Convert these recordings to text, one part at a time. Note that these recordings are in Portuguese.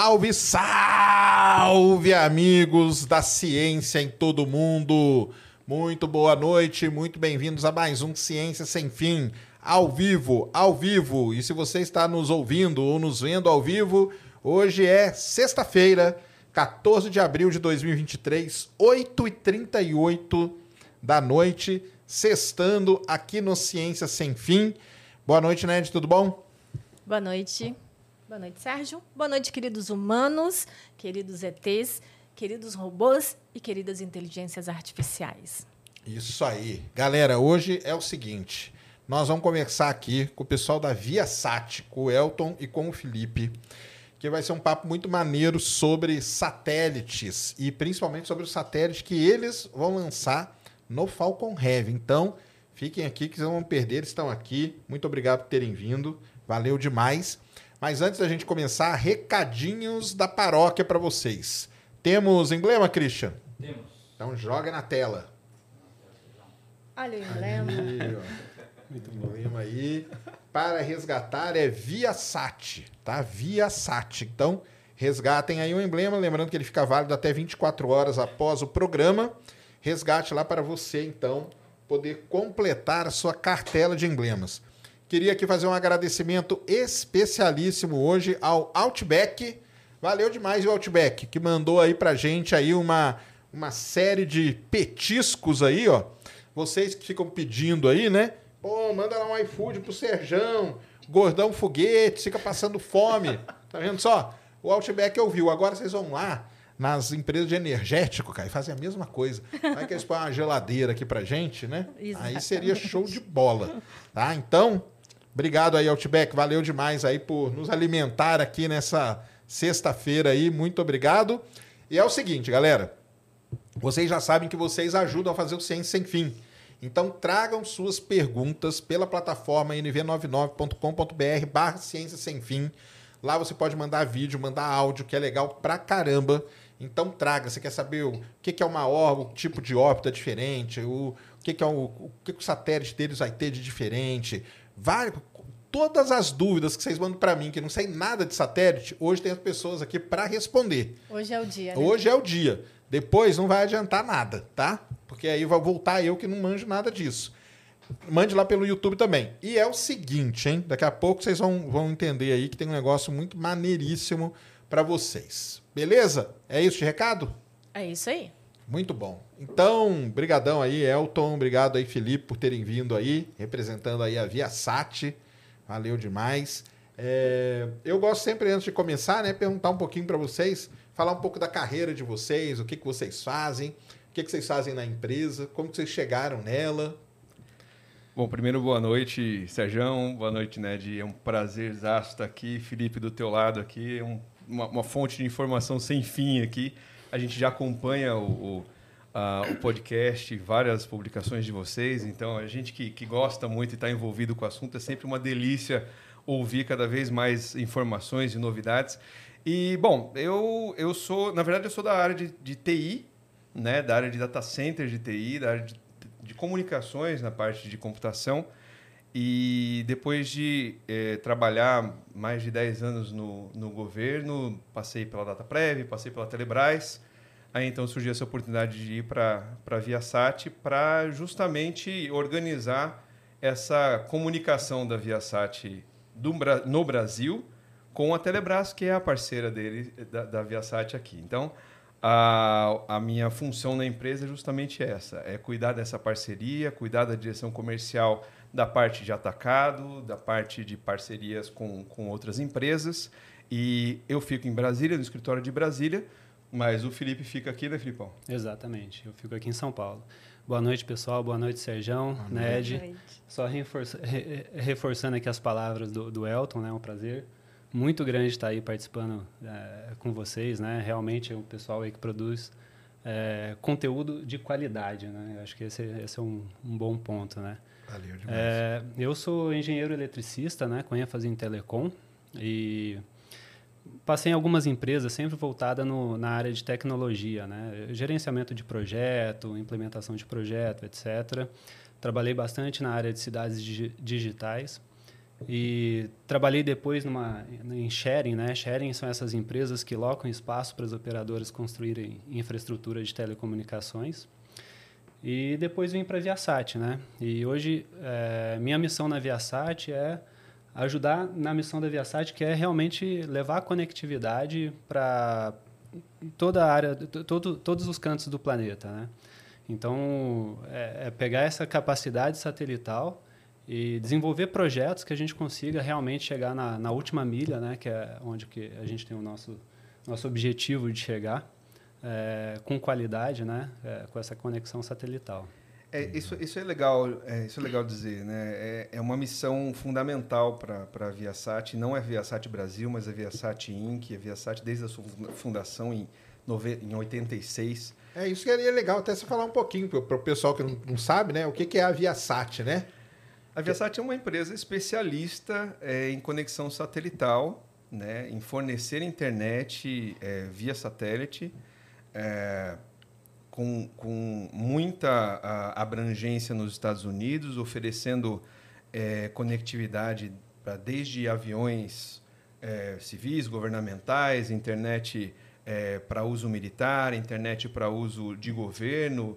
Salve, salve, amigos da ciência em todo mundo. Muito boa noite, muito bem-vindos a mais um Ciência Sem Fim, ao vivo, ao vivo. E se você está nos ouvindo ou nos vendo ao vivo, hoje é sexta-feira, 14 de abril de 2023, 8h38 da noite, sextando aqui no Ciência Sem Fim. Boa noite, Ned, tudo bom? Boa noite. Boa noite, Sérgio. Boa noite, queridos humanos, queridos ETs, queridos robôs e queridas inteligências artificiais. Isso aí. Galera, hoje é o seguinte. Nós vamos conversar aqui com o pessoal da Viasat, com o Elton e com o Felipe, que vai ser um papo muito maneiro sobre satélites e principalmente sobre o satélite que eles vão lançar no Falcon Heavy. Então, fiquem aqui que vocês não vão perder, eles estão aqui. Muito obrigado por terem vindo. Valeu demais. Mas antes da gente começar, recadinhos da paróquia para vocês. Temos emblema, Christian? Temos. Então joga na tela. Olha o emblema. Aí, ó. Muito bom. Emblema aí. Para resgatar é via SAT, tá? Via SAT. Então, resgatem aí o emblema, lembrando que ele fica válido até 24 horas após o programa. Resgate lá para você, então, poder completar a sua cartela de emblemas. Queria aqui fazer um agradecimento especialíssimo hoje ao Outback. Valeu demais o Outback, que mandou aí pra gente aí uma, uma série de petiscos aí, ó. Vocês que ficam pedindo aí, né? Pô, manda lá um iFood pro Serjão, gordão foguete, fica passando fome. Tá vendo só? O Outback ouviu. Agora vocês vão lá nas empresas de energético, cara, e fazem a mesma coisa. Vai que eles põem uma geladeira aqui pra gente, né? Aí seria show de bola, tá? Então, Obrigado aí, Outback. Valeu demais aí por nos alimentar aqui nessa sexta-feira aí. Muito obrigado. E é o seguinte, galera. Vocês já sabem que vocês ajudam a fazer o Ciência Sem Fim. Então tragam suas perguntas pela plataforma nv99.com.br barra Ciência Sem Fim. Lá você pode mandar vídeo, mandar áudio, que é legal pra caramba. Então traga, você quer saber o que é uma órbita, o tipo de órbita diferente, o que é o, o que, que o satélite deles vai ter de diferente, várias, todas as dúvidas que vocês mandam para mim, que não sei nada de satélite, hoje tem as pessoas aqui para responder. Hoje é o dia, né? Hoje é o dia. Depois não vai adiantar nada, tá? Porque aí vai voltar eu que não manjo nada disso. Mande lá pelo YouTube também. E é o seguinte, hein? Daqui a pouco vocês vão, vão entender aí que tem um negócio muito maneiríssimo para vocês. Beleza? É isso de recado? É isso aí. Muito bom. Então, brigadão aí, Elton, obrigado aí, Felipe, por terem vindo aí, representando aí a Viasat. Valeu demais. É, eu gosto sempre, antes de começar, né, perguntar um pouquinho para vocês, falar um pouco da carreira de vocês, o que, que vocês fazem, o que, que vocês fazem na empresa, como que vocês chegaram nela. Bom, primeiro, boa noite, Sérgio. Boa noite, Ned. É um prazer estar aqui. Felipe, do teu lado aqui. É um, uma, uma, fonte de informação sem fim aqui. A gente já acompanha o, o, a, o podcast, várias publicações de vocês. Então, a gente que, que gosta muito e está envolvido com o assunto, é sempre uma delícia ouvir cada vez mais informações e novidades. E, bom, eu, eu sou, na verdade, eu sou da área de, de TI, né, da área de data center de TI, da área de de comunicações na parte de computação. E depois de eh, trabalhar mais de 10 anos no, no governo, passei pela DataPrev, passei pela Telebrás. Aí então surgiu essa oportunidade de ir para a Viasat para justamente organizar essa comunicação da Viasat do, no Brasil com a Telebrás, que é a parceira dele, da, da Viasat aqui. Então, a, a minha função na empresa é justamente essa: é cuidar dessa parceria, cuidar da direção comercial da parte de atacado, da parte de parcerias com, com outras empresas. E eu fico em Brasília, no escritório de Brasília, mas o Felipe fica aqui, né, Filipão? Exatamente, eu fico aqui em São Paulo. Boa noite, pessoal. Boa noite, Serjão, Ned. Noite. Só reforça, re, reforçando aqui as palavras do, do Elton, né? É um prazer muito grande estar aí participando é, com vocês, né? Realmente é um pessoal aí que produz é, conteúdo de qualidade, né? Eu acho que esse, esse é um, um, bom ponto, né? Valeu demais. É, eu sou engenheiro eletricista, né? Com ênfase em telecom e passei em algumas empresas sempre voltada no, na área de tecnologia, né? Gerenciamento de projeto, implementação de projeto, etc. Trabalhei bastante na área de cidades digitais E trabalhei depois numa, em sharing, né? Sharing são essas empresas que locam espaço para as operadoras construírem infraestrutura de telecomunicações. E depois vim para a Viasat, né? E hoje é, minha missão na Viasat é ajudar na missão da Viasat, que é realmente levar a conectividade para toda a área, todo, todos os cantos do planeta, né? Então, é, é pegar essa capacidade satelital e desenvolver projetos que a gente consiga realmente chegar na, na última milha, né, que é onde que a gente tem o nosso, nosso objetivo de chegar, é, com qualidade, né, é, com essa conexão satelital. É, isso, isso é legal, é, isso é legal dizer, né? É, é uma missão fundamental para a Viasat. Não é a Viasat Brasil, mas a Viasat Inc. A Viasat desde a sua fundação em, nove, em 86. É isso que é legal até você falar um pouquinho para o pessoal que não, não, sabe, né? O que, que é a Viasat, né? A Viasat é uma empresa especialista é, em conexão satelital, né? Em fornecer internet é, via satélite. Com, com muita a, abrangência nos Estados Unidos, oferecendo é, conectividade para desde aviões é, civis, governamentais, internet é, para uso militar, internet para uso de governo,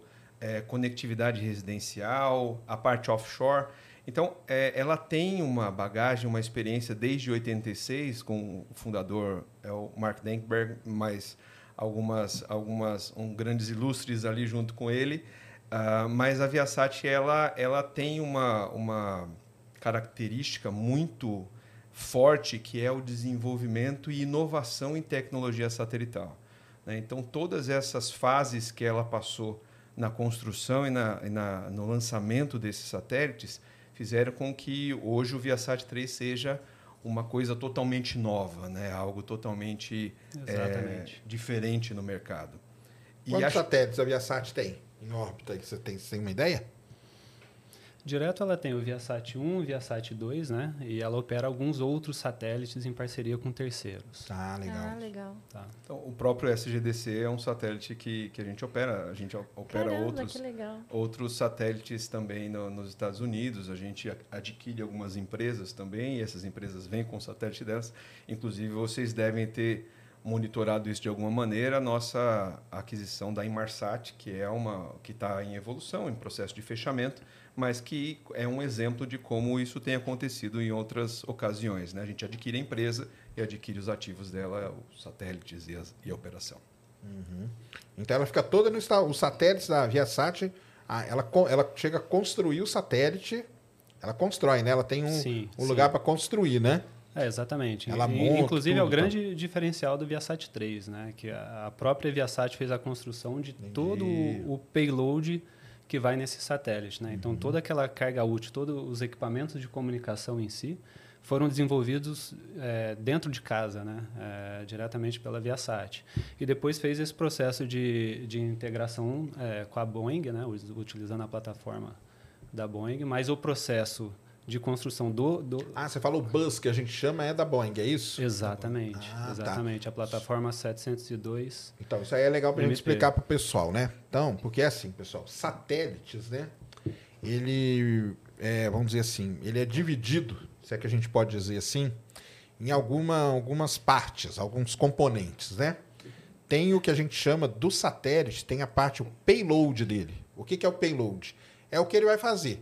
conectividade residencial, a parte offshore. Então, ela tem uma bagagem, uma experiência desde 86 com o fundador é o Mark Dankberg, mas algumas, algumas um, grandes ilustres ali junto com ele. Uh, mas a Viasat ela, ela tem uma, uma característica muito forte que é o desenvolvimento e inovação em tecnologia satelital. Né? Então, todas essas fases que ela passou na construção e, na, e na, no lançamento desses satélites fizeram com que hoje o Viasat 3 seja uma coisa totalmente nova, né? algo totalmente é, diferente no mercado. E Quantos acho... satélites a Viasat tem em órbita? Você tem, você tem uma ideia? Direto ela tem o Viasat 1, o Viasat 2, né? E ela opera alguns outros satélites em parceria com terceiros. Ah, legal. Ah, legal. Tá. Então, o próprio SGDC é um satélite que, que a gente opera. A gente opera Caramba, outros, outros satélites também no, nos Estados Unidos. A gente adquire algumas empresas também e essas empresas vêm com o satélite delas. Inclusive, vocês devem ter monitorado isso de alguma maneira, a nossa aquisição da Inmarsat, que é uma que está em evolução, em processo de fechamento, mas que é um exemplo de como isso tem acontecido em outras ocasiões. Né? A gente adquire a empresa e adquire os ativos dela, os satélites e, as, e a operação. Uhum. Então ela fica toda no os satélites da Viasat, ela, ela chega a construir o satélite, ela constrói, né? Ela tem um, sim, um lugar para construir, né? É, exatamente. Ela monta, Inclusive, tudo, é o grande tá. diferencial do Viasat 3, né? Que a própria Viasat fez a construção de Entendi. todo o payload que vai nesse satélite. Né? Então, uhum. toda aquela carga útil, todos os equipamentos de comunicação em si, foram desenvolvidos é, dentro de casa, né? É, diretamente pela Viasat. E depois fez esse processo de, de integração é, com a Boeing, né? utilizando a plataforma da Boeing, mas o processo de construção do, do... Ah, você falou o bus que a gente chama é da Boeing, é isso? Exatamente. Ah, tá. exatamente. Tá. A plataforma 702. Então, isso aí é legal para gente explicar para o pessoal, né? Então, porque é assim, pessoal, satélites, né? Ele, é, vamos dizer assim, ele é dividido, se é que a gente pode dizer assim, em alguma, algumas partes, alguns componentes, né? Tem o que a gente chama do satélite, tem a parte, o payload dele. O que, que é o payload? É o que ele vai fazer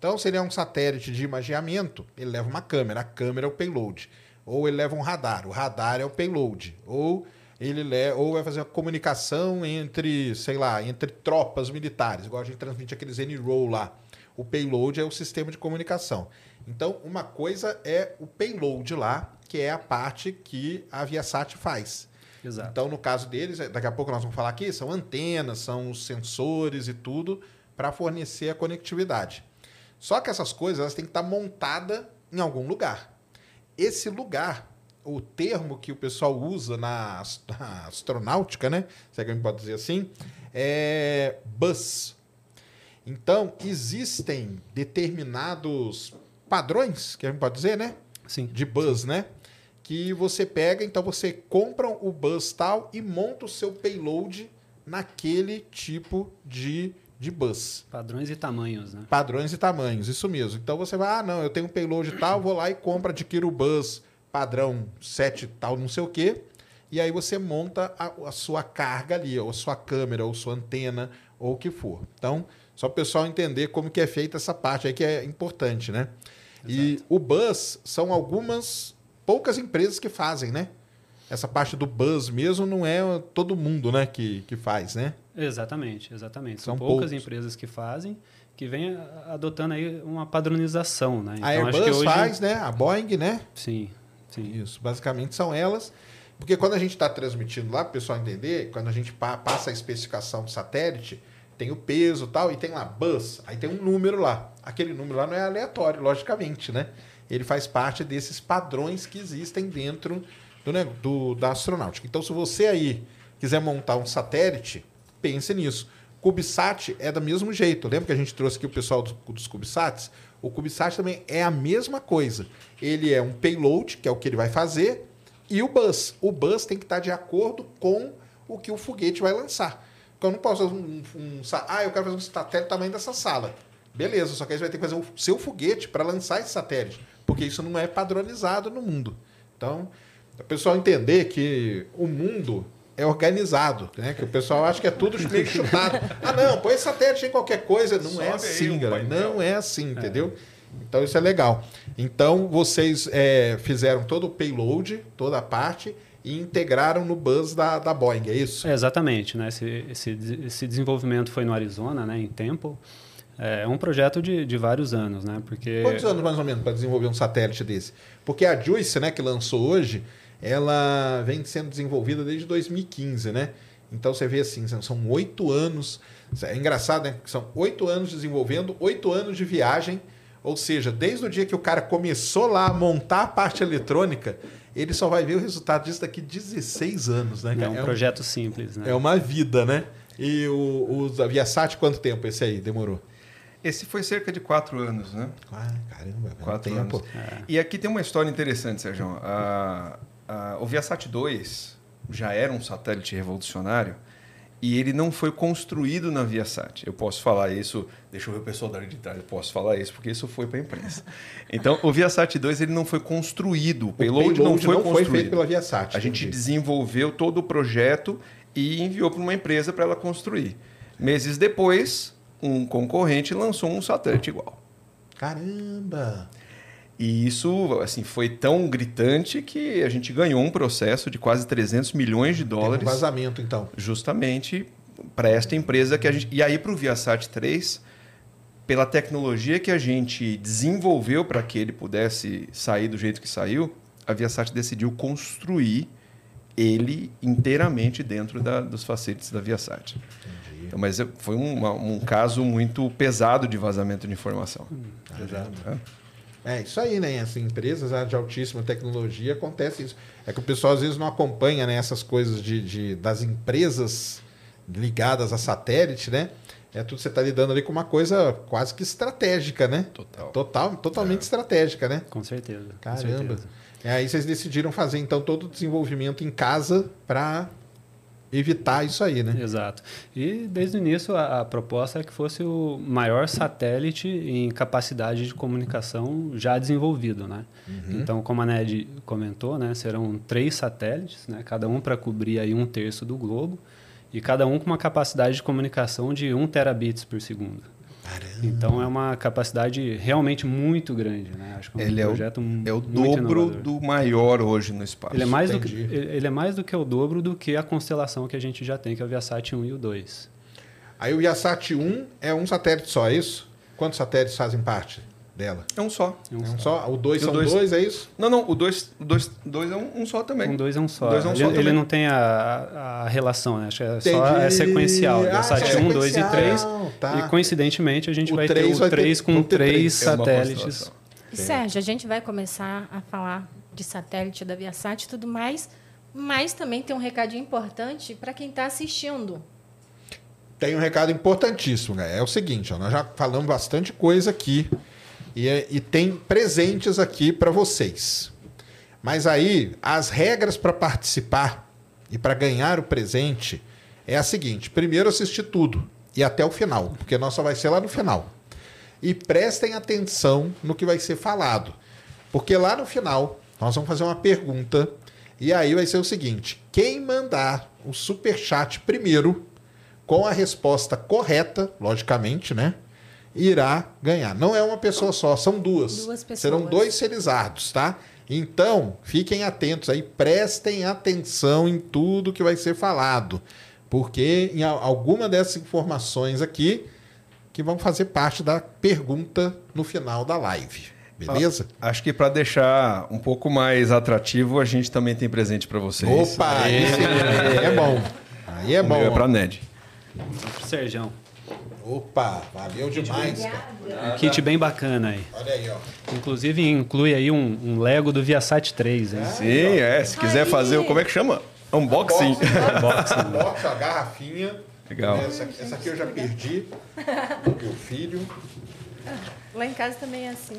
então, se ele é um satélite de imageamento, ele leva uma câmera, a câmera é o payload. Ou ele leva um radar, o radar é o payload. Ou ele le... ou vai fazer uma comunicação entre, sei lá, entre tropas militares, igual a gente transmite aqueles N-Roll lá. O payload é o sistema de comunicação. Então, uma coisa é o payload lá, que é a parte que a Viasat faz. Exato. Então, no caso deles, daqui a pouco nós vamos falar aqui, são antenas, são os sensores e tudo para fornecer a conectividade. Só que essas coisas elas têm que estar montadas em algum lugar. Esse lugar, o termo que o pessoal usa na, na astronáutica, né? Se é que a gente pode dizer assim, é bus. Então, existem determinados padrões, que a gente pode dizer, né? Sim. De bus, né? Que você pega, então você compra o bus tal e monta o seu payload naquele tipo de de bus. Padrões e tamanhos, né? Padrões e tamanhos, isso mesmo. Então você vai, ah, não, eu tenho um payload tal, vou lá e compro, adquiro o bus padrão 7 tal, não sei o quê. E aí você monta a, a sua carga ali, ou a sua câmera, ou sua antena, ou o que for. Então, só para o pessoal entender como que é feita essa parte aí que é importante, né? Exato. E o bus são algumas poucas empresas que fazem, né? Essa parte do bus mesmo não é todo mundo, né, que, que faz, né? Exatamente, exatamente. São, São poucas poucos. empresas que fazem, que vêm adotando aí uma padronização, né? Então, a Airbus hoje... faz, né? A Boeing, né? Sim, sim. Isso, basicamente são elas. Porque quando a gente está transmitindo lá, para o pessoal entender, quando a gente pa passa a especificação do satélite, tem o peso tal, e tem lá bus, aí tem um número lá. Aquele número lá não é aleatório, logicamente, né? Ele faz parte desses padrões que existem dentro do, né, do, da astronáutica. Então, se você aí quiser montar um satélite, pense nisso. CubeSat é do mesmo jeito. Lembra que a gente trouxe aqui o pessoal do, dos CubeSats? O CubeSat também é a mesma coisa. Ele é um payload, que é o que ele vai fazer, e o bus. O bus tem que estar de acordo com o que o foguete vai lançar. Então eu não posso fazer um, um, um ah, eu quero fazer um satélite do tamanho dessa sala. Beleza, só que aí você vai ter que fazer o seu foguete para lançar esse satélite, porque isso não é padronizado no mundo. Então, o pessoal entender que o mundo é organizado, né? Que o pessoal acha que é tudo meio chutado. Ah, não, põe satélite em qualquer coisa. Não Sobe é assim, galera. Não é assim, entendeu? Então isso é legal. Então vocês é, fizeram todo o payload, toda a parte e integraram no bus da, da Boeing, é isso? É, exatamente. Né? Esse, esse, esse desenvolvimento foi no Arizona, né? em Temple. É um projeto de, de vários anos, né? Porque... Quantos anos mais ou menos para desenvolver um satélite desse? Porque a Juice, né, que lançou hoje, ela vem sendo desenvolvida desde 2015, né? Então você vê assim, são oito anos. É engraçado, né? São oito anos desenvolvendo, oito anos de viagem. Ou seja, desde o dia que o cara começou lá a montar a parte eletrônica, ele só vai ver o resultado disso daqui 16 anos, né? É um é projeto um, simples, né? É uma vida, né? E o, o Viasat, quanto tempo esse aí demorou? Esse foi cerca de quatro anos, né? Ah, caramba, quatro tempo. anos. É. E aqui tem uma história interessante, Sérgio. A, a, o Viasat 2 já era um satélite revolucionário e ele não foi construído na Viasat. Eu posso falar isso, deixa eu ver o pessoal da de trás, eu posso falar isso porque isso foi para a imprensa. Então, o Viasat 2 ele não foi construído, o payload, payload não foi não construído. Foi feito pela Viasat. A gente desenvolveu todo o projeto e enviou para uma empresa para ela construir. Meses depois, um concorrente lançou um satélite igual. Caramba! E isso assim, foi tão gritante que a gente ganhou um processo de quase 300 milhões de dólares. um vazamento, então. Justamente para esta empresa que a gente. E aí, para o Viasat 3, pela tecnologia que a gente desenvolveu para que ele pudesse sair do jeito que saiu, a Viasat decidiu construir ele inteiramente dentro da, dos facilities da Viasat. Então, mas foi um, um caso muito pesado de vazamento de informação. Hum, Exato. É. isso aí, né? As empresas de altíssima tecnologia acontece isso. É que o pessoal às vezes não acompanha né, essas coisas de, de das empresas ligadas a satélite, né? É tudo você está lidando ali com uma coisa quase que estratégica, né? Total. Total totalmente é. estratégica, né? Com certeza. Caramba. Com certeza. É, aí vocês decidiram fazer então todo o desenvolvimento em casa para evitar isso aí, né? Exato. E desde o início a, a, proposta é que fosse o maior satélite em capacidade de comunicação já desenvolvido, né? Uhum. Então, como a Ned comentou, né, serão três satélites, né, cada um para cobrir aí um terço do globo e cada um com uma capacidade de comunicação de 1 terabits por segundo. Caramba. Então é uma capacidade realmente muito grande, né? Acho que é um ele projeto é o, é o dobro inovador. do maior hoje no espaço. Ele é mais do que ele é mais do que o dobro do que a constelação que a gente já tem, que é o Viasat 1 e o 2. Aí o Viasat 1 é um satélite só, é isso? Quantos satélites fazem parte? Dela? É um só. É um, é um só. só. O dois são dois, dois, é isso? Não, não. O dois, dois, dois é um, um só também. Um dois é um só. Dois é um ele, só ele não tem a, a relação, né? Acho que é só é sequencial. Ah, sat 1, 2 e 3. Tá. E coincidentemente a gente o vai ter o 3 com três satélites. É Sérgio, a gente vai começar a falar de satélite da Viasat e tudo mais, mas também tem um recadinho importante para quem está assistindo. Tem um recado importantíssimo, né? É o seguinte, ó, nós já falamos bastante coisa aqui e, e tem presentes aqui para vocês. Mas aí, as regras para participar e para ganhar o presente é a seguinte: primeiro assistir tudo. e até o final, porque nós só vai ser lá no final. E prestem atenção no que vai ser falado, porque lá no final nós vamos fazer uma pergunta e aí vai ser o seguinte: quem mandar o super chat primeiro com a resposta correta, logicamente, né? Irá ganhar. Não é uma pessoa só, são duas. Duas pessoas. Serão dois felizardos, tá? Então, fiquem atentos aí, prestem atenção em tudo que vai ser falado, porque em alguma dessas informações aqui que vão fazer parte da pergunta no final da live. Beleza? Ah, acho que para deixar um pouco mais atrativo, a gente também tem presente para vocês. Opa, aí é bom. Aí é o bom. Meu é para Ned. Serjão. Opa, valeu demais. Um kit bem bacana aí. Olha aí, ó. Inclusive inclui aí um, um Lego do Viasat 3. Hein? Sim, é. Se quiser Aí. fazer, como é que chama? Unboxing. Unboxing, Unboxing, a garrafinha. Legal. Essa, essa aqui eu já perdi. do Meu filho. Lá em casa também é assim.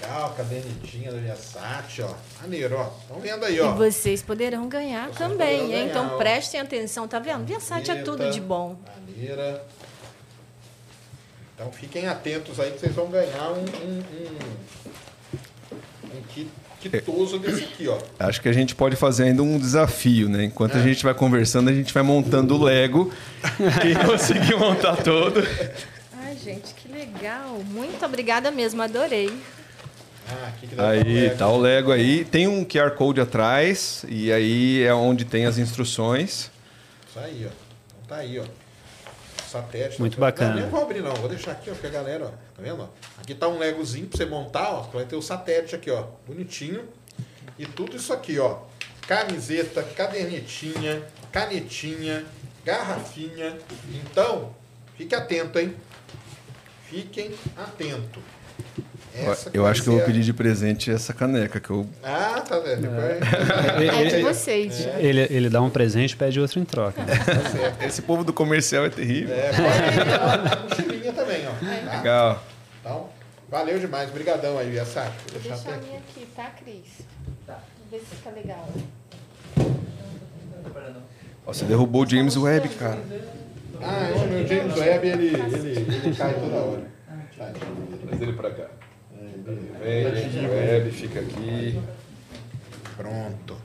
Legal, cadernetinha da Viasat, ó. Maneiro, ó. Estão vendo aí, ó. E vocês poderão ganhar Vocês também, poderão hein? ganhar, Então ó. prestem atenção, tá vendo? Viasat é tudo de bom. Maneira. Então fiquem atentos aí que vocês vão ganhar um, um, um, um kit, kitoso desse aqui, ó. Acho que a gente pode fazer ainda um desafio, né? Enquanto É. a gente vai conversando, a gente vai montando o Lego. Quem conseguir montar todo. Ai, gente, que legal. Muito obrigada mesmo, adorei. Ah, aqui que deve Aí, tá o Lego aí. Tem um QR Code atrás, e aí é onde tem as instruções. Isso aí, ó. Então tá aí, ó. Satélite. Muito tá- bacana. Não, nem vou abrir, não. Vou deixar aqui, ó, porque a galera, ó. Tá vendo? ó? Aqui tá um legozinho pra você montar, ó. Vai ter o satélite aqui, ó. Bonitinho. E tudo isso aqui, ó. Camiseta, cadernetinha, canetinha, garrafinha. Então, fique atento, hein? Fiquem atento. Essa eu acho que eu vou pedir de presente essa caneca, que eu Ah, tá vendo? Depois- É de vocês. Ele, ele dá um presente e pede outro em troca. né? Tá. Esse povo do comercial é terrível. É, pode ó, mochilinha também, ó. Tá? Legal. Então, valeu demais. Obrigadão aí, Viasat. Vou deixar deixar a aqui. minha aqui, tá, Cris? Tá. Vê se fica legal. Ó, você derrubou o James Webb, cara. Ah, o meu James Webb, ele, ele, ele cai toda hora. Traz ele pra cá. Vem, Webb, fica aqui. Pronto.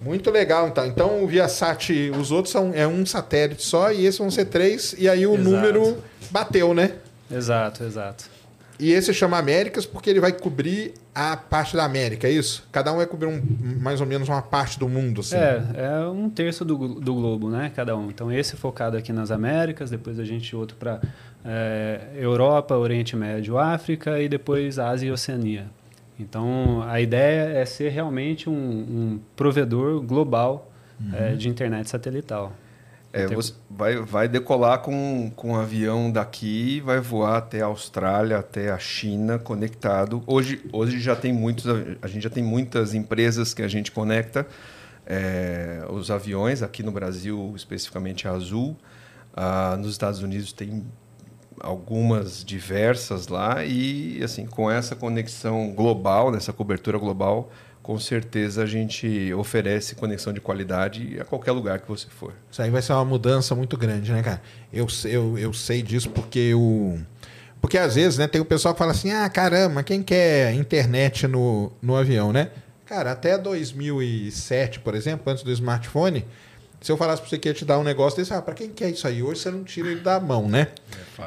Muito legal, então. Então, o Viasat, os outros são é um satélite só e esses vão ser três. E aí o Exato. número bateu, né? Exato, exato. E esse chama Américas porque ele vai cobrir a parte da América, é isso? Cada um vai cobrir um, mais ou menos uma parte do mundo, assim. É, é um terço do, do globo, né? Cada um. Então, esse focado aqui nas Américas, depois a gente outro para Europa, Oriente Médio, África e depois Ásia e Oceania. Então, a ideia é ser realmente um, um provedor global eh, de internet satelital. É, você vai, vai decolar com, com um avião daqui, vai voar até a Austrália, até a China, conectado. Hoje, hoje já tem muitos, a gente já tem muitas empresas que a gente conecta. é, os aviões, aqui no Brasil, especificamente a Azul. Ah, nos Estados Unidos tem algumas diversas lá e assim com essa conexão global, nessa cobertura global, com certeza a gente oferece conexão de qualidade a qualquer lugar que você for. Isso aí vai ser uma mudança muito grande, né, cara? Eu, eu, eu sei disso porque eu. Porque às vezes, né, tem o pessoal que fala assim: ah, caramba, quem quer internet no, no avião, né? Cara, até 2007, por exemplo, antes do smartphone, se eu falasse pra você que ia te dar um negócio desse, ah, pra quem quer isso aí? Hoje você não tira ele da mão, né?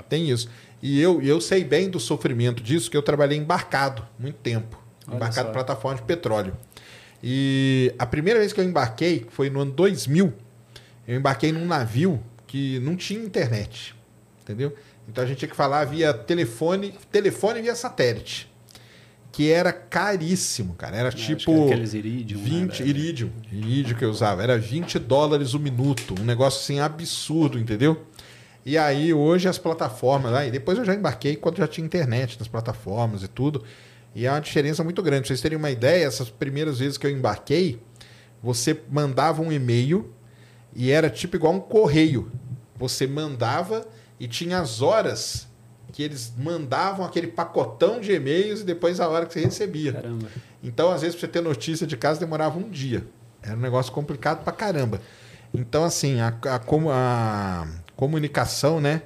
Tem isso. E eu, e eu sei bem do sofrimento disso, que eu trabalhei embarcado muito tempo. Olha embarcado em plataforma de petróleo. E a primeira vez que eu embarquei foi no ano 2000. Eu embarquei num navio que não tinha internet. Entendeu? Então a gente tinha que falar via telefone, telefone via satélite. Que era caríssimo, cara. Era Acho tipo. é aqueles Iridium. né, 20, da- irídio, irídio que eu usava, era 20 dólares o minuto, um negócio assim absurdo, entendeu? E aí hoje as plataformas, aí depois eu já embarquei quando já tinha internet nas plataformas e tudo, e é uma diferença muito grande. Pra vocês terem uma ideia, essas primeiras vezes que eu embarquei, você mandava um e-mail e era tipo igual um correio. Você mandava e tinha as horas que eles mandavam aquele pacotão de e-mails e depois a hora que você recebia. Caramba. Então, às vezes, pra você ter notícia de casa demorava um dia. Era um negócio complicado pra caramba. Então, assim, a, a, como- a comunicação, né?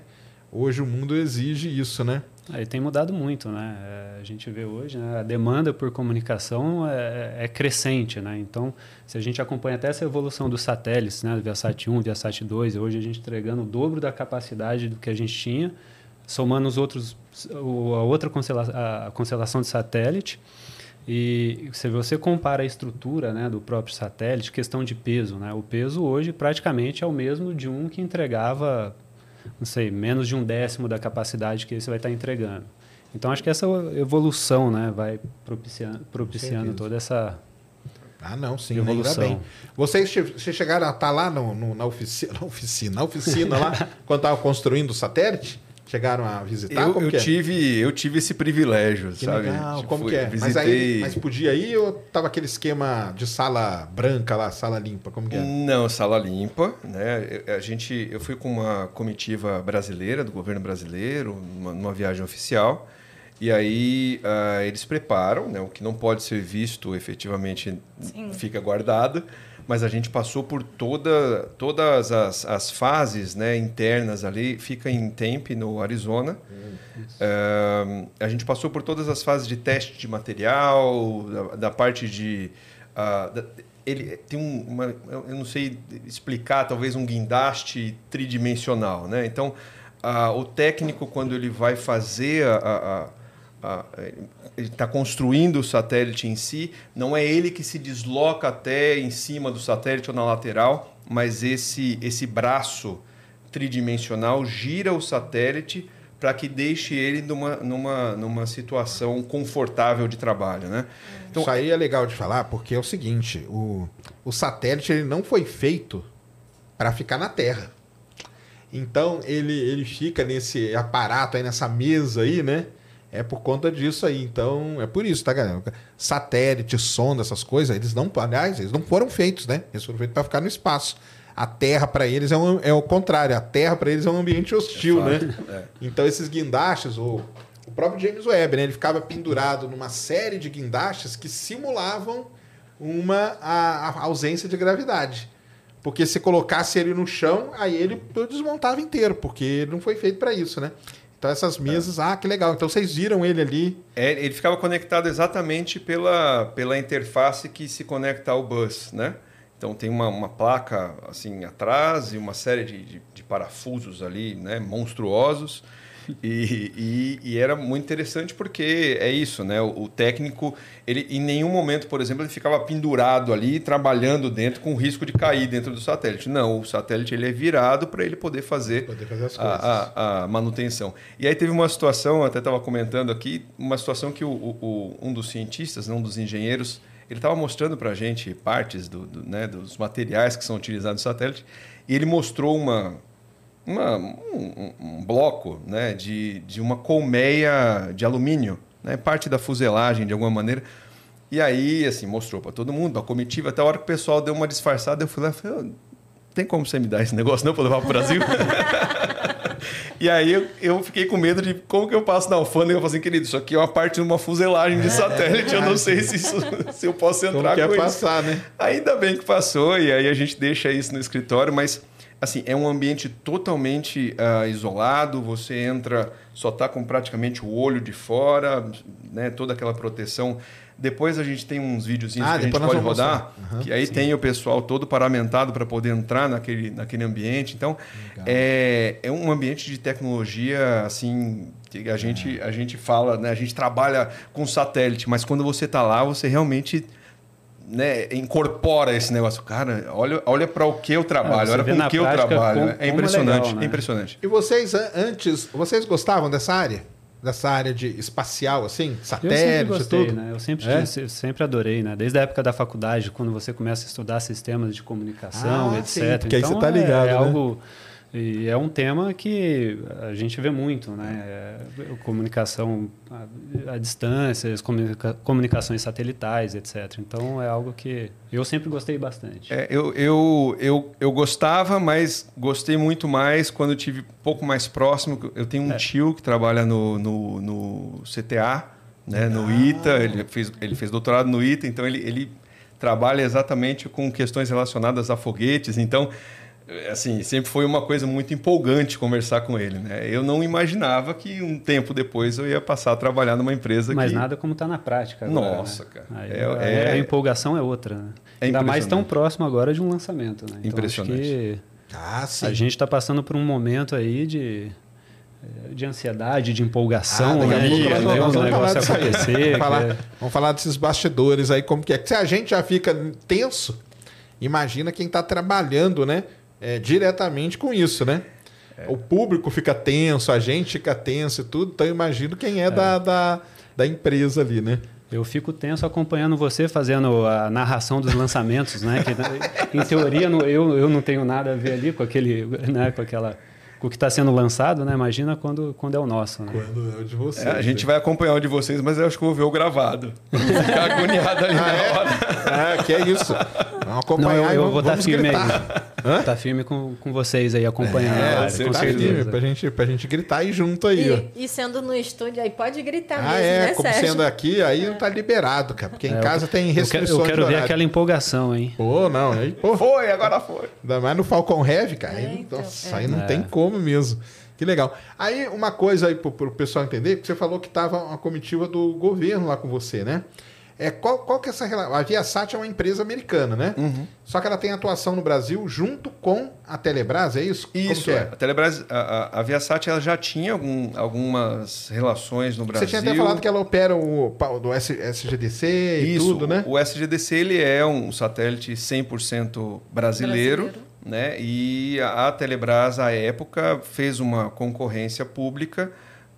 Hoje o mundo exige isso, né? Aí tem mudado muito, né? É, a gente vê hoje, né? a demanda por comunicação é, é, crescente, né? Então, se a gente acompanha até essa evolução dos satélites, né? Do Viasat 1, Viasat 2, hoje a gente entregando o dobro da capacidade do que a gente tinha, somando os outros, a outra constelação, a constelação de satélite. E se você compara a estrutura né, do próprio satélite, questão de peso, né? O peso hoje praticamente é o mesmo de um que entregava não sei, menos de um décimo da capacidade que você vai estar entregando. Então, acho que essa evolução né, vai propiciando, propiciando toda essa ah, não, sim, evolução. Ainda bem. Vocês, vocês chegaram a estar lá no, no, na oficina, na oficina, na oficina lá, quando estava construindo o satélite? Chegaram a visitar? Eu, como eu é? tive, eu tive esse privilégio, que sabe? Legal. Tipo, como que é? Visitei... Mas, aí, mas podia ir ou tava aquele esquema de sala branca lá, sala limpa? Como que é? Não, sala limpa, né? A gente, eu fui com uma comitiva brasileira do governo brasileiro, numa, numa viagem oficial. E aí uh, eles preparam, né? O que não pode ser visto efetivamente Sim. fica guardado mas a gente passou por toda, todas as, as fases né, internas ali, fica em Tempe, no Arizona. Uh, a gente passou por todas as fases de teste de material, da, da parte de. Uh, da, ele tem um, uma, eu não sei explicar, talvez um guindaste tridimensional. Né? Então, uh, o técnico, quando ele vai fazer a, a, a ele está construindo o satélite em si, não é ele que se desloca até em cima do satélite ou na lateral, mas esse, esse braço tridimensional gira o satélite para que deixe ele numa, numa, numa situação confortável de trabalho. Né? Então, Isso aí é legal de falar, porque é o seguinte: o, o satélite ele não foi feito para ficar na Terra. Então ele, ele fica nesse aparato aí, nessa mesa aí, né? É por conta disso aí. Então, é por isso, tá, galera? Satélite, sonda, essas coisas, eles não, aliás, eles não foram feitos, né? Eles foram feitos para ficar no espaço. A Terra para eles é, um, é o contrário. A Terra para eles é um ambiente hostil, é né? É. Então, esses guindastes, o, o próprio James Webb, né? Ele ficava pendurado numa série de guindastes que simulavam uma a, a ausência de gravidade. Porque se colocasse ele no chão, aí ele desmontava inteiro, porque ele não foi feito para isso, né? Então essas mesas, ah, que legal. Então vocês viram ele ali? É, ele ficava conectado exatamente pela, pela interface que se conecta ao bus, né? Então tem uma, uma placa assim atrás e uma série de, de, de parafusos ali, né, monstruosos e, e, e, era muito interessante porque é isso, né? O, o, técnico, ele em nenhum momento, por exemplo, ele ficava pendurado ali, trabalhando dentro com risco de cair dentro do satélite. Não, o satélite ele é virado para ele poder fazer, poder fazer a, a, a, manutenção. E aí teve uma situação, até estava comentando aqui, uma situação que o, o, um dos cientistas, um dos engenheiros, ele estava mostrando para a gente partes do, do, né, dos materiais que são utilizados no satélite e ele mostrou uma uma, um, um, bloco né, de, de uma colmeia de alumínio, né, parte da fuselagem de alguma maneira. E aí, assim, mostrou para todo mundo, a comitiva, até a hora que o pessoal deu uma disfarçada, eu fui lá e falei, tem como você me dar esse negócio não para levar para o Brasil? e aí eu, eu, fiquei com medo de como que eu passo na alfândega. Eu falei assim, querido, isso aqui é uma parte de uma fuselagem de é, satélite, é eu não sei se, isso, se eu posso entrar como com isso. passar, né? Ainda bem que passou, e aí a gente deixa isso no escritório, mas assim, é um ambiente totalmente uh, isolado, você entra, só está com praticamente o olho de fora, né, toda aquela proteção. Depois a gente tem uns videozinhos ah, que a gente pode rodar, uhum, que aí sim. tem o pessoal todo paramentado para poder entrar naquele, naquele ambiente. Então, é, é um ambiente de tecnologia, assim, que a, é. gente, a gente fala, né, a gente trabalha com satélite, mas quando você está lá, você realmente né, incorpora esse negócio. Cara, olha, olha para o que eu trabalho, é, olha com o que eu trabalho. Como, é impressionante, é, legal, né? é impressionante. E vocês antes, vocês gostavam dessa área? Dessa área de espacial, assim, satélite, gostei, tudo? Né? Eu sempre, é? sempre adorei, né? Desde a época da faculdade, quando você começa a estudar sistemas de comunicação, ah, etc. Sim, porque então, aí você tá então, ligado, é, é né? algo e é um tema que a gente vê muito, né? É, comunicação à, distância, comunica, comunicações satelitais, etc. Então é algo que eu sempre gostei bastante. É, eu, eu, eu, eu gostava, mas gostei muito mais quando tive um pouco mais próximo. Eu tenho um é. tio que trabalha no, no, no CTA, né? no ah. ITA, ele fez, ele fez doutorado no ITA, então ele, ele trabalha exatamente com questões relacionadas a foguetes. Então assim, sempre foi uma coisa muito empolgante conversar com ele, né? Eu não imaginava que um tempo depois eu ia passar a trabalhar numa empresa Mas que... nada como tá na prática agora, Nossa, né? cara. Aí, É- a- é- A empolgação é outra, né? É Ainda mais tão próximo agora de um lançamento, né? Então, acho Impressionante. que Ah, sim. a gente está passando por um momento aí de, eh, de ansiedade, de empolgação, Ah, né? De vamos- falar acontecer. Vamos falar, que- vamos falar desses bastidores aí, como que é. Se a gente já fica tenso, imagina quem está trabalhando, né? É, diretamente com isso, né? O público fica tenso, a gente fica tenso e tudo, então eu imagino quem é, Da, da, da empresa ali, né? Eu fico tenso acompanhando você fazendo a narração dos lançamentos, né? Que, em teoria, eu, eu não tenho nada a ver ali com aquele, né? Com aquela, com o que está sendo lançado, né? Imagina quando, quando é o nosso, né? Quando é o de vocês. É, a gente né? vai acompanhar o de vocês, mas eu acho que eu vou ver o gravado. Não Ficar agoniado ali na hora. É, que é isso. Vamos Não, acompanhar eu, e eu vamos, vou estar firme gritar. aí. Tá firme com, com vocês aí, acompanhando. É, a live, você com tá certeza. firme pra gente, pra gente gritar aí junto aí, ó. E, e sendo no estúdio aí, pode gritar Ah, mesmo, é, né, como Sérgio? sendo aqui, aí não tá liberado, cara. Porque em É, casa tem Eu quero, restrições eu quero de ver horário. aquela empolgação, hein? Pô, não, aí, pô, Foi, agora foi. ainda mais no Falcon Heavy, cara. aí, É, então, nossa, é. aí não É. tem como mesmo. Que legal. Aí, uma coisa aí pro, pro pessoal entender, que você falou que tava uma comitiva do governo lá com você, né? É, qual, qual que é essa relação? A Viasat é uma empresa americana, né? Uhum. Só que ela tem atuação no Brasil junto com a Telebrás, é isso? Como Isso, que é. é? a Telebrás, a, a, a Viasat ela já tinha algum- algumas relações no Você Brasil. tinha até falado que ela opera o do SGDC e Isso, tudo, né? o SGDC ele é um satélite 100% brasileiro, Brasileiro. Né? E a Telebrás, à época, fez uma concorrência pública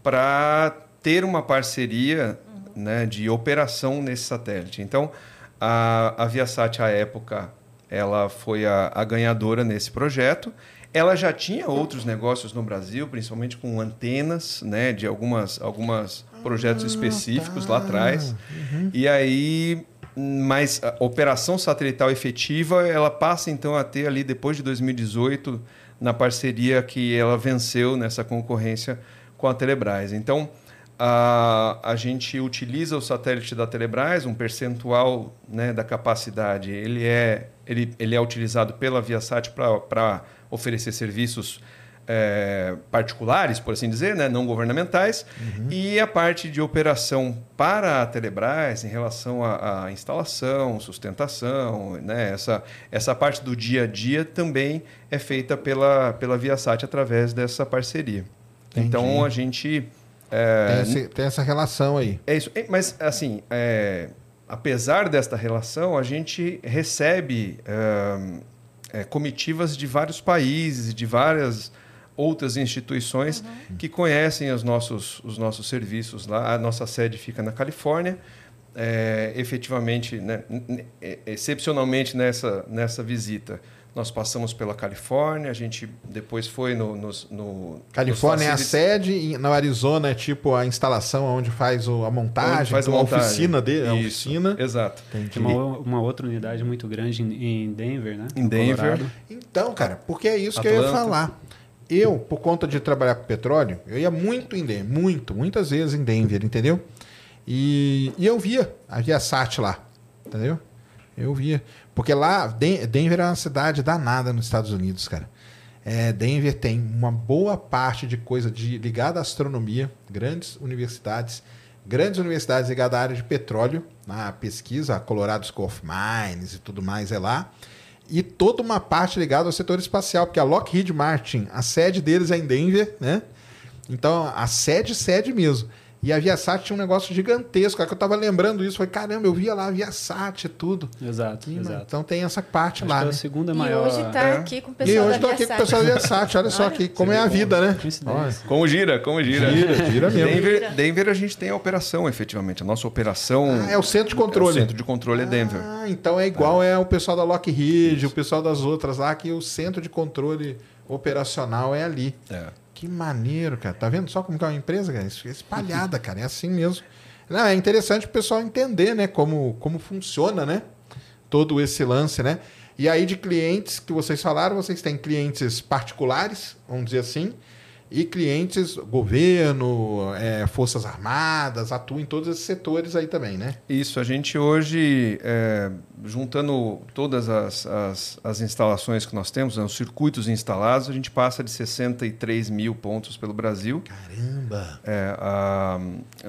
para ter uma parceria né, de operação nesse satélite. Então, a, a Viasat, à época, ela foi a, a ganhadora nesse projeto. Ela já tinha outros negócios no Brasil, principalmente com antenas, né, de algumas, algumas projetos específicos lá atrás. E aí, mas a operação satelital efetiva, ela passa então a ter ali depois de 2018 na parceria que ela venceu nessa concorrência com a Telebrás. Então, a, a gente utiliza o satélite da Telebrás, um percentual né, da capacidade, ele é, ele, ele é utilizado pela Viasat para oferecer serviços eh, particulares, por assim dizer, né, não governamentais, e a parte de operação para a Telebrás em relação à, à instalação, sustentação, né, essa, essa parte do dia a dia também é feita pela, pela Viasat através dessa parceria. Entendi. Então a gente Tem, é, esse- tem essa relação aí. é isso. É, Mas, assim, é, apesar desta relação, a gente recebe é, é, comitivas de vários países, de várias outras instituições que conhecem os nossos, os nossos serviços lá. A nossa sede fica na Califórnia. É, efetivamente, né, é, excepcionalmente nessa, nessa visita, nós passamos pela Califórnia, a gente depois foi no... nos- no Califórnia é a sede, e no Arizona é tipo a instalação onde faz o- a montagem, faz a montagem. oficina dele, a oficina. Exato. Tem uma, uma outra unidade muito grande em, Denver, né? Em No Denver. Colorado. Então, cara, porque é isso que eu ia Atlanta. falar. Eu, por conta de trabalhar com petróleo, eu ia muito em Denver, muito, muitas vezes em Denver, entendeu? E, e eu via a Viasat lá, entendeu? Eu via. Porque lá, Den- Denver é uma cidade danada nos Estados Unidos, cara. É, Denver tem uma boa parte de coisa de, ligada à astronomia, grandes universidades, grandes universidades ligadas à área de petróleo, na pesquisa, a Colorado School of Mines e tudo mais é lá. E toda uma parte ligada ao setor espacial, porque a Lockheed Martin, a sede deles é em Denver, né? Então, a sede, sede mesmo. E a Viasat tinha um negócio gigantesco. cara, que eu tava lembrando isso. Falei, caramba, eu via lá a Viasat e tudo. Exato, exato. Então tem essa parte Acho lá, que é né? a segunda E maior. hoje está É. aqui com o E pessoal hoje da tô aqui com o pessoal da Viasat. Olha só aqui como é a vida, né? Como gira, como gira. Gira, gira mesmo. Denver, Denver a gente tem a operação, efetivamente. A nossa operação. Ah, é o centro de controle. O centro de controle é Denver. Ah, então é igual é o pessoal da Lockheed, o pessoal das outras lá, que o centro de controle operacional é ali. É. Que maneiro, cara. Tá vendo só como que é uma empresa, cara? Isso é espalhada, cara. É assim mesmo. Não, é interessante o pessoal entender, né? Como, como funciona, né? Todo esse lance, né? E aí de clientes que vocês falaram, vocês têm clientes particulares, vamos dizer assim, E clientes, governo, é, forças armadas, atuam em todos esses setores aí também, né? Isso, a gente hoje, é, juntando todas as, as, as, instalações que nós temos, né, os circuitos instalados, a gente passa de 63 mil pontos pelo Brasil. Caramba! É, a,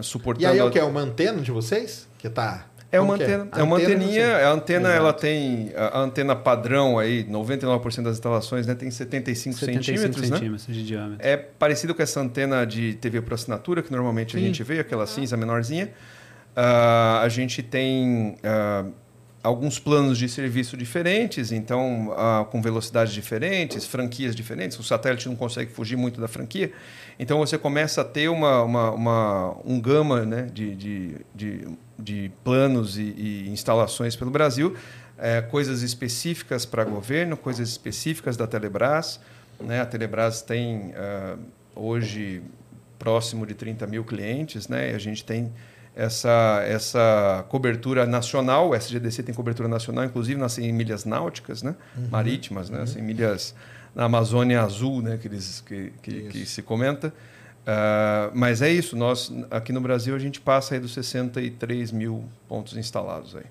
suportando e aí é o que? É uma antena de vocês? Que está é uma antena, é? é? uma anteninha, a antena Exato. ela tem a antena padrão aí, 99% das instalações, né, tem 75, 75 centímetros, centímetros né? de diâmetro. É parecido com essa antena de TV por assinatura que normalmente Sim. a gente vê, aquela cinza menorzinha. Uh, a gente tem uh, alguns planos de serviço diferentes, então uh, com velocidades diferentes, franquias diferentes. O satélite não consegue fugir muito da franquia. Então você começa a ter uma, uma, uma um gama né, de, de, de de planos e, e instalações pelo Brasil, é, coisas específicas para governo, coisas específicas da Telebrás. Né? A Telebrás tem uh, hoje próximo de 30 mil clientes, né? E a gente tem essa, essa cobertura nacional, o SGDC tem cobertura nacional, inclusive nas 100 milhas náuticas, né? Uhum. marítimas, né? Uhum. 100 milhas na Amazônia Azul, né? que, eles, que, que, que se comenta. Uh, mas é isso, nós aqui no Brasil a gente passa aí dos 63 mil pontos instalados aí.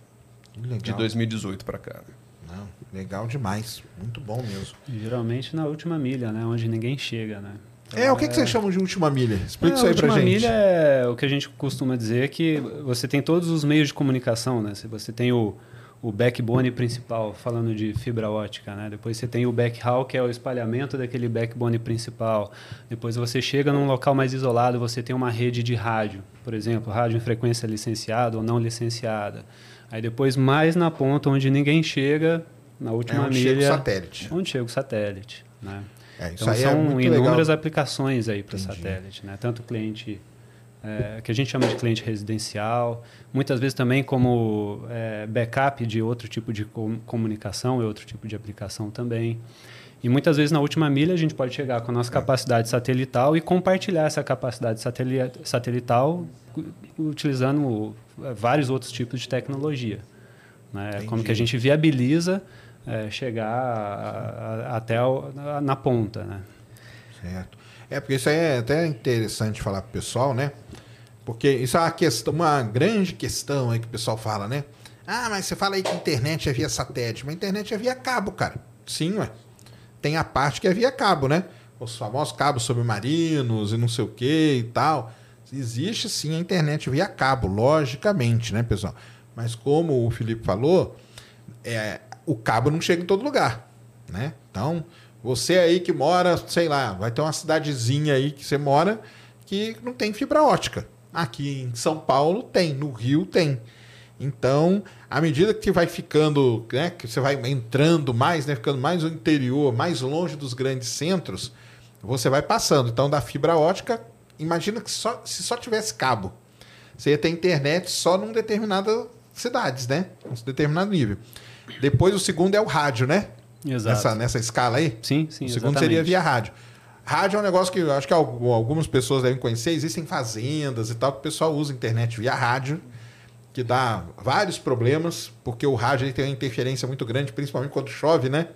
Legal. De 2018 para cá. Não, legal demais, muito bom mesmo. Geralmente na última milha, né, onde ninguém chega, né. Então, é, o que, é... que vocês chamam de última milha? Explica é, isso aí pra gente. Última milha é o que a gente costuma dizer que você tem todos os meios de comunicação, né? Você tem o, o backbone principal, falando de fibra ótica, né? Depois você tem o backhaul, que é o espalhamento daquele backbone principal. Depois você chega num local mais isolado, você tem uma rede de rádio, por exemplo, rádio em frequência licenciada ou não licenciada. Aí depois mais na ponta onde ninguém chega, na última é onde milha, chega o satélite. Onde chega o satélite, né? É, então é são é inúmeras legal. aplicações aí para satélite, né? Tanto cliente é, que a gente chama de cliente residencial, muitas vezes também como é, backup de outro tipo de comunicação e outro tipo de aplicação também. E muitas vezes na última milha a gente pode chegar com a nossa é. capacidade satelital e compartilhar essa capacidade satelital utilizando é, vários outros tipos de tecnologia. Né? Como que a gente viabiliza é, chegar a, a, até a, na ponta. Né? Certo. É, porque isso é até interessante falar para o pessoal, né? Porque isso é uma, questão, uma grande questão aí que o pessoal fala, né? Ah, mas você fala aí que internet é via satélite. Mas internet é via cabo, cara. Sim, ué. Tem a parte que é via cabo, né? Os famosos cabos submarinos e não sei o que e tal. Existe sim a internet via cabo, logicamente, né, pessoal? Mas como o Felipe falou, é, o cabo não chega em todo lugar, né? Então, você aí que mora, sei lá, vai ter uma cidadezinha aí que você mora que não tem fibra ótica. Aqui em São Paulo tem, no Rio tem. Então, à medida que vai ficando, né, que você vai entrando mais, né, ficando mais no interior, mais longe dos grandes centros, você vai passando. Então, da fibra ótica, imagina que só, se só tivesse cabo, você ia ter internet só num determinadas cidades, né? Um determinado nível. Depois o segundo é o rádio, né? Exato. Nessa, nessa escala aí? Sim, sim. O segundo exatamente. seria via rádio. Rádio é um negócio que eu acho que algumas pessoas devem conhecer. Existem fazendas e tal que o pessoal usa internet via rádio, que dá vários problemas, porque o rádio tem uma interferência muito grande, principalmente quando chove, né?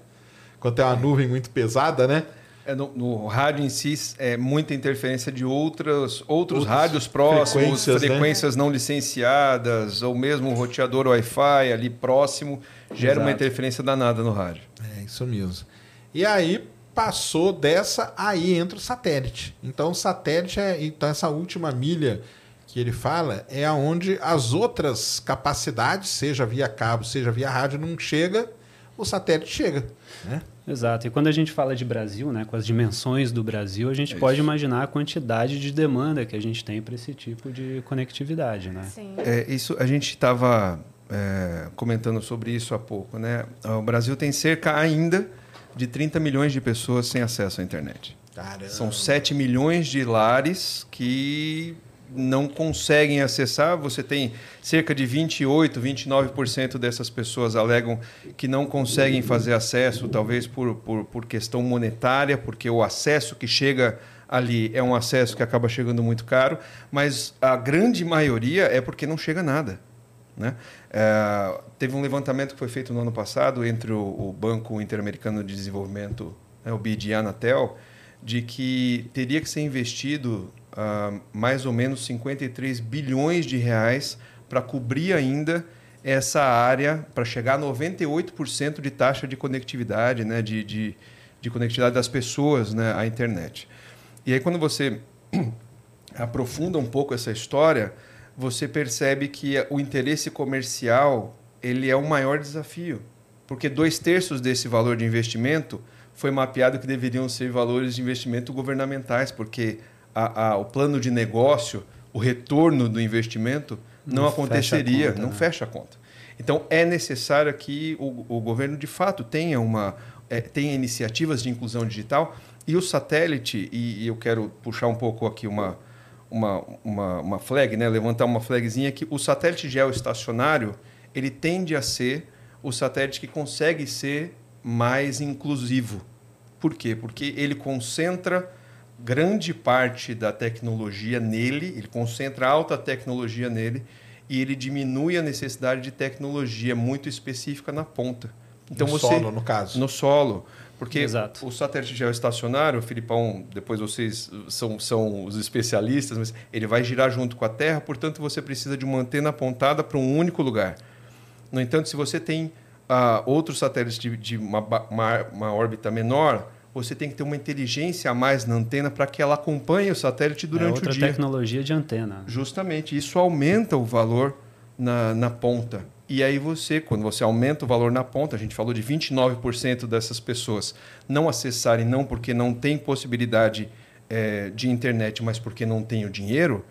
Quando tem uma nuvem muito pesada, né? É, no, no, rádio em si é muita interferência de outras, outros Outras rádios próximos, frequências, frequências né? não licenciadas, ou mesmo um roteador Wi-Fi ali próximo, gera Exato. uma interferência danada no rádio. É isso mesmo. E aí passou dessa, aí entra o satélite. Então o satélite é. Então essa última milha que ele fala é aonde as outras capacidades, seja via cabo, seja via rádio, não chega, o satélite chega. Né? Exato. E quando a gente fala de Brasil, né, com as dimensões do Brasil, a gente é pode imaginar a quantidade de demanda que a gente tem para esse tipo de conectividade, né? Sim. É, isso a gente estava é, comentando sobre isso há pouco, né? O Brasil tem cerca ainda de 30 milhões de pessoas sem acesso à internet. Caramba. São 7 milhões de lares que não conseguem acessar. Você tem cerca de 28, 29% dessas pessoas alegam que não conseguem fazer acesso, talvez por, por, por questão monetária, porque o acesso que chega ali é um acesso que acaba chegando muito caro, mas a grande maioria é porque não chega nada. Né? É, teve um levantamento que foi feito no ano passado entre o, o Banco Interamericano de Desenvolvimento, né, o BID e a Anatel, de que teria que ser investido uh, mais ou menos 53 bilhões de reais para cobrir ainda essa área, para chegar a 98% de taxa de conectividade, né, de, de, de conectividade das pessoas né, à internet. E aí, quando você aprofunda um pouco essa história, você percebe que o interesse comercial ele é o maior desafio, porque dois terços desse valor de investimento foi mapeado que deveriam ser valores de investimento governamentais, porque a, a, o plano de negócio, o retorno do investimento não, não aconteceria, conta, não né? fecha a conta. Então é necessário que o, o governo de fato tenha uma é, tenha iniciativas de inclusão digital e o satélite e, e eu quero puxar um pouco aqui uma uma, uma, uma flag, né? levantar uma flagzinha que o satélite geoestacionário ele tende a ser o satélite que consegue ser mais inclusivo. Por quê? Porque ele concentra grande parte da tecnologia nele, ele concentra alta tecnologia nele e ele diminui a necessidade de tecnologia muito específica na ponta. Então no você, solo, no caso. No solo. Porque Exato. o satélite geoestacionário, Filipão, depois vocês são, são os especialistas, mas ele vai girar junto com a Terra, portanto você precisa de uma antena apontada para um único lugar. No entanto, se você tem uh, outros satélites de, de uma, uma, uma órbita menor, você tem que ter uma inteligência a mais na antena para que ela acompanhe o satélite durante é outra o dia. tecnologia de antena. Justamente, isso aumenta o valor na, na ponta. E aí você, quando você aumenta o valor na ponta, a gente falou de 29% dessas pessoas não acessarem não porque não tem possibilidade é, de internet, mas porque não tem o dinheiro,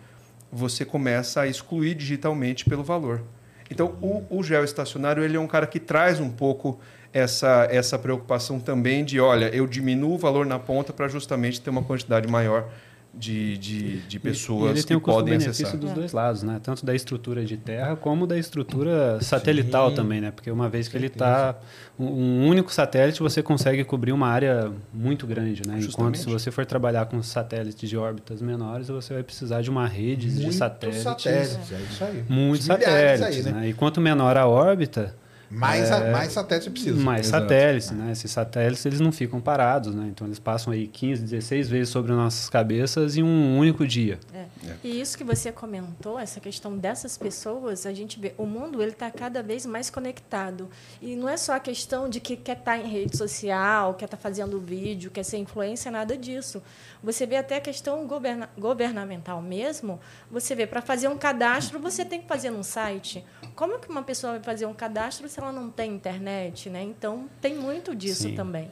você começa a excluir digitalmente pelo valor. Então, o, o geoestacionário ele é um cara que traz um pouco essa, essa preocupação também de, olha, eu diminuo o valor na ponta para justamente ter uma quantidade maior de, de, de pessoas e ele tem que podem acessar. dos dois lados, né? Tanto da estrutura de terra como da estrutura satelital Sim. também, né? Porque uma vez que ele está um único satélite, você consegue cobrir uma área muito grande, né? Justamente. Enquanto se você for trabalhar com satélites de órbitas menores, você vai precisar de uma rede de satélites. satélites, é isso aí. Muitos satélites, aí, né? né? E quanto menor a órbita, mais, é, mais satélites precisa. Mais Exato. satélites, né? Esses satélites eles não ficam parados, né? Então eles passam aí 15, 16 vezes sobre nossas cabeças em um único dia. É. É. E isso que você comentou, essa questão dessas pessoas, a gente vê, o mundo ele está cada vez mais conectado. E não é só a questão de que quer estar tá em rede social, quer estar tá fazendo vídeo, quer ser influência, nada disso. Você vê até a questão governa governamental mesmo. Você vê, para fazer um cadastro, você tem que fazer num site. Como que uma pessoa vai fazer um cadastro se ela não tem internet? Né? Então, tem muito disso Sim. também.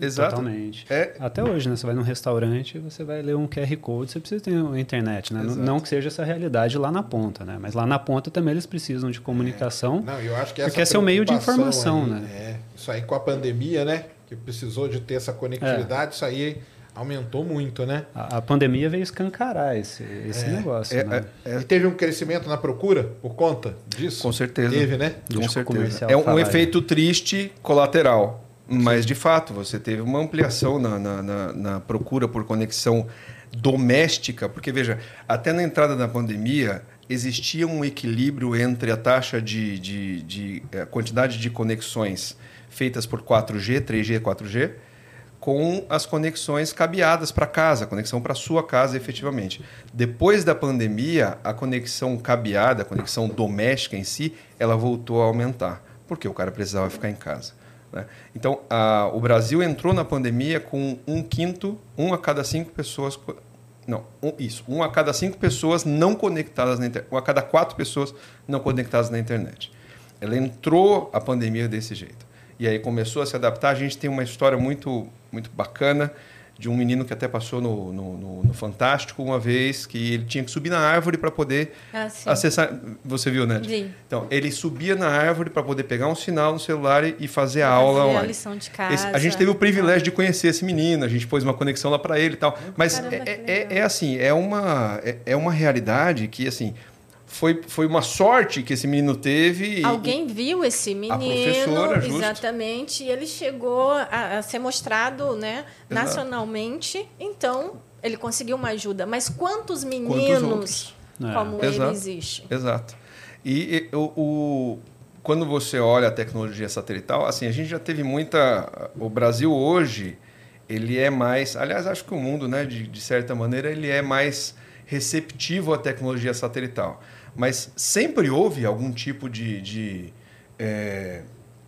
Exato. Totalmente. É... Até hoje, né? Você vai num restaurante, você vai ler um QR Code, você precisa ter internet, né? Exato. Não que seja essa realidade lá na ponta, né? Mas lá na ponta também eles precisam de comunicação. É. Não, eu acho que essa porque esse é o meio de informação, aí, né? É. Isso aí com a pandemia, né? Que precisou de ter essa conectividade, é. isso aí aumentou muito, né? A, a pandemia veio escancarar esse, esse é, negócio. É, né? é, e teve um crescimento na procura por conta disso? Com certeza. Teve, né? Com certeza. É um efeito triste colateral. Mas, de fato, você teve uma ampliação na, na, na, na procura por conexão doméstica, porque, veja, até na entrada da pandemia, existia um equilíbrio entre a taxa de, de, de a quantidade de conexões feitas por 4G, 3G, 4G, com as conexões cabeadas para casa, conexão para sua casa efetivamente. Depois da pandemia, a conexão cabeada, a conexão doméstica em si, ela voltou a aumentar, porque o cara precisava ficar em casa. Né? Então, a, o Brasil entrou na pandemia com um quinto, um a cada cinco pessoas. Não, um, isso. Um a cada cinco pessoas não conectadas na internet. Um a cada quatro pessoas não conectadas na internet. Ela entrou a pandemia desse jeito. E aí começou a se adaptar. A gente tem uma história muito muito bacana de um menino que até passou no, no, no, no Fantástico uma vez, que ele tinha que subir na árvore para poder ah, acessar. Você viu, né? Vi. Então, ele subia na árvore para poder pegar um sinal no celular e fazer a aula online. a lição de casa. Esse, a gente teve o privilégio de conhecer esse menino, a gente pôs uma conexão lá para ele e tal. Mas Caramba, é, é, é, assim, é uma, é, é uma realidade que, assim, foi, foi uma sorte que esse menino teve. Alguém viu esse menino, a professora, justo. exatamente, e ele chegou a, a ser mostrado né, nacionalmente, então ele conseguiu uma ajuda. Mas quantos meninos quantos como é. ele Exato. existe? Exato. E, e o, o, quando você olha a tecnologia satelital, assim, a gente já teve muita. O Brasil hoje ele é mais. Aliás, acho que o mundo, né, de, de certa maneira, ele é mais receptivo à tecnologia satelital. Mas sempre houve algum tipo de. de é,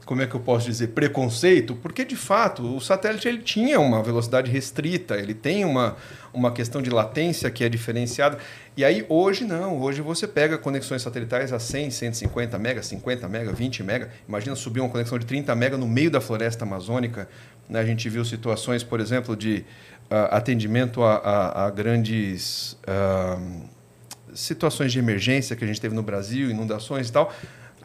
como é que eu posso dizer, preconceito, porque de fato o satélite ele tinha uma velocidade restrita, ele tem uma, uma questão de latência que é diferenciada. E aí hoje não, hoje você pega conexões satelitais a 100, 150 mega, 50 mega, 20 mega. Imagina subir uma conexão de 30 mega no meio da floresta amazônica. Né? A gente viu situações, por exemplo, de uh, atendimento a, a, a grandes uh, situações de emergência que a gente teve no Brasil, inundações e tal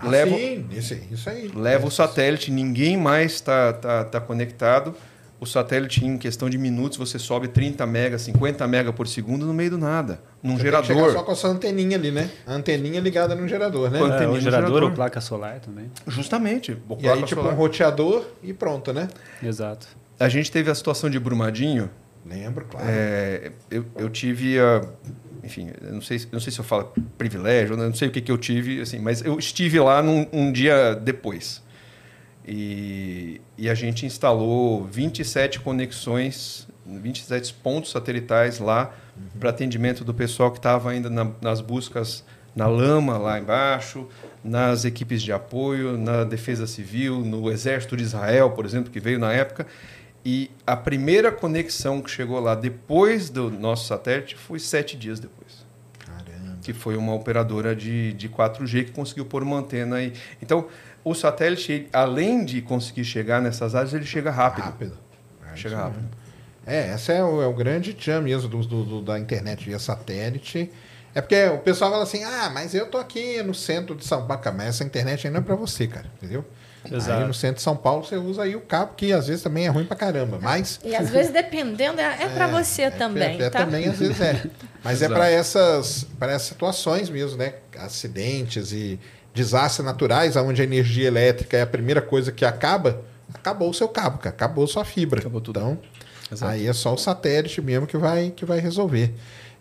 ah, leva, sim, isso, isso aí. Leva o satélite, ninguém mais está tá, tá conectado. O satélite, em questão de minutos, você sobe 30 mega, 50 mega por segundo no meio do nada. Num você gerador. Tem só com essa anteninha ali, né? A anteninha ligada no gerador, né? É, o gerador, ou placa solar também. Justamente. e aí, tipo, solar. um roteador e pronto, né? Exato. A gente teve a situação de Brumadinho. Lembro, claro. É, eu, eu tive a enfim, não sei, não sei se eu falo privilégio, não sei o que, que eu tive, assim, mas eu estive lá num, um dia depois. E, e a gente instalou 27 conexões, 27 pontos satelitais lá uhum. para atendimento do pessoal que estava ainda na, nas buscas na lama lá embaixo, nas equipes de apoio, na defesa civil, no exército de Israel, por exemplo, que veio na época. E a primeira conexão que chegou lá depois do nosso satélite foi sete dias depois. Que foi uma operadora de, de 4G que conseguiu pôr uma antena aí. Então, o satélite, além de conseguir chegar nessas áreas, ele chega rápido. Rápido. É chega rápido. É, esse é o, é o grande tchan mesmo do, do, do, da internet via satélite. É porque o pessoal fala assim, ah, mas eu tô aqui no centro de São Paulo, mas essa internet aí não é para você, cara, entendeu? Exato. Aí no centro de São Paulo você usa aí o cabo, que às vezes também é ruim pra caramba. Mas... E às vezes, dependendo, é, é para é, você é, também. É, é, tá? também às vezes é. Mas é Exato. é para essas, essas situações mesmo, né? Acidentes e desastres naturais, onde a energia elétrica é a primeira coisa que acaba, acabou o seu cabo, cara. acabou sua fibra. Acabou tudo. Então, Exato. aí é só o satélite mesmo que vai, que vai resolver.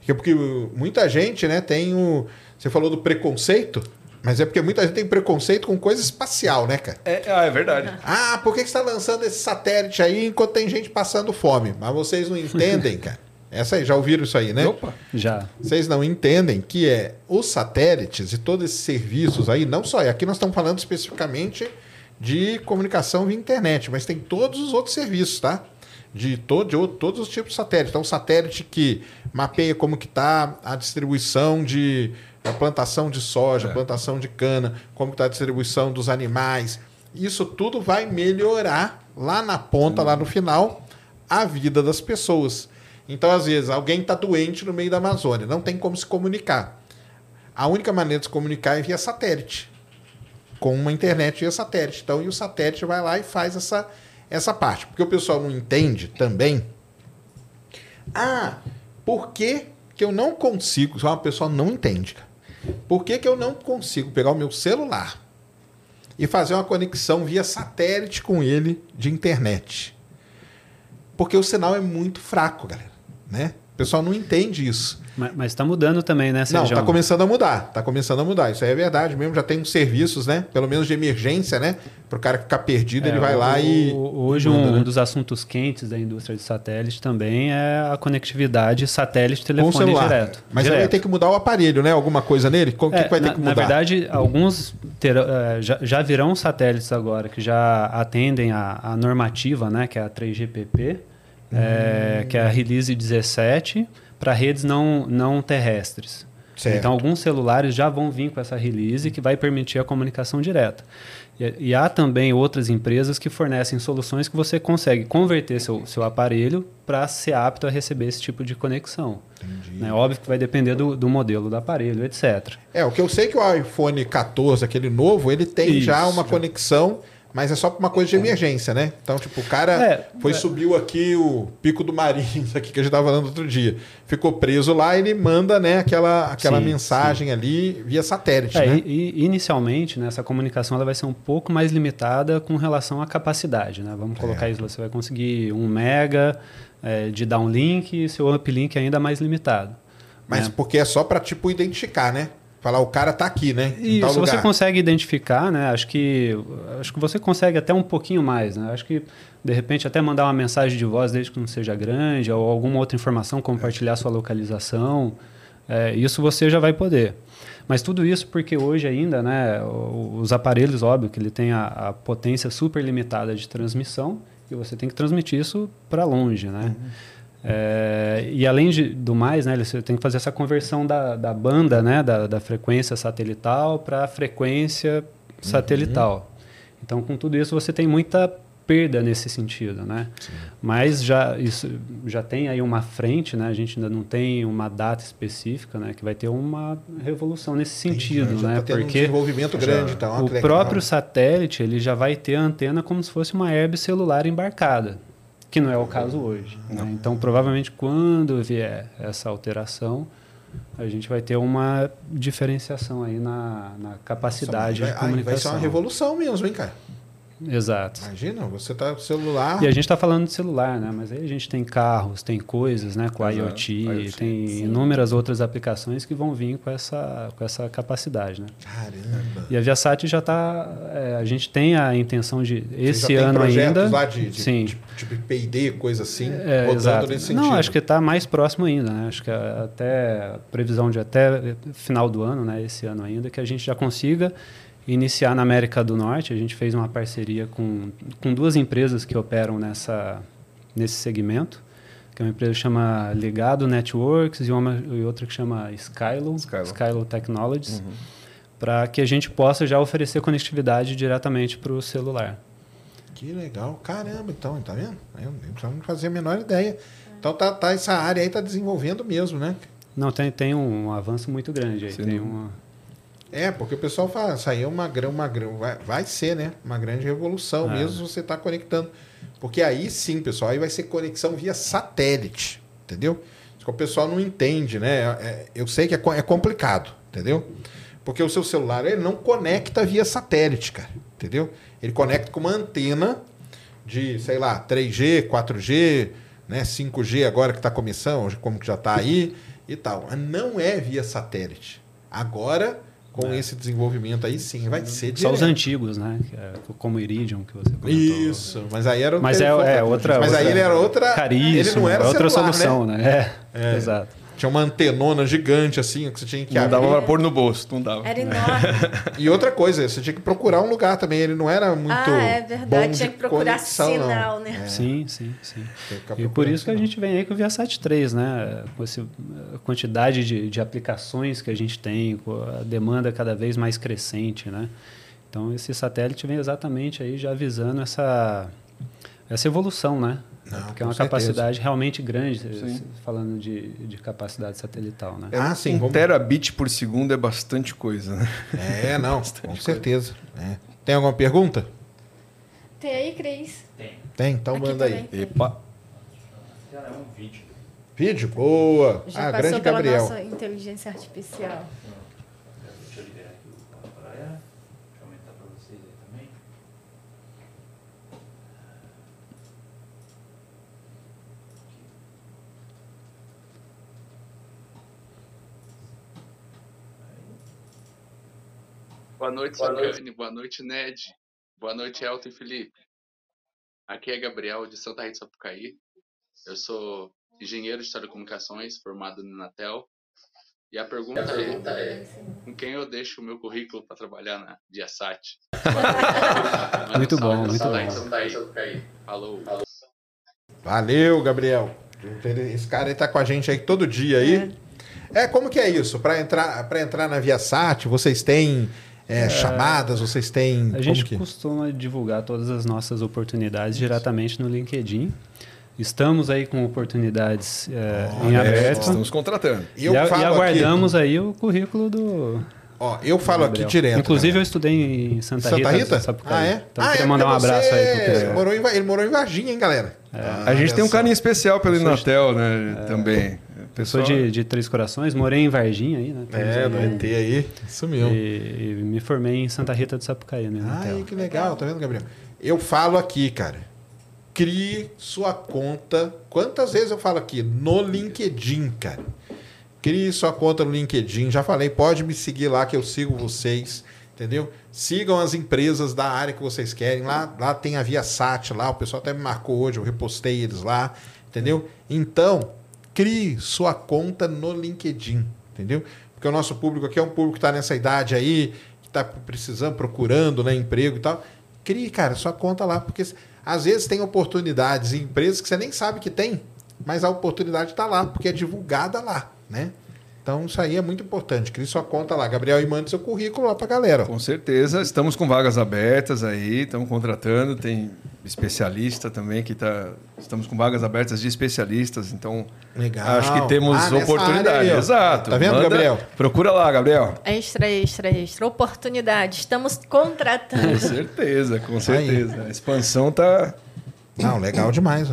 Porque muita gente, né, tem o. Você falou do preconceito. Mas é porque muita gente tem preconceito com coisa espacial, né, cara? É, ah, é verdade. Ah, por que, que você está lançando esse satélite aí enquanto tem gente passando fome? Mas vocês não entendem, cara. Essa aí, já ouviram isso aí, né? Opa, já. Vocês não entendem que é os satélites e todos esses serviços aí, não só. E aqui nós estamos falando especificamente de comunicação via internet, mas tem todos os outros serviços, tá? De, todo, de todos os tipos de satélite. Então, satélite que mapeia como que está a distribuição de a plantação de soja, é. plantação de cana, como está a distribuição dos animais. Isso tudo vai melhorar lá na ponta, lá no final, a vida das pessoas. Então, às vezes, alguém está doente no meio da Amazônia, não tem como se comunicar. A única maneira de se comunicar é via satélite, com uma internet via satélite. Então, e o satélite vai lá e faz essa, essa parte. Porque o pessoal não entende também. Ah, por que, que eu não consigo? Só uma pessoa não entende. Por que, que eu não consigo pegar o meu celular e fazer uma conexão via satélite com ele de internet? Porque o sinal é muito fraco, galera. Né? O pessoal não entende isso. Mas está mudando também, né, Sérgio? Não, está começando a mudar. Está começando a mudar. Isso aí é verdade mesmo. Já tem uns serviços, né? Pelo menos de emergência, né? Para o cara ficar perdido, é, ele vai o, lá e. Hoje, manda, um, né? dos assuntos quentes da indústria de satélite também é a conectividade satélite-telefone direto. Mas direto. aí vai ter que mudar o aparelho, né? Alguma coisa nele? O é, que vai ter na, que mudar? Na verdade, alguns ter, uh, já, já, virão satélites agora que já atendem a, a normativa, né? Que é a 3GPP, é, que é a Release 17 para redes não, não terrestres. Certo. Então, alguns celulares já vão vir com essa release que vai permitir a comunicação direta. E, e, há também outras empresas que fornecem soluções que você consegue converter seu, seu aparelho para ser apto a receber esse tipo de conexão. Entendi. É óbvio que vai depender do, do, modelo do aparelho, etc. É, o que eu sei é que o iPhone 14, aquele novo, ele tem Isso, já uma conexão mas é só uma coisa de emergência, né? Então, tipo, o cara é, foi, é. subiu aqui o Pico do Marinhos, aqui que a gente estava falando outro dia. Ficou preso lá e ele manda, né, aquela, aquela sim, mensagem sim. ali via satélite, é, né? E, e, inicialmente, né, essa comunicação ela vai ser um pouco mais limitada com relação à capacidade, né? Vamos colocar é. isso, você vai conseguir um mega é, de downlink e seu uplink ainda mais limitado. Mas né? porque é só para, tipo, identificar, né? Falar, o cara tá aqui, né? E se você consegue identificar, né? Acho que, acho que você consegue até um pouquinho mais, né? Acho que, de repente, até mandar uma mensagem de voz, desde que não seja grande, ou alguma outra informação, compartilhar sua localização. É, isso você já vai poder. Mas tudo isso porque hoje ainda, né, os aparelhos, óbvio, que ele tem a, a potência super limitada de transmissão e você tem que transmitir isso para longe, né? Uhum. É, e além de, do mais, né, você tem que fazer essa conversão da, da banda, né, da, da frequência satelital para a frequência satelital. Uhum. Então, com tudo isso, você tem muita perda nesse sentido, né? Sim. Mas já isso já tem aí uma frente, né? A gente ainda não tem uma data específica, né? Que vai ter uma revolução nesse sentido, Entendi, né? Tá Porque um desenvolvimento grande, então, o próprio satélite ele já vai ter a antena como se fosse uma herb celular embarcada que não é o caso hoje. Né? Então, provavelmente, quando vier essa alteração, a gente vai ter uma diferenciação aí na, na capacidade vai, de comunicação. Vai ser uma revolução mesmo, hein, cara? Exato. Imagina, você tá com celular. E a gente está falando de celular, né? Mas aí a gente tem carros, tem coisas, né? Com Exato. IoT, IoT, tem sim. inúmeras outras aplicações que vão vir com essa, com essa capacidade, né? Caramba. E a Viasat já está. É, a gente tem a intenção de esse ano ainda. Lá de, de, sim. Tipo de P&D, coisa assim, é, rodando exato. nesse sentido. Não, acho que está mais próximo ainda, né? Acho que até previsão de até final do ano, né? Esse ano ainda, que a gente já consiga iniciar na América do Norte. A gente fez uma parceria com, com duas empresas que operam nessa, nesse segmento, que é uma empresa que chama Ligado Networks e, uma, e outra que chama Skylo, Skylo, Skylo Technologies, uhum. para que a gente possa já oferecer conectividade diretamente para o celular. Que legal. Caramba, então, tá vendo? Eu não fazia a menor ideia. Então tá, tá essa área aí está desenvolvendo mesmo, né? Não, tem, tem um avanço muito grande aí. Sim, tem uma é, porque o pessoal fala, isso aí é uma, uma, vai, vai ser, né? Uma grande revolução, é. mesmo você está conectando. Porque aí sim, pessoal, aí vai ser conexão via satélite, entendeu? o pessoal não entende, né? É, eu sei que é, é complicado, entendeu? Porque o seu celular ele não conecta via satélite, cara, entendeu? Ele conecta com uma antena de, sei lá, 3G, 4G, né, 5G agora que está começando, como que já está aí e tal. Não é via satélite. Agora com é. esse desenvolvimento aí sim vai ser Só os antigos, né? É como Iridium que você comentou. Isso, mas aí era Mas é, é outra Mas outra, aí ele era outra caríssimo, ele não era outra celular, solução, né? né? É, é, exato. Tinha uma antenona gigante assim que você tinha que não abrir. dava para pôr no bolso, não dava. Era enorme. e outra coisa, você tinha que procurar um lugar também. Ele não era muito. Ah, é verdade. tinha que procurar conexão, sinal, não. né? É. Sim, sim, sim. E por isso que a gente vem aí com o Viasat 3, né? Com essa quantidade de, de aplicações que a gente tem, com a demanda cada vez mais crescente, né? Então esse satélite vem exatamente aí já avisando essa essa evolução, né? Não, porque é uma certeza. capacidade realmente grande, sim. falando de, de capacidade satelital, né? Ah, sim. Um vamos... terabit por segundo é bastante coisa, né? É, não, com certeza. É. Tem alguma pergunta? Tem aí, Cris? Tem. Tem? Então Aqui manda também. aí. Epa. É um vídeo. Vídeo? Boa. Já ah, passou grande pela Gabriel. nossa inteligência artificial. Boa noite, Boa noite. Boa noite, Ned. Boa noite, Elton e Felipe. Aqui é Gabriel, de Santa Rita Sapucaí. Eu sou engenheiro de telecomunicações, formado no Natel. E a pergunta, a pergunta é, é, com quem eu deixo o meu currículo para trabalhar na Diasat? muito bom, muito bom. Falou. Valeu, Gabriel. Esse cara aí tá com a gente aí todo dia aí. É, é como que é isso? Para entrar, para entrar na Viasat, vocês têm é, é, chamadas? Vocês têm. A gente que? costuma divulgar todas as nossas oportunidades Isso. diretamente no LinkedIn. Estamos aí com oportunidades é, oh, em aberto. Estamos contratando. E, e, a, e aguardamos aqui... aí o currículo do. Ó, eu falo aqui direto. Inclusive, né? eu estudei em Santa, Santa Rita. Rita? Ah, é? Então, ah, queria é mandar um abraço aí pro Ele morou, em, ele morou em Varginha, hein, galera? É. Ah, a gente tem um carinho especial pelo Inatel, né? É. Também. Pessoa de, de Três Corações, morei em Varginha aí, né? é, no ET aí, sumiu. E, e, me formei em Santa Rita do Sapucaí, né? Ai, que legal, tá vendo, Gabriel? Eu falo aqui, cara, crie sua conta. Quantas vezes eu falo aqui? No LinkedIn, cara. Crie sua conta no LinkedIn. Já falei, pode me seguir lá que eu sigo vocês. Entendeu? Sigam as empresas da área que vocês querem. Lá, lá tem a Viasat lá, o pessoal até me marcou hoje, eu repostei eles lá. Entendeu? Então, crie sua conta no LinkedIn. Entendeu? Porque o nosso público aqui é um público que está nessa idade aí, que está precisando, procurando né, emprego e tal. Crie, cara, sua conta lá, porque às vezes tem oportunidades em empresas que você nem sabe que tem, mas a oportunidade está lá, porque é divulgada lá, né? Então, isso aí é muito importante. Crie sua conta lá, Gabriel, e mande seu currículo lá para a galera. Com certeza. Estamos com vagas abertas aí, estamos contratando. Tem especialista também que está. Estamos com vagas abertas de especialistas, então Legal. acho que temos Ah, oportunidade. aí. Exato. Tá vendo, Manda- Gabriel? Procura lá, Gabriel. Extra, extra, extra. Oportunidade. Estamos Com contratando. certeza, com Aí. certeza. A expansão tá. Não, legal demais.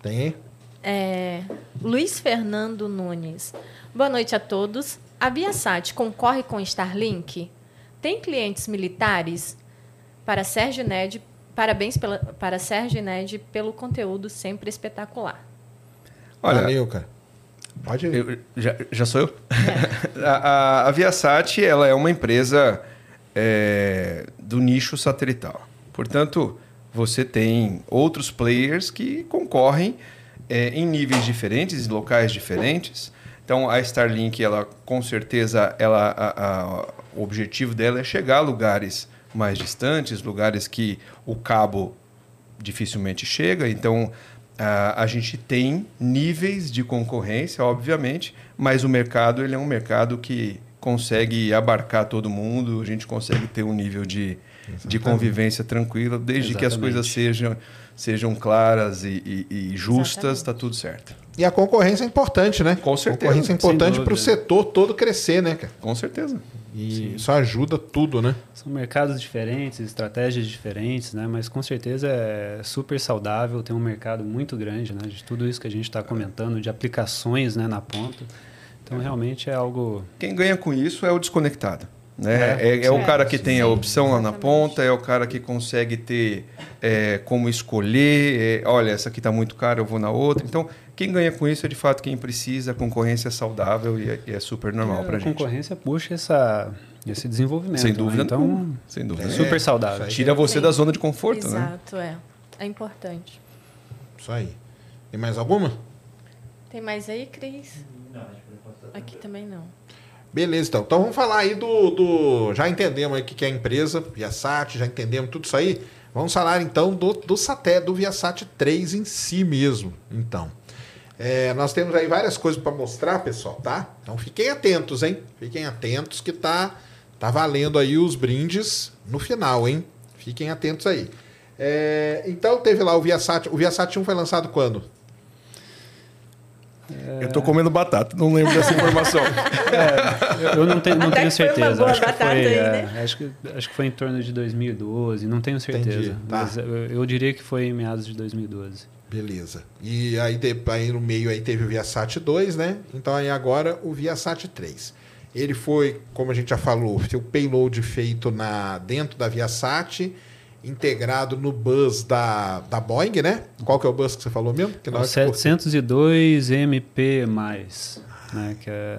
Tem aí? É, Luiz Fernando Nunes. Boa noite a todos. A Viasat concorre com Starlink? Tem clientes militares? Para Sérgio Ned, parabéns pela, para Sérgio Ned pelo conteúdo sempre espetacular. Olha, Valeu, cara. Pode ir. Eu- já, já sou eu? a, a, a Viasat ela é uma empresa é, do nicho satelital. Portanto, você tem outros players que concorrem é, em níveis diferentes, em locais diferentes. Então, a Starlink, ela com certeza, ela, a- a- o objetivo dela é chegar a lugares mais distantes, lugares que o cabo dificilmente chega. Então, a, a gente tem níveis de concorrência, obviamente, mas o mercado ele é um mercado que consegue abarcar todo mundo, a gente consegue ter um nível de, de convivência tranquila, desde que as Exatamente. coisas sejam, sejam claras e, e- e justas, está tudo certo. E a concorrência é importante, né? Com certeza. Concorrência é importante para o setor todo crescer, né, cara? Com certeza. E isso ajuda tudo, né? São mercados diferentes, estratégias diferentes, né? Mas com certeza é super saudável, tem um mercado muito grande, né? De tudo isso que a gente está comentando, de aplicações né, na ponta. Então, realmente é algo... Quem ganha com isso é o desconectado. Né? É, É, é o sim. cara que tem a opção lá na ponta, é o cara que consegue ter é, como escolher. é, olha, essa aqui está muito cara, eu vou na outra. Então, quem ganha com isso é de fato quem precisa. A concorrência é saudável e é, e é super normal para a a gente. concorrência puxa essa, esse desenvolvimento. Sem né? dúvida Então, nenhuma. Sem dúvida. É, super saudável. Tira você Sim. da zona de conforto, né? Exato, é. É importante. Isso aí. Tem mais alguma? Tem mais aí, Cris? Aqui também não. Beleza, então. Então vamos falar aí do. do- já entendemos aí o que é a empresa, Viasat, já entendemos tudo isso aí. Vamos falar então do, do satélite, do Viasat 3 em si mesmo. Então. É, nós temos aí várias coisas para mostrar, pessoal, tá? Então fiquem atentos, hein? Fiquem atentos que tá, tá valendo aí os brindes no final, hein? Fiquem atentos aí. É, então teve lá o Viasat. O Viasat 1 foi lançado quando? Eu tô comendo batata, não lembro dessa informação. Eu não tenho, não Até tenho certeza. boa acho, que batata foi, aí, é, né? acho, que, acho que foi em torno de 2012, não tenho certeza. Entendi, tá. Mas eu, eu diria que foi em meados de 2012. Beleza. E aí, aí no meio aí teve o Viasat 2, né? Então aí agora o Viasat 3. Ele foi, como a gente já falou, o payload feito na, dentro da Viasat, integrado no bus da, da Boeing, né? Qual que é o bus que você falou mesmo? Que O que for- 702 MP+, né, que é...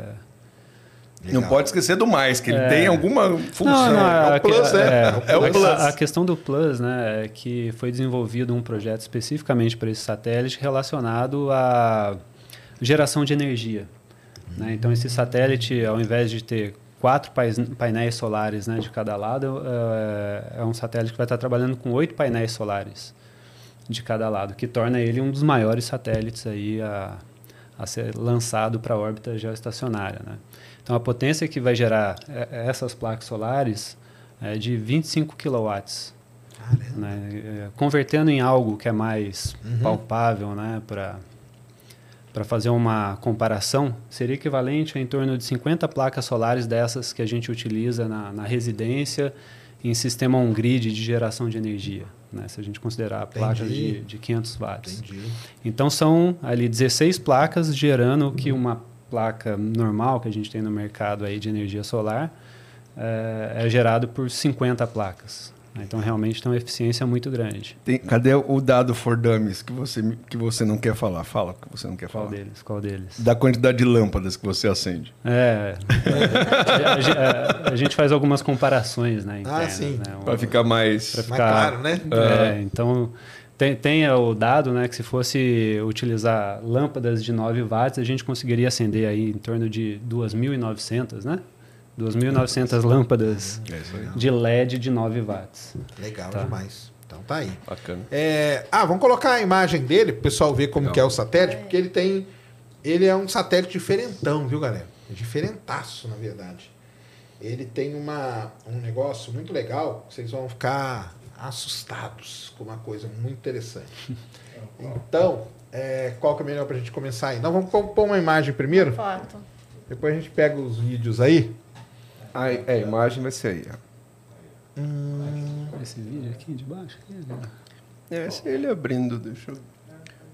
Não Legal. pode esquecer do mais, que ele É. tem alguma função. é o a- Plus, né? é, É o a- Plus. A, questão do Plus, né, é que foi desenvolvido um projeto especificamente para esse satélite relacionado à geração de energia. né? Então, esse satélite, ao invés de ter quatro painéis solares né, de cada lado, é, é um satélite que vai estar trabalhando com oito painéis solares de cada lado, que torna ele um dos maiores satélites aí a, a ser lançado para a órbita geoestacionária. Né? Então, a potência que vai gerar é, essas placas solares é de 25 quilowatts. Né? É, Convertendo em algo que é mais palpável né? para para fazer uma comparação, seria equivalente a em torno de 50 placas solares dessas que a gente utiliza na, na residência em sistema on-grid de geração de energia, né? se a gente considerar placas de, de 500 watts. Entendi. Então são ali 16 placas gerando o que uma placa normal que a gente tem no mercado aí de energia solar é, é gerado por 50 placas. Então, realmente tem uma eficiência muito grande. Tem, cadê o dado for dummies que você, que você não quer falar? Fala que você não quer Qual falar. deles? Qual deles? Da quantidade de lâmpadas que você acende. É, a, gente- a- a gente faz algumas comparações, né? Ah, internas, sim. Né? Para ficar mais... Pra Mais ficar- claro, né? É, então tem, tem o dado, né, que se fosse utilizar lâmpadas de 9 watts, a gente conseguiria acender aí em torno de 2.900, né? 2.900 lâmpadas É de LED de 9 watts. Legal Tá. demais. Então tá aí. Bacana. É, ah, vamos colocar a imagem dele para o pessoal ver como Legal. que é o satélite, porque ele tem. Ele é um satélite diferentão, viu, galera? É diferentaço, na verdade. Ele tem uma, um negócio muito legal, que vocês vão ficar assustados com uma coisa muito interessante. Então, é, qual que é melhor para a gente começar aí? Não, vamos pôr pôr uma imagem primeiro, Foto. depois a gente pega os vídeos aí. Ah, é, a imagem vai ser aí. ó. Esse vídeo aqui de baixo? aqui, né? É, esse ele abrindo, deixa eu...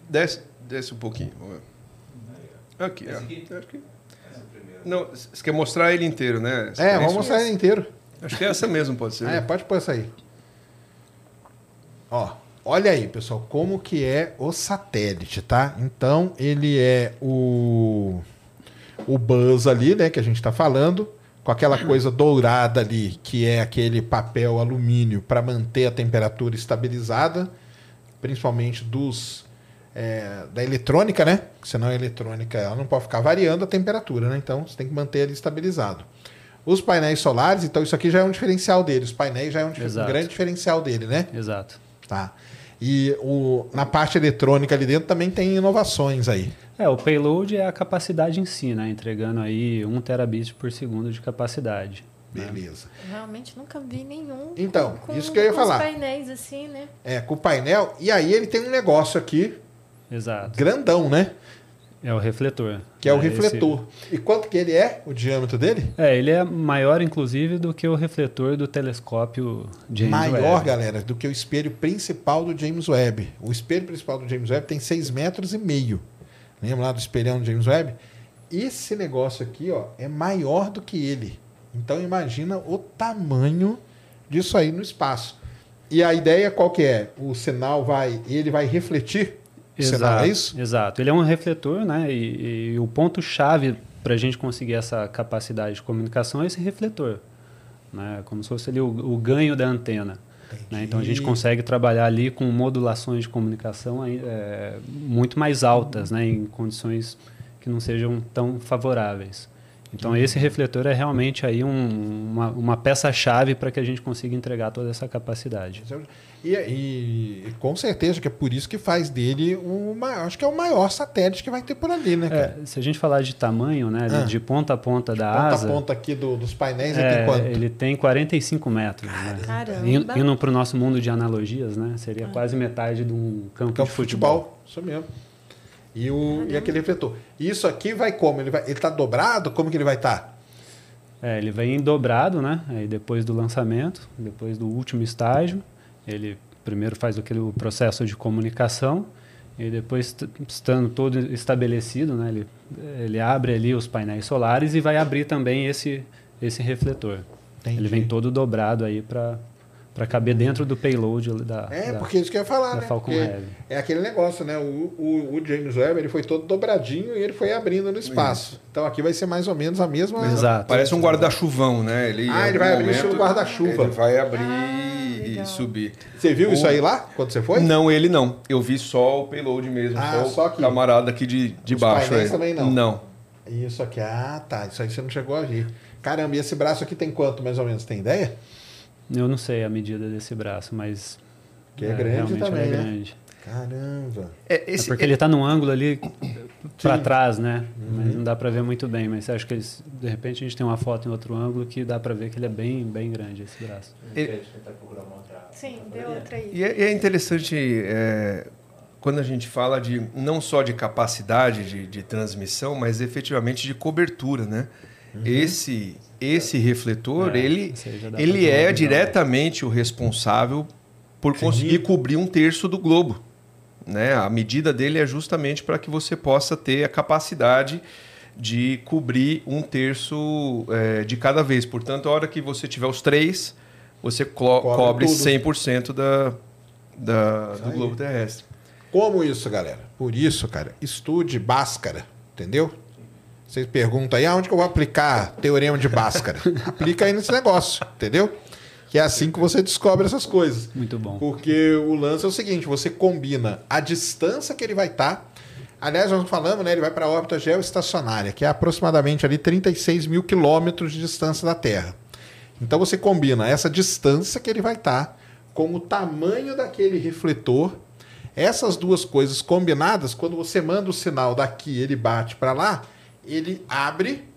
Desce, desce um pouquinho. vamos ver. Aqui, ó. Acho que... Não, você quer mostrar ele inteiro, né? É, vamos mostrar ele inteiro. Acho que é essa mesmo pode ser. É, pode pôr essa aí. Ó, olha aí, pessoal, como que é o satélite, tá? Então, ele é o o buzz ali, né, que a gente tá falando, com aquela coisa dourada ali, que é aquele papel alumínio para manter a temperatura estabilizada, principalmente dos é, da eletrônica, né? Senão a eletrônica ela não pode ficar variando a temperatura, né? Então você tem que manter ele estabilizado. Os painéis solares, então isso aqui já é um diferencial dele. Os painéis já é um, dif- um grande diferencial dele, né? Exato. Tá. E o, na parte eletrônica ali dentro também tem inovações aí. É, o payload é a capacidade em si, né? Entregando aí 1 terabit por segundo de capacidade. Beleza. Realmente nunca vi nenhum. Então, com, isso que eu ia com falar. Os painéis assim, né? É, com o painel. E aí ele tem um negócio aqui, Exato. grandão, né? É o refletor. Que é o esse- refletor. E quanto que ele é, o diâmetro dele? É, ele é maior, inclusive, do que o refletor do telescópio James Maior, Webb. galera, do que o espelho principal do James Webb. O espelho principal do James Webb tem 6 metros e meio. Lembra lá do espelhão do James Webb? Esse negócio aqui, ó, é maior do que ele. Então imagina o tamanho disso aí no espaço. E a ideia qual que é? O sinal vai, ele vai refletir o Exato, é isso? exato. Ele é um refletor, né? E, e o ponto-chave para a gente conseguir essa capacidade de comunicação é esse refletor. Né? Como se fosse ali o, o ganho da antena. né? Então a gente consegue trabalhar ali com modulações de comunicação é, muito mais altas, né? em condições que não sejam tão favoráveis. Então esse refletor é realmente aí um- uma, uma peça-chave para que a gente consiga entregar toda essa capacidade. E, e- e com certeza que é por isso que faz dele o maior, acho que é o maior satélite que vai ter por ali, né, cara? É, se a gente falar de tamanho, né, de- Ah. de ponta a ponta da ponta asa, a ponta aqui do- dos painéis, ele é, tem quanto? ele tem 45 metros. Né? Caramba. In- Indo para o nosso mundo de analogias, né, seria quase metade de um campo, Campo de de futebol. Isso mesmo. E, o, e aquele refletor. E isso aqui vai como? Ele, vai, ele tá dobrado? Como que ele vai estar? É, ele vem dobrado, né? Aí depois do lançamento, depois do último estágio, ele primeiro faz aquele processo de comunicação e depois estando todo estabelecido, né? Ele, ele abre ali os painéis solares e vai abrir também esse esse refletor. Ele vem todo dobrado aí para para caber dentro do payload da É, da- porque isso que eu ia falar, da né? Falcon Porque Heavy. é aquele negócio, né? O, o, o James Webb ele foi todo dobradinho e ele foi abrindo no espaço. Então aqui vai ser mais ou menos a mesma. Exato. Parece um guarda-chuvão, né? Ele, Ah, ele vai abrir momento, guarda-chuva. Ele vai abrir Ah, e legal. subir. Você viu isso O- aí lá, quando você foi? Não, ele não. Eu vi só o payload mesmo. Ah, só, só o aqui. camarada aqui de, de Os baixo. painéis é. também não? Não. Isso aqui, ah, tá. Isso aí você não chegou a ver. Caramba, e esse braço aqui tem quanto, mais ou menos? Tem ideia? Eu não sei a medida desse braço, mas Que é grande realmente também, ele é né? Caramba. É, É esse, porque ele está num ângulo ali para trás, né? Uhum. Mas não dá para ver muito bem. Mas você acha que eles, de repente a gente tem uma foto em outro ângulo que dá para ver que ele é bem, bem grande esse braço. Sim, deu outra aí. E é, e é interessante é, quando a gente fala de não só de capacidade de, de transmissão, mas efetivamente de cobertura, né? Esse esse refletor, É, ele ele é diretamente o responsável por conseguir cobrir um terço do globo. Né? A medida dele é justamente para que você possa ter a capacidade de cobrir um terço é, de cada vez. Portanto, a hora que você tiver os três, você clo- Cobre cobre tudo. 100% da, da, do globo terrestre. Como isso, galera? Por isso, cara, estude Bhaskara, entendeu? Vocês perguntam aí, aonde que eu vou aplicar teorema de Bhaskara? Aplica aí nesse negócio, entendeu? Que é assim que você descobre essas coisas. Muito bom. Porque o lance é o seguinte: você combina a distância que ele vai estar. Aliás, nós falamos, né? Ele vai para a órbita geoestacionária, que é aproximadamente ali 36 mil quilômetros de distância da Terra. Então você combina essa distância que ele vai estar com o tamanho daquele refletor. Essas duas coisas combinadas, quando você manda o sinal daqui, ele bate para lá, ele abre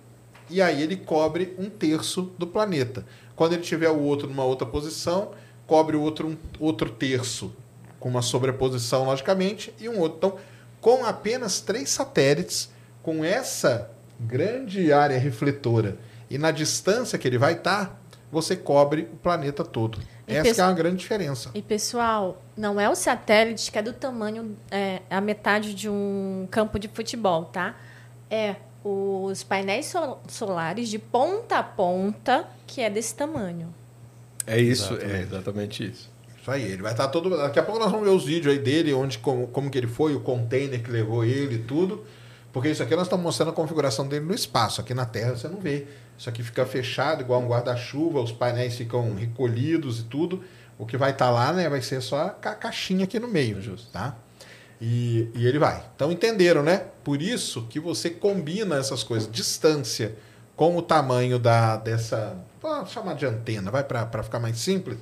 e aí ele cobre um terço do planeta. Quando ele tiver o outro numa outra posição, cobre o outro um outro terço com uma sobreposição, logicamente, e um outro. Então, com apenas três satélites, com essa grande área refletora e na distância que ele vai estar, você cobre o planeta todo. E Essa é uma grande diferença. E pessoal, não é o satélite que é do tamanho, é, a metade de um campo de futebol, tá? É os painéis sol- solares de ponta a ponta que é desse tamanho. É isso, Exatamente. é exatamente isso. Isso aí, ele vai estar todo. Daqui a pouco nós vamos ver os vídeos aí dele, onde como, como que ele foi, o container que levou ele e tudo. Porque isso aqui nós estamos mostrando a configuração dele no espaço. Aqui na Terra você não vê. Isso aqui fica fechado, igual um guarda-chuva, os painéis ficam recolhidos e tudo. O que vai estar lá, né, vai ser só a ca- caixinha aqui no meio, Justo. tá? E, e ele vai. Então entenderam, né? Por isso que você combina essas coisas, distância com o tamanho da dessa, vamos chamar de antena, vai para ficar mais simples.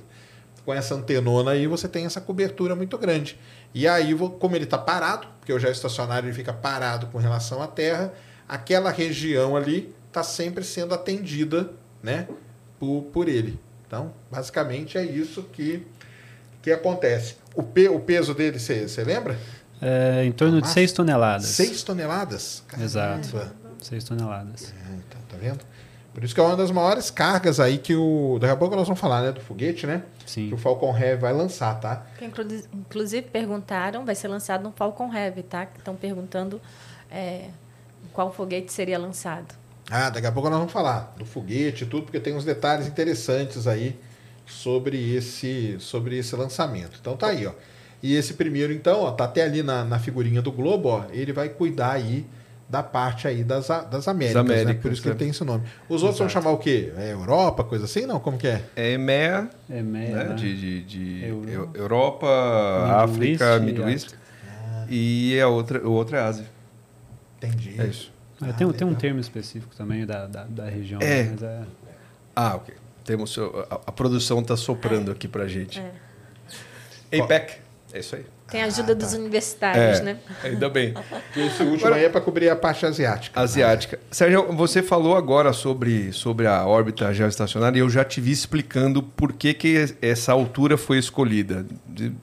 Com essa antenona aí você tem essa cobertura muito grande. E aí, como ele está parado, porque o geoestacionário ele fica parado com relação à Terra, aquela região ali está sempre sendo atendida, né, por, por ele. Então, basicamente é isso que que acontece. O, pe, o peso dele, você lembra? É, em torno de Massa. 6 toneladas. 6 toneladas? Exato. Caramba. 6 toneladas. É, então, tá vendo? Por isso que é uma das maiores cargas aí que o. Daqui a pouco nós vamos falar, né? Do foguete, né? Que Sim. o Falcon Heavy vai lançar, tá? Que inclu- inclusive perguntaram, vai ser lançado no Falcon Heavy, tá? Que Estão perguntando é, qual foguete seria lançado. Ah, daqui a pouco nós vamos falar do foguete e tudo, porque tem uns detalhes interessantes aí sobre esse, sobre esse lançamento. Então tá aí, ó. E esse primeiro, então, ó, tá até ali na, na figurinha do Globo, ó. Ele vai cuidar aí da parte aí das, a- das Américas, né? Américas, Por isso que ele é. tem esse nome. Os outros vão chamar o quê? É Europa, coisa assim? Não, como que é? É EMEA, É meia, né? né? De, de, de Euro- Eu- Europa, Middle África, East e Middle East. E a outra, o outro é Ásia. Entendi. É isso. É, tem, um- tem um termo específico também da, da, da região. É. né? Mas é Ah, ok. Temos, a, a produção está soprando aqui pra gente. É. APEC. É isso aí. Tem a ajuda dos universitários, É. né? Ainda bem. Esse último aí é para cobrir a parte asiática. Asiática. Sérgio, você falou agora sobre, sobre a órbita geoestacionária e eu já te vi explicando por que, que essa altura foi escolhida.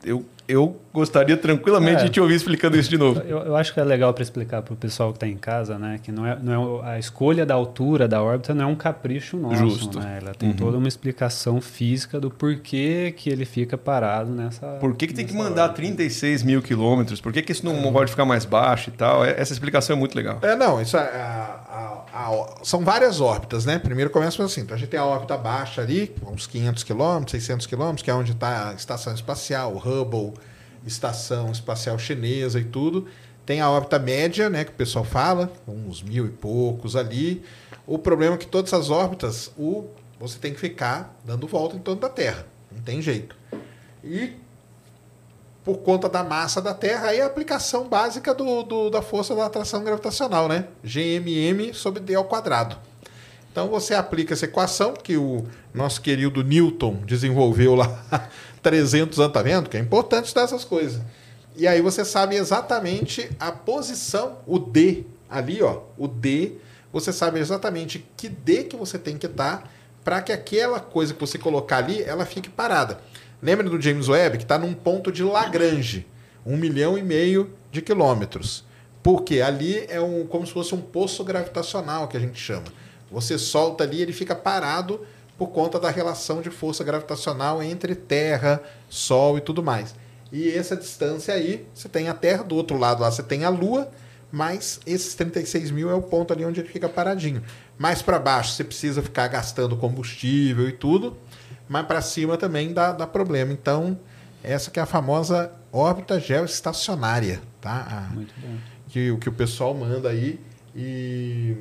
Eu, eu gostaria tranquilamente É. de te ouvir explicando isso de novo. Eu, eu acho que é legal para explicar para o pessoal que está em casa, né, que não é, não é a escolha da altura da órbita não é um capricho nosso, Justo. né? Ela tem Uhum. toda uma explicação física do porquê que ele fica parado nessa. Por que, que tem que mandar órbita. 36 mil quilômetros? Por que, que isso não pode ficar mais baixo e tal? É- Essa explicação é muito legal. É, não, isso é, a- a- a- são várias órbitas, né? Primeiro começa assim, então a gente tem a órbita baixa ali, uns 500 quilômetros, 600 quilômetros, que é onde está a estação espacial, o Hubble, estação espacial chinesa e tudo. Tem a órbita média, né, que o pessoal fala, uns mil e poucos ali. O problema é que todas essas órbitas, o, você tem que ficar dando volta em torno da Terra, não tem jeito. E por conta da massa da Terra, aí é a aplicação básica do, do- da força da atração gravitacional, né? GMM sobre D ao quadrado. Então você aplica essa equação que o nosso querido Newton desenvolveu lá 300 anos, tá vendo? Que é importante estudar essas coisas. E aí você sabe exatamente a posição, o D ali, ó, o D, você sabe exatamente que D que você tem que estar para que aquela coisa que você colocar ali, ela fique parada. Lembra do James Webb que está num ponto de Lagrange, um milhão e meio de quilômetros. Porque ali é um, como se fosse um poço gravitacional que a gente chama. Você solta ali, ele fica parado por conta da relação de força gravitacional entre Terra, Sol e tudo mais. E essa distância aí, você tem a Terra, do outro lado lá você tem a Lua, mas esses 36 mil é o ponto ali onde ele fica paradinho. Mais para baixo você precisa ficar gastando combustível e tudo. mas para cima também dá, dá problema. Então, essa que é a famosa órbita geoestacionária, tá? A, Muito bom. que, o que o pessoal manda aí. E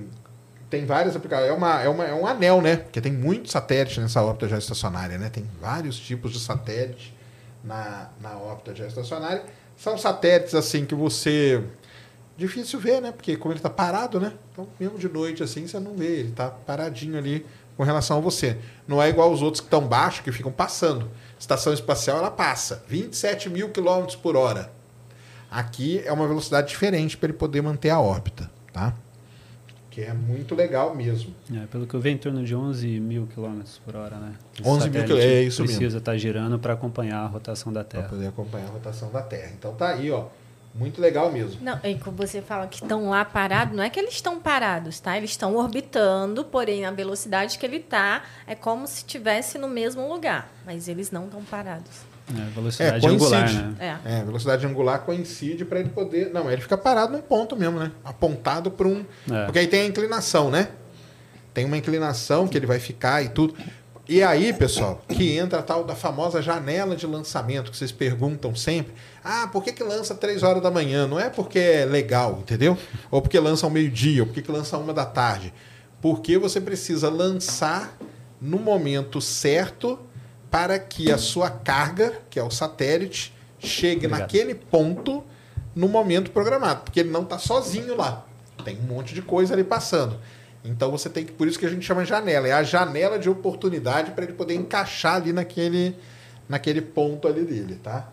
tem várias aplicações. É, uma, é, uma, é um anel, né? Porque tem muitos satélites nessa órbita geoestacionária, né? Tem vários tipos de satélite na, na órbita geoestacionária. São satélites, assim, que você... Difícil ver, né? Porque como ele está parado, né? Então, mesmo de noite, assim, você não vê. Ele está paradinho ali com relação a você. Não é igual os outros que estão baixo, que ficam passando. Estação espacial, ela passa 27 mil quilômetros por hora. Aqui é uma velocidade diferente para ele poder manter a órbita, tá? Que é muito legal mesmo. É, pelo que eu vi, em torno de 11 mil quilômetros por hora, né? Esse 11 mil satélite quilô- é isso mesmo. Precisa estar girando para acompanhar a rotação da Para Terra. poder acompanhar a rotação da Terra. Então tá aí, ó. Muito legal mesmo. Não, e quando você fala que estão lá parados, não é que eles estão parados, tá? Eles estão orbitando, porém a velocidade que ele está é como se estivesse no mesmo lugar, mas eles não estão parados. É, velocidade É, angular, coincide. né? É. É, velocidade angular coincide para ele poder. Não, ele fica parado num ponto mesmo, né? Apontado para um. É. Porque aí tem a inclinação, né? Tem uma inclinação que ele vai ficar e tudo. E aí, pessoal, que entra a tal da famosa janela de lançamento, que vocês perguntam sempre. Ah, por que, que lança três horas da manhã? Não é porque é legal, entendeu? Ou porque lança ao meio-dia, ou porque que lança uma da tarde. Porque você precisa lançar no momento certo para que a sua carga, que é o satélite, chegue Obrigado. naquele ponto no momento programado. Porque ele não está sozinho lá. Tem um monte de coisa ali passando. Então você tem que. Por isso que a gente chama janela. É a janela de oportunidade para ele poder encaixar ali naquele, naquele ponto ali dele, tá?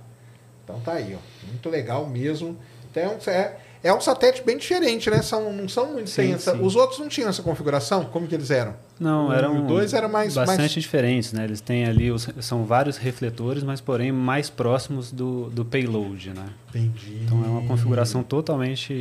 Então tá aí, ó. Muito legal mesmo. Então é, é um satélite bem diferente, né? São, não são muito Sim, essa-. Os outros não tinham essa configuração? Como que eles eram? Não, eram dois era mais- bastante mais- diferentes, né? Eles têm ali, os, são vários refletores, mas porém mais próximos do, do payload, né? Entendi. Então é uma configuração totalmente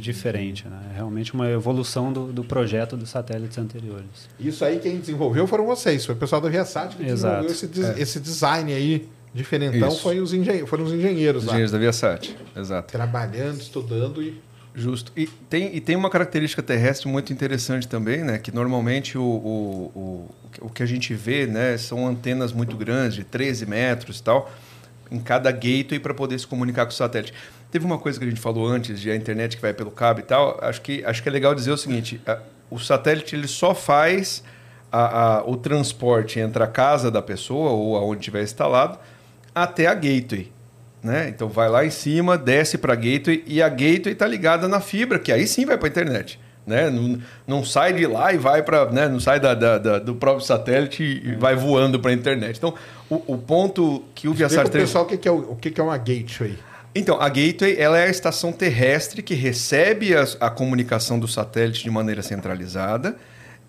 diferente, né? É realmente uma evolução do, do projeto dos satélites anteriores. Isso aí quem desenvolveu foram vocês, foi o pessoal da Viasat que Exato. desenvolveu esse, des- esse design aí diferentão, Isso. foi os engen foram os engenheiros Os lá. engenheiros da Viasat, exato. Trabalhando, estudando e. Justo. E tem, e tem uma característica terrestre muito interessante também, né? Que normalmente o, o, o, o que a gente vê, né? São antenas muito grandes, de 13 metros e tal, em cada gateway para poder se comunicar com o satélite. Teve uma coisa que a gente falou antes de a internet que vai pelo cabo e tal. Acho que, acho que é legal dizer o seguinte: a- o satélite ele só faz a- a- o transporte entre a casa da pessoa ou aonde estiver instalado até a gateway. Né? Então vai lá em cima, desce para a gateway e a gateway está ligada na fibra, que aí sim vai para a internet. Né? Não, não sai de lá e vai para. Né? Não sai da, da- da- do próprio satélite e vai voando para a internet. Então, o, o ponto que o Viasat pro 3. pessoal o que, é, o, que, é uma gateway. Então, a Gateway ela é a estação terrestre que recebe as- a, comunicação do satélite de maneira centralizada,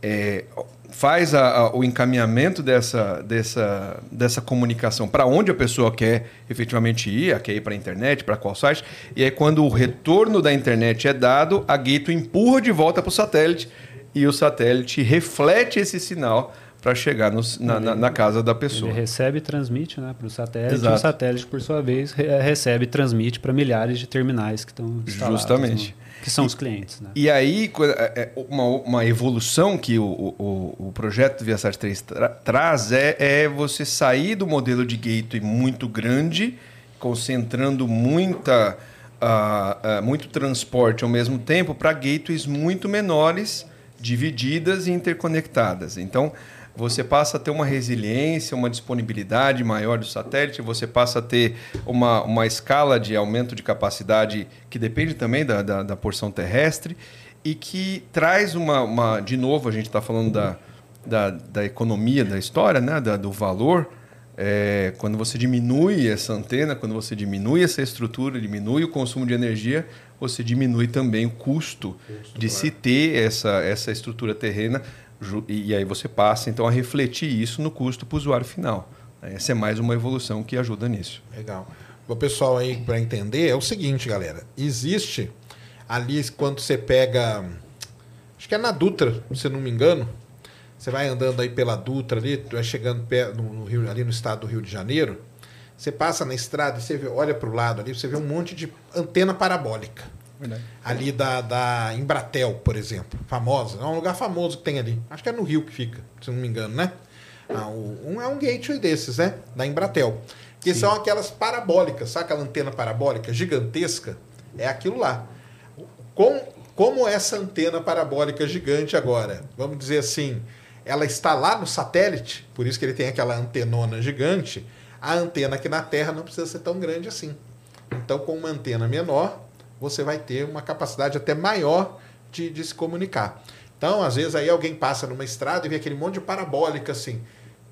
é, faz a- a- o encaminhamento dessa, dessa, dessa comunicação para onde a pessoa quer efetivamente ir, quer ir para a internet, para qual site, e aí quando o retorno da internet é dado, a Gateway empurra de volta para o satélite e o satélite reflete esse sinal para chegar nos- na, na- na casa da pessoa. Ele recebe e transmite né, para o satélite, Exato. e o satélite, por sua vez, re- recebe e transmite para milhares de terminais que estão instalados. Justamente. no- que são os clientes. Né? E aí, é- é uma, uma evolução que o, o, o projeto do Viasat 3 tra- traz é, é você sair do modelo de gateway muito grande, concentrando muita, ah, ah, muito transporte ao mesmo tempo, para gateways muito menores, divididas e interconectadas. Então, você passa a ter uma resiliência, uma disponibilidade maior do satélite, você passa a ter uma, uma escala de aumento de capacidade que depende também da, da, da porção terrestre e que traz uma, uma de novo, a gente está falando da, da, da economia da história, né? da, do valor, é, quando você diminui essa antena, quando você diminui essa estrutura, diminui o consumo de energia, você diminui também o custo de se ter essa, essa estrutura terrena e, aí você passa então a refletir isso no custo para o usuário final. Essa é mais uma evolução que ajuda nisso. Legal. O pessoal aí, para entender, é o seguinte, galera. Existe ali, quando você pega. Acho que é na Dutra, se não me engano. Você vai andando aí pela Dutra ali, vai chegando no, Rio, ali no estado do Rio de Janeiro. Você passa na estrada e você vê- olha para o lado ali, você vê um monte de antena parabólica. Ali da, da Embratel, por exemplo, famosa. É um lugar famoso que tem ali. Acho que é no Rio que fica, se não me engano, né? Ah, um é um gateway desses, né? Da Embratel. Que Sim. são aquelas parabólicas, sabe aquela antena parabólica gigantesca? É aquilo lá. Com, como essa antena parabólica gigante agora, vamos dizer assim, ela está lá no satélite, por isso que ele tem aquela antenona gigante, a antena aqui na Terra não precisa ser tão grande assim. Então, com uma antena menor, você vai ter uma capacidade até maior de, de se comunicar. Então, às vezes, aí alguém passa numa estrada e vê aquele monte de parabólica assim.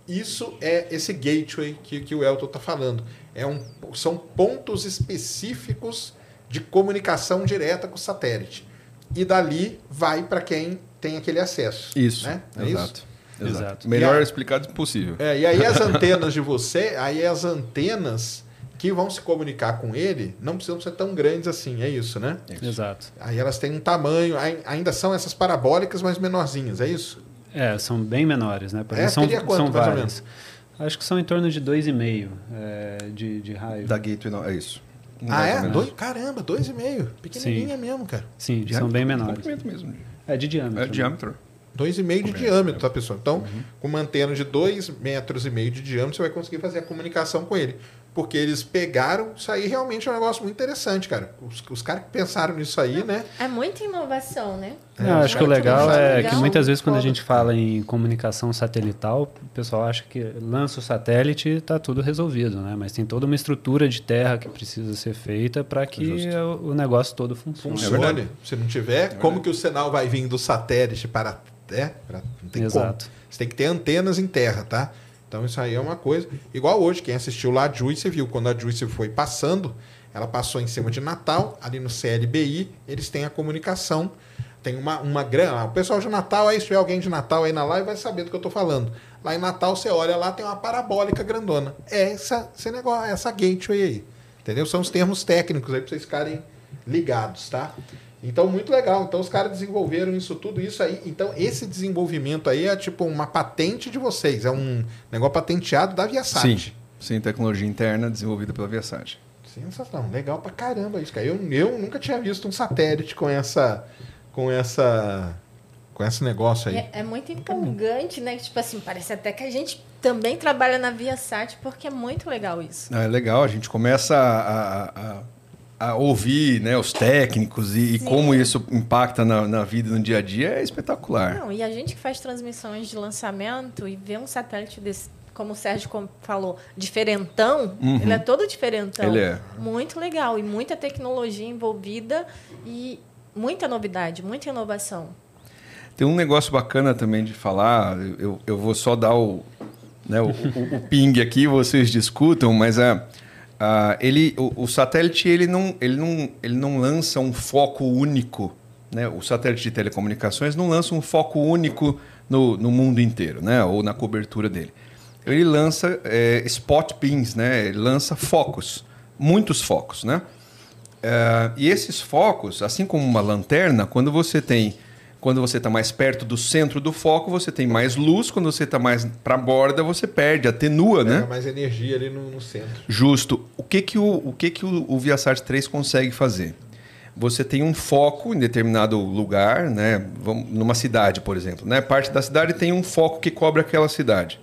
Isso é esse gateway que, que o Elton está falando. É um, são pontos específicos de comunicação direta com o satélite. E dali vai para quem tem aquele acesso. Isso. Né? É exato. Isso? Exato. Melhor a, explicado possível. É, e aí as antenas de você, aí as antenas que vão se comunicar com ele não precisam ser tão grandes assim, é isso, né? Isso. Exato. Aí elas têm um tamanho, ainda são essas parabólicas, mas menorzinhas, é isso? É, são bem menores, né? Por é, são, quanto, são várias. Acho que são em torno de 2,5 é, de, de raio. Da Gateway, não, é isso. ah, é? Dois, caramba, 2,5. Pequenininha Sim. mesmo, cara. Sim, de são bem menores. mesmo. É de diâmetro. É de diâmetro. 2,5 de diâmetro, tá, pessoal? Então, uhum. com uma antena de 2 metros e meio de diâmetro, você vai conseguir fazer a comunicação com ele porque eles pegaram, isso aí realmente é um negócio muito interessante, cara. Os, os caras que pensaram nisso aí, né? É muita inovação, né? É, eu acho que o legal é legal, que muitas vezes quando a gente fala em comunicação satelital, o pessoal acha que lança o satélite e está tudo resolvido, né? Mas tem toda uma estrutura de terra que precisa ser feita para que o, o, negócio todo funcione. Funcione. É Se não tiver, é como que o sinal vai vir do satélite para... É, não tem Exato. Como. Você tem que ter antenas em terra, tá? Então isso aí é uma coisa. Igual hoje, quem assistiu lá a Juice viu, quando a Juice foi passando, ela passou em cima de Natal, ali no CLBI, eles têm a comunicação. Tem uma, uma grande. O pessoal de Natal, aí se tiver alguém de Natal aí na live, vai saber do que eu estou falando. Lá em Natal, você olha lá, tem uma parabólica grandona. É essa, esse negócio, essa gateway aí. Entendeu? São os termos técnicos aí para vocês ficarem ligados, tá? Então, muito legal. Então, os caras desenvolveram isso tudo, isso aí. Então, esse desenvolvimento aí é tipo uma patente de vocês. É um negócio patenteado da Viasat. Sim, sim tecnologia interna desenvolvida pela Viasat. Sensacional. Legal pra caramba isso, cara. Eu, eu nunca tinha visto um satélite com essa... Com essa... Com esse negócio aí. É, é muito empolgante, né? Tipo assim, parece até que a gente também trabalha na Viasat, porque é muito legal isso. É legal, a gente começa a, a, a a ouvir né, os técnicos e, e como isso impacta na, na, vida no dia a dia é espetacular. Não, e a gente que faz transmissões de lançamento e vê um satélite desse, como o Sérgio falou, diferentão, uhum. ele é todo diferentão. Ele é. Muito legal e muita tecnologia envolvida e muita novidade, muita inovação. Tem um negócio bacana também de falar, eu, eu vou só dar o, né, o, o, o ping aqui, vocês discutam, mas é Uh, ele, o, o, satélite ele não, ele, não, ele não lança um foco único. Né? O satélite de telecomunicações não lança um foco único no, no mundo inteiro, né? ou na cobertura dele. Ele lança é, spot pins, né? ele lança focos, muitos focos. Né? Uh, e esses focos, assim como uma lanterna, quando você tem quando você está mais perto do centro do foco, você tem mais luz. Quando você está mais para a borda, você perde, atenua, Pega né? mais energia ali no, no, centro. Justo. O que, que, o, o, que, que o, o Viasat 3 consegue fazer? Você tem um foco em determinado lugar, né? numa cidade, por exemplo. Né? Parte da cidade tem um foco que cobre aquela cidade.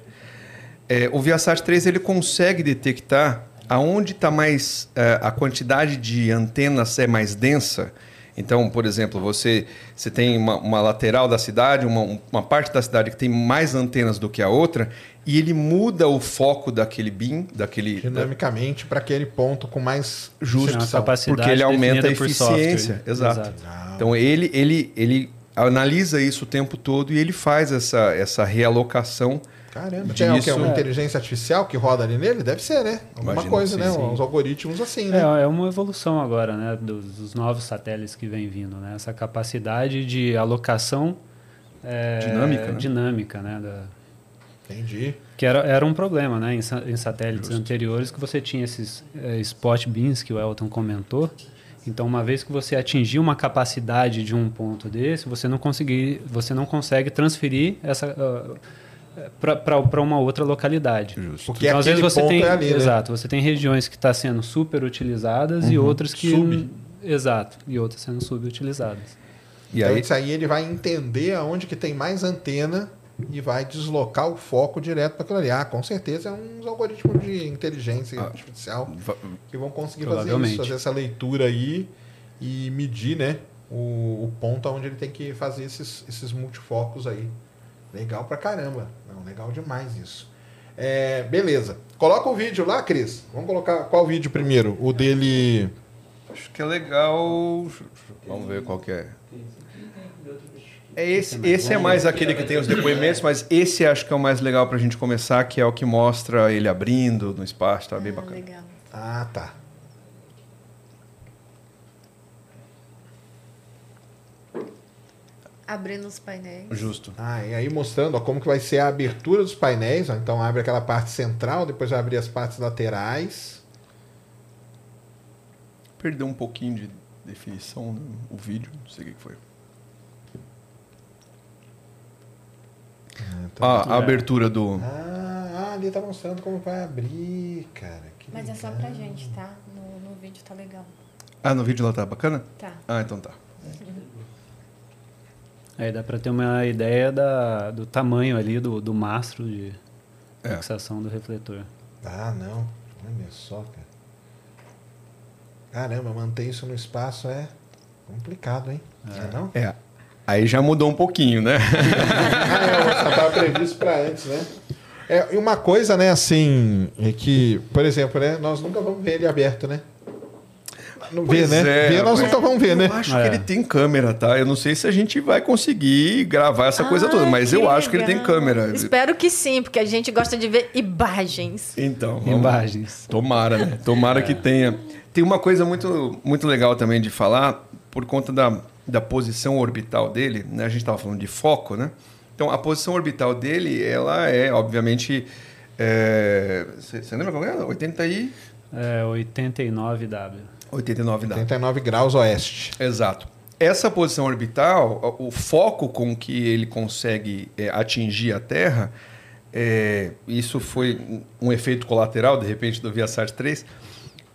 É, o Viasat 3 ele consegue detectar aonde está mais é, a quantidade de antenas é mais densa então, por exemplo, você, você tem uma, uma lateral da cidade, uma, uma parte da cidade que tem mais antenas do que a outra, e ele muda o foco daquele BIM, daquele dinamicamente para aquele ponto com mais justo, porque ele aumenta a eficiência, exato. exato. Então ele ele ele analisa isso o tempo todo e ele faz essa essa realocação Caramba, tem disso, uma inteligência artificial que roda ali nele? Deve ser, né? Alguma coisa, né? Sim. Uns algoritmos assim, né? É, é uma evolução agora, né? Dos, dos, novos satélites que vem vindo, né? Essa capacidade de alocação é, dinâmica, né? dinâmica, né? Da, Entendi. Que era, era um problema, né? Em, em satélites Justo. anteriores que você tinha esses é, spot beams que o Elton comentou. Então, uma vez que você atingir uma capacidade de um ponto desse, você não conseguir, você não consegue transferir essa uh, para uma outra localidade. Justo. Porque então, às vezes você tem, é ali, né? exato, você tem regiões que estão tá sendo super utilizadas uhum. e outras que Sub. exato, e outras sendo subutilizadas. E então, aí, isso aí ele vai entender aonde que tem mais antena e vai deslocar o foco direto para aquilo ali. Ah, com certeza é uns algoritmos de inteligência Ah. artificial Va- que vão conseguir fazer isso, fazer essa leitura aí e medir, né, o, o ponto onde ele tem que fazer esses, esses multifocos aí. Legal pra caramba. Não, legal demais isso. É, beleza. Coloca o vídeo lá, Cris. Vamos colocar qual vídeo primeiro? O dele. Acho que é legal. Vamos ver qual que é. É esse, esse é mais aquele que tem os depoimentos, mas esse acho que é o mais legal pra gente começar, que é o que mostra ele abrindo no espaço, tá bem Ah, bacana. legal. Ah, tá. Abrindo os painéis. Justo. Ah, e aí mostrando ó, como que vai ser a abertura dos painéis. ó. Então abre aquela parte central, depois vai abrir as partes laterais. Perdeu um pouquinho de definição né, o vídeo, não sei o que foi. Ah, a abertura do. Ah, ah, ali tá mostrando como vai abrir, cara. Que Mas é só legal. pra gente, tá? No, no vídeo tá legal. Ah, no vídeo lá tá bacana? Tá. Ah, então tá. Aí dá para ter uma ideia da, do tamanho ali do, do mastro de É. fixação do refletor. Ah, não. Olha só, cara. Caramba, manter isso no espaço é complicado, hein? Não é não? É. Aí já mudou um pouquinho, né? Ah, é, estava previsto para antes, né? É, e uma coisa, né, assim, é que, por exemplo, né, nós nunca vamos ver ele aberto, né? Não vê, né? é, ver nós nunca vamos ver, né? Eu acho É. que ele tem câmera, tá? Eu não sei se a gente vai conseguir gravar essa coisa toda, Ai, mas eu acho que ele tem legal. câmera. Espero que sim, porque a gente gosta de ver imagens. Então, vamos- Imagens. Tomara, né? Tomara que tenha. Tem uma coisa muito, muito legal também de falar, por conta da, da posição orbital dele, né? A gente estava falando de foco, né? Então, a posição orbital dele, ela é, obviamente... é, Você você lembra qual é? 80 e... É 89W. 89 dá. 89 graus oeste. Exato. Essa posição orbital, o foco com que ele consegue é, atingir a Terra, é, isso foi um- efeito colateral, de repente, do Viasat 3,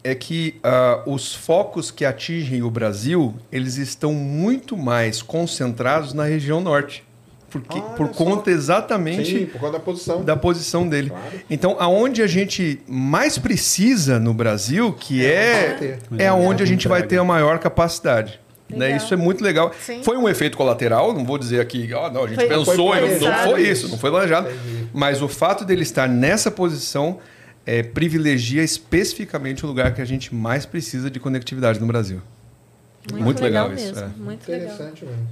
é que ah, os focos que atingem o Brasil, eles estão muito mais concentrados na região norte. Porque, por só. conta exatamente Sim, por causa da posição. da posição dele. Claro. Então, aonde a gente mais precisa no Brasil, que É, é, é aonde a gente vai ter a maior capacidade. Né? Legal. Isso é muito legal. Sim. Foi um efeito colateral, não vou dizer aqui, ó, não, a gente Foi- pensou, Foi e não, foi isso. não foi planejado. Entendi. Mas o fato dele estar nessa posição é, privilegia especificamente o lugar que a gente mais precisa de conectividade no Brasil. Muito legal isso, mesmo. é. Muito legal. Interessante mesmo.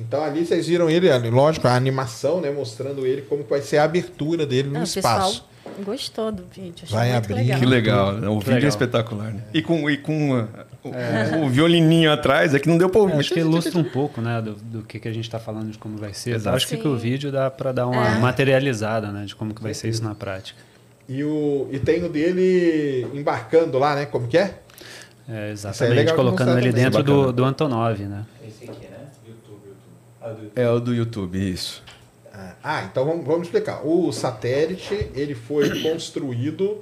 Então ali vocês viram ele, lógico, a animação, né? Mostrando ele como que vai ser a abertura dele no Ah, o pessoal espaço. gostou do vídeo. achou Vai muito abrir. legal. Que legal, né? o vídeo é legal. espetacular. Né? E com, e com uh, o, o violininho atrás, é que não deu pra É, ouvir. acho que ilustra um pouco, né, do, do que, que a gente está falando, de como vai ser. Exato. Acho que Sim. com o vídeo dá para dar uma É. materializada, né, de como que vai ser isso na prática. E, o, e tem o dele embarcando lá, né? Como que é? É, é exatamente, colocando ele dentro do, do Antonov, né? É o do YouTube, isso. Ah, então vamos, vamos explicar. O satélite, ele foi construído.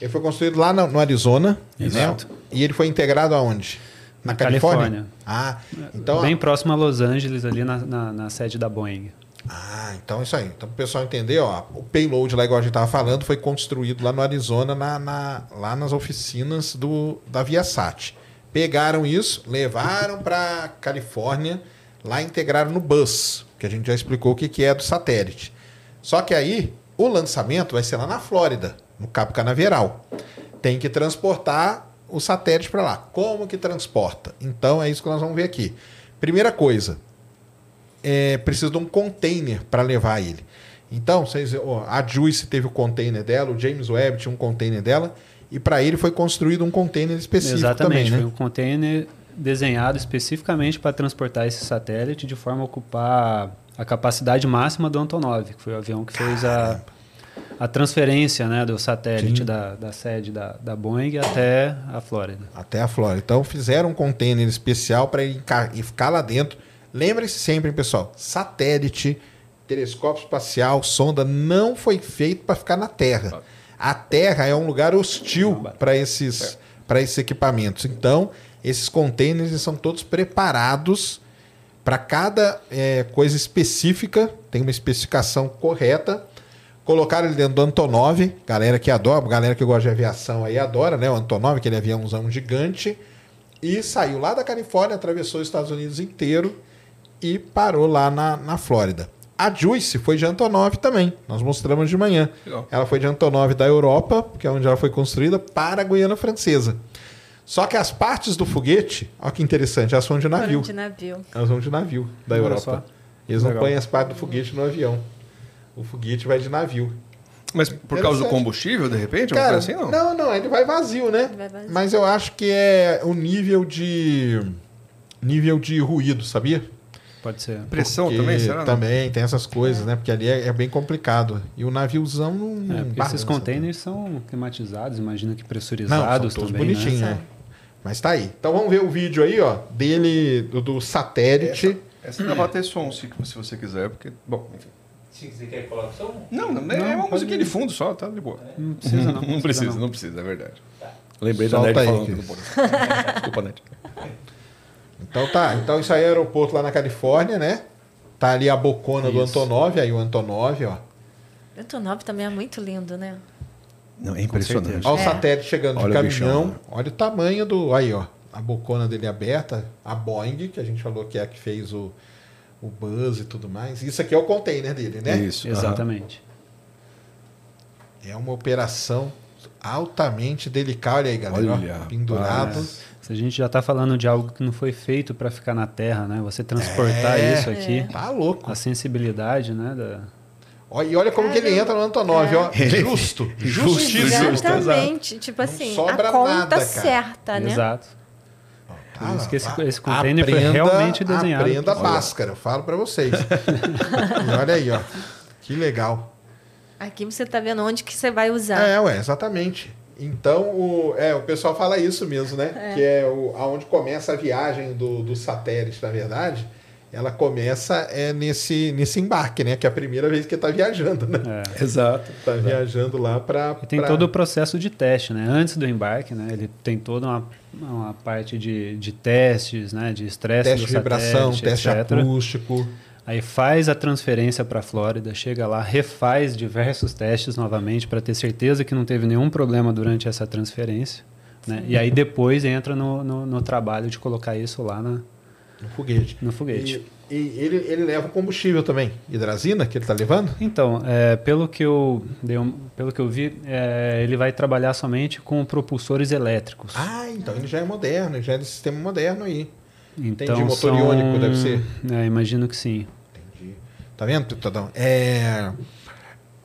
Ele foi construído lá no, no Arizona. Exato. Né? E ele foi integrado aonde? Na Califórnia? Califórnia. Ah, então. Bem próximo a Los Angeles, ali na, na, na sede da Boeing. Ah, então é isso aí. Então, para o pessoal entender, ó, o payload lá, igual a gente estava falando, foi construído lá no Arizona, na, na- lá nas oficinas do, da Viasat. Pegaram isso, levaram para Califórnia, lá integraram no bus, que a gente já explicou o que, que é do satélite. Só que aí, o lançamento vai ser lá na Flórida, no Cabo Canaveral. Tem que transportar o satélite para lá. Como que transporta? Então, é isso que nós vamos ver aqui. Primeira coisa, é, precisa de um container para levar ele. Então, vocês, ó, a Juice teve o container dela, o James Webb tinha um container dela, e para ele foi construído um container específico Exatamente, também, né? foi um container desenhado especificamente para transportar esse satélite de forma a ocupar a capacidade máxima do Antonov, que foi o avião que fez a, a transferência né, do satélite da, da sede da, da Boeing até a Flórida. Até a Flórida. Então, fizeram um container especial para e ficar lá dentro. Lembre-se sempre, pessoal, satélite, telescópio espacial, sonda, não foi feito para ficar na Terra. A Terra é um lugar hostil para esses, para esses equipamentos. Então, esses containers são todos preparados Para cada é, coisa específica, tem uma especificação correta. Colocaram ele dentro do Antonov, galera que adora, galera que gosta de aviação aí adora, né? O Antonov, aquele aviãozão gigante. E saiu lá da Califórnia, atravessou os Estados Unidos inteiro e parou lá na, na Flórida. A Juice foi de Antonov também. Nós mostramos de manhã. Legal. Ela foi de Antonov da Europa, que é onde ela foi construída, para a Guiana Francesa. Só que as partes do foguete, olha que interessante, elas são de navio. Foram de navio. Elas vão de navio da Olha Europa. só. Eles não Legal. põem as partes do foguete no avião. O foguete vai de navio. Mas por causa do Interessante. combustível, de repente? Cara, assim, não? não, não, ele vai vazio, né? Vai vazio. Mas eu acho que é o nível de nível de ruído, sabia? Pode ser. Pressão Porque também, será? não? Também tem essas coisas, né? Porque ali é, é bem complicado. E o naviozão não. É, não porque esses balança containers são climatizados, imagino que Não, são pressurizados todos também, bonitinhos, né? né? Mas tá aí. Então vamos ver o vídeo aí, ó, dele, do, do satélite. Essa dá pra ter som, se, se você quiser, porque... Bom, enfim. Se você quer que coloque som? Não, não, é Não, uma pode musiquinha de fundo só, tá de boa. Não precisa não. Não precisa, não. não precisa, é verdade. Lembrei Solta da aí, Ned falando do. Desculpa, Ned. Então tá. Então isso aí é o aeroporto lá na Califórnia, né? Tá ali a bocona do Isso. Antonov, aí o Antonov, ó. O Antonov também é muito lindo, né? Não, é impressionante. Olha o É. satélite chegando Olha de o bichão, caminhão. né? Olha o tamanho do. Aí, ó. A bocona dele aberta. A Boeing, que a gente falou que é a que fez o, o Buzz e tudo mais. Isso aqui é o container dele, né? Isso. Exatamente. É uma operação altamente delicada. Olha aí, galera. ó, Olha, pendurado. Se a gente já está falando de algo que não foi feito para ficar na Terra, né? Você transportar É. isso aqui, Tá louco. a sensibilidade, né? Da... Olha, e olha como que ele entra no Antonov, ó. É. Justo. Justíssimo. Exatamente. Tipo assim, sobra a conta nada, cara. certa, né? Exato. Tá, Por isso que esse- ó, esse container foi realmente desenhado Aprenda a pra- máscara, eu falo pra vocês. e olha aí, ó. Que legal. Aqui você tá vendo onde que você vai usar. É, ué, exatamente. Então, o, é, o pessoal fala isso mesmo, né? Que é o, aonde começa a viagem do, do satélite, na verdade. Ela começa é nesse, nesse embarque, né? Que é a primeira vez que ele tá viajando, né? É. Exato. Tá viajando lá pra... E tem pra- todo o processo de teste, né? Antes do embarque, né? Ele tem toda uma, uma parte de, de testes, né? De estresse Teste de vibração, teste etc. acústico. Aí faz a transferência para a Flórida, chega lá, refaz diversos testes novamente para ter certeza que não teve nenhum problema durante essa transferência. Né? E aí depois entra no, no, no trabalho de colocar isso lá na, No foguete. no foguete. E, e ele, ele leva combustível também. Hidrazina que ele tá levando? Então, é, pelo, que eu, um- pelo que eu vi, é, ele vai trabalhar somente com propulsores elétricos. Ah, então ele já é moderno, ele já é de sistema moderno aí. então, motor são- iônico, deve ser. É, imagino que sim. Entendi. Tá vendo, Tadão? É...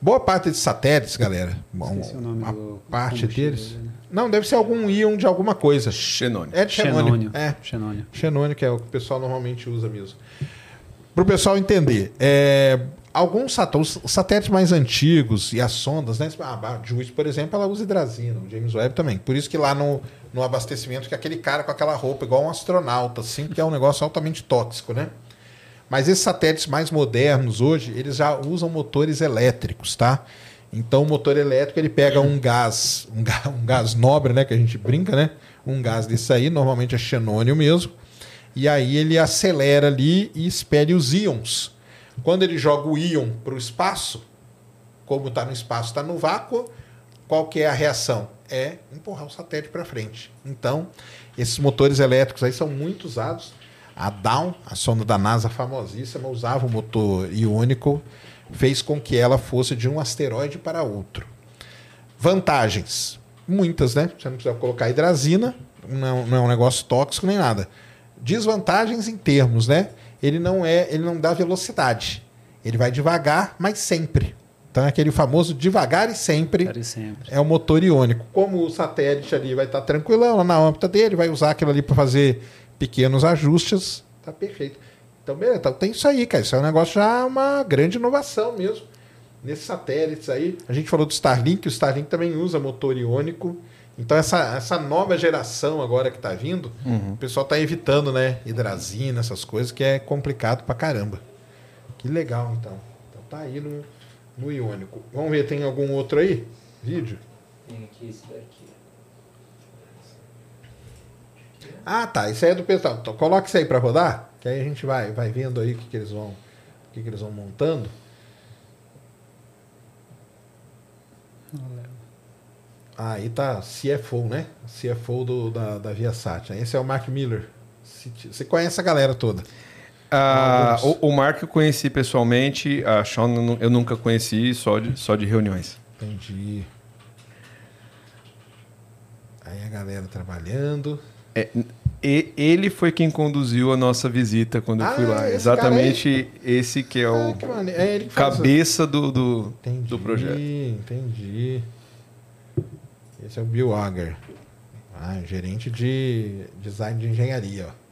Boa parte de satélites, galera. Bom, Esqueci o nome a do parte deles. dele. Não, deve ser algum íon de alguma coisa. Xenônio. É de xenônio. Xenônio. É, Xenônio. xenônio, que é o que o pessoal normalmente usa mesmo. Para o pessoal entender, é, alguns sat- os satélites mais antigos e as sondas, né? A a Juice, por exemplo, ela usa hidrazina, o James Webb também. Por isso que lá no, no abastecimento que aquele cara com aquela roupa igual um astronauta, assim, que é um negócio altamente tóxico, né? Mas esses satélites mais modernos hoje, eles já usam motores elétricos, tá? Então o motor elétrico ele pega um gás, um gás, um gás nobre, né, que a gente brinca, né? Um gás desse aí, normalmente é xenônio mesmo. E aí ele acelera ali e expele os íons. Quando ele joga o íon para o espaço, como está no espaço, está no vácuo, qual que é a reação? É empurrar o satélite para frente. Então, esses motores elétricos aí são muito usados. A Down, a sonda da NASA famosíssima, usava o motor iônico, fez com que ela fosse de um asteroide para outro. Vantagens, muitas, né? Você não precisa colocar hidrazina, não, não é um negócio tóxico nem nada. Desvantagens em termos, né? Ele não é, ele não dá velocidade. Ele vai devagar, mas sempre. Então é aquele famoso devagar e sempre e sempre. é o motor iônico. Como o satélite ali vai estar tranquilão lá na órbita dele, vai usar aquilo ali para fazer pequenos ajustes, tá perfeito. Então, beleza, então tem isso aí, cara. Isso é um negócio já uma grande inovação mesmo. Nesses satélites aí, a gente falou do Starlink, o Starlink também usa motor iônico. Então, essa, essa nova geração agora que está vindo, o pessoal está evitando, né? Hidrazina, essas coisas, que é complicado pra caramba. Que legal, então. Então tá aí no, no iônico. Vamos ver, tem algum outro aí? Vídeo? Tem aqui esse daqui. Ah, tá. Isso aí é do pessoal. Então, coloca isso aí para rodar. Que aí a gente vai, vai vendo aí o que, que eles vão, o que, que eles vão montando. Aí tá CFO, né? CFO do, da, da Viasat. Esse é o Mark Miller. Você conhece a galera toda. Ah, o, o Mark eu conheci pessoalmente, a Sean eu nunca conheci, só de, só de reuniões. Entendi. Aí a galera trabalhando. É, e, ele foi quem conduziu a nossa visita quando eu fui Ah, lá. esse Exatamente esse que é o Ah, que. É ele que faz- cabeça do, do, Entendi, do projeto. Entendi. Esse é o Bill Auger. Ah, gerente de design de engenharia, ó.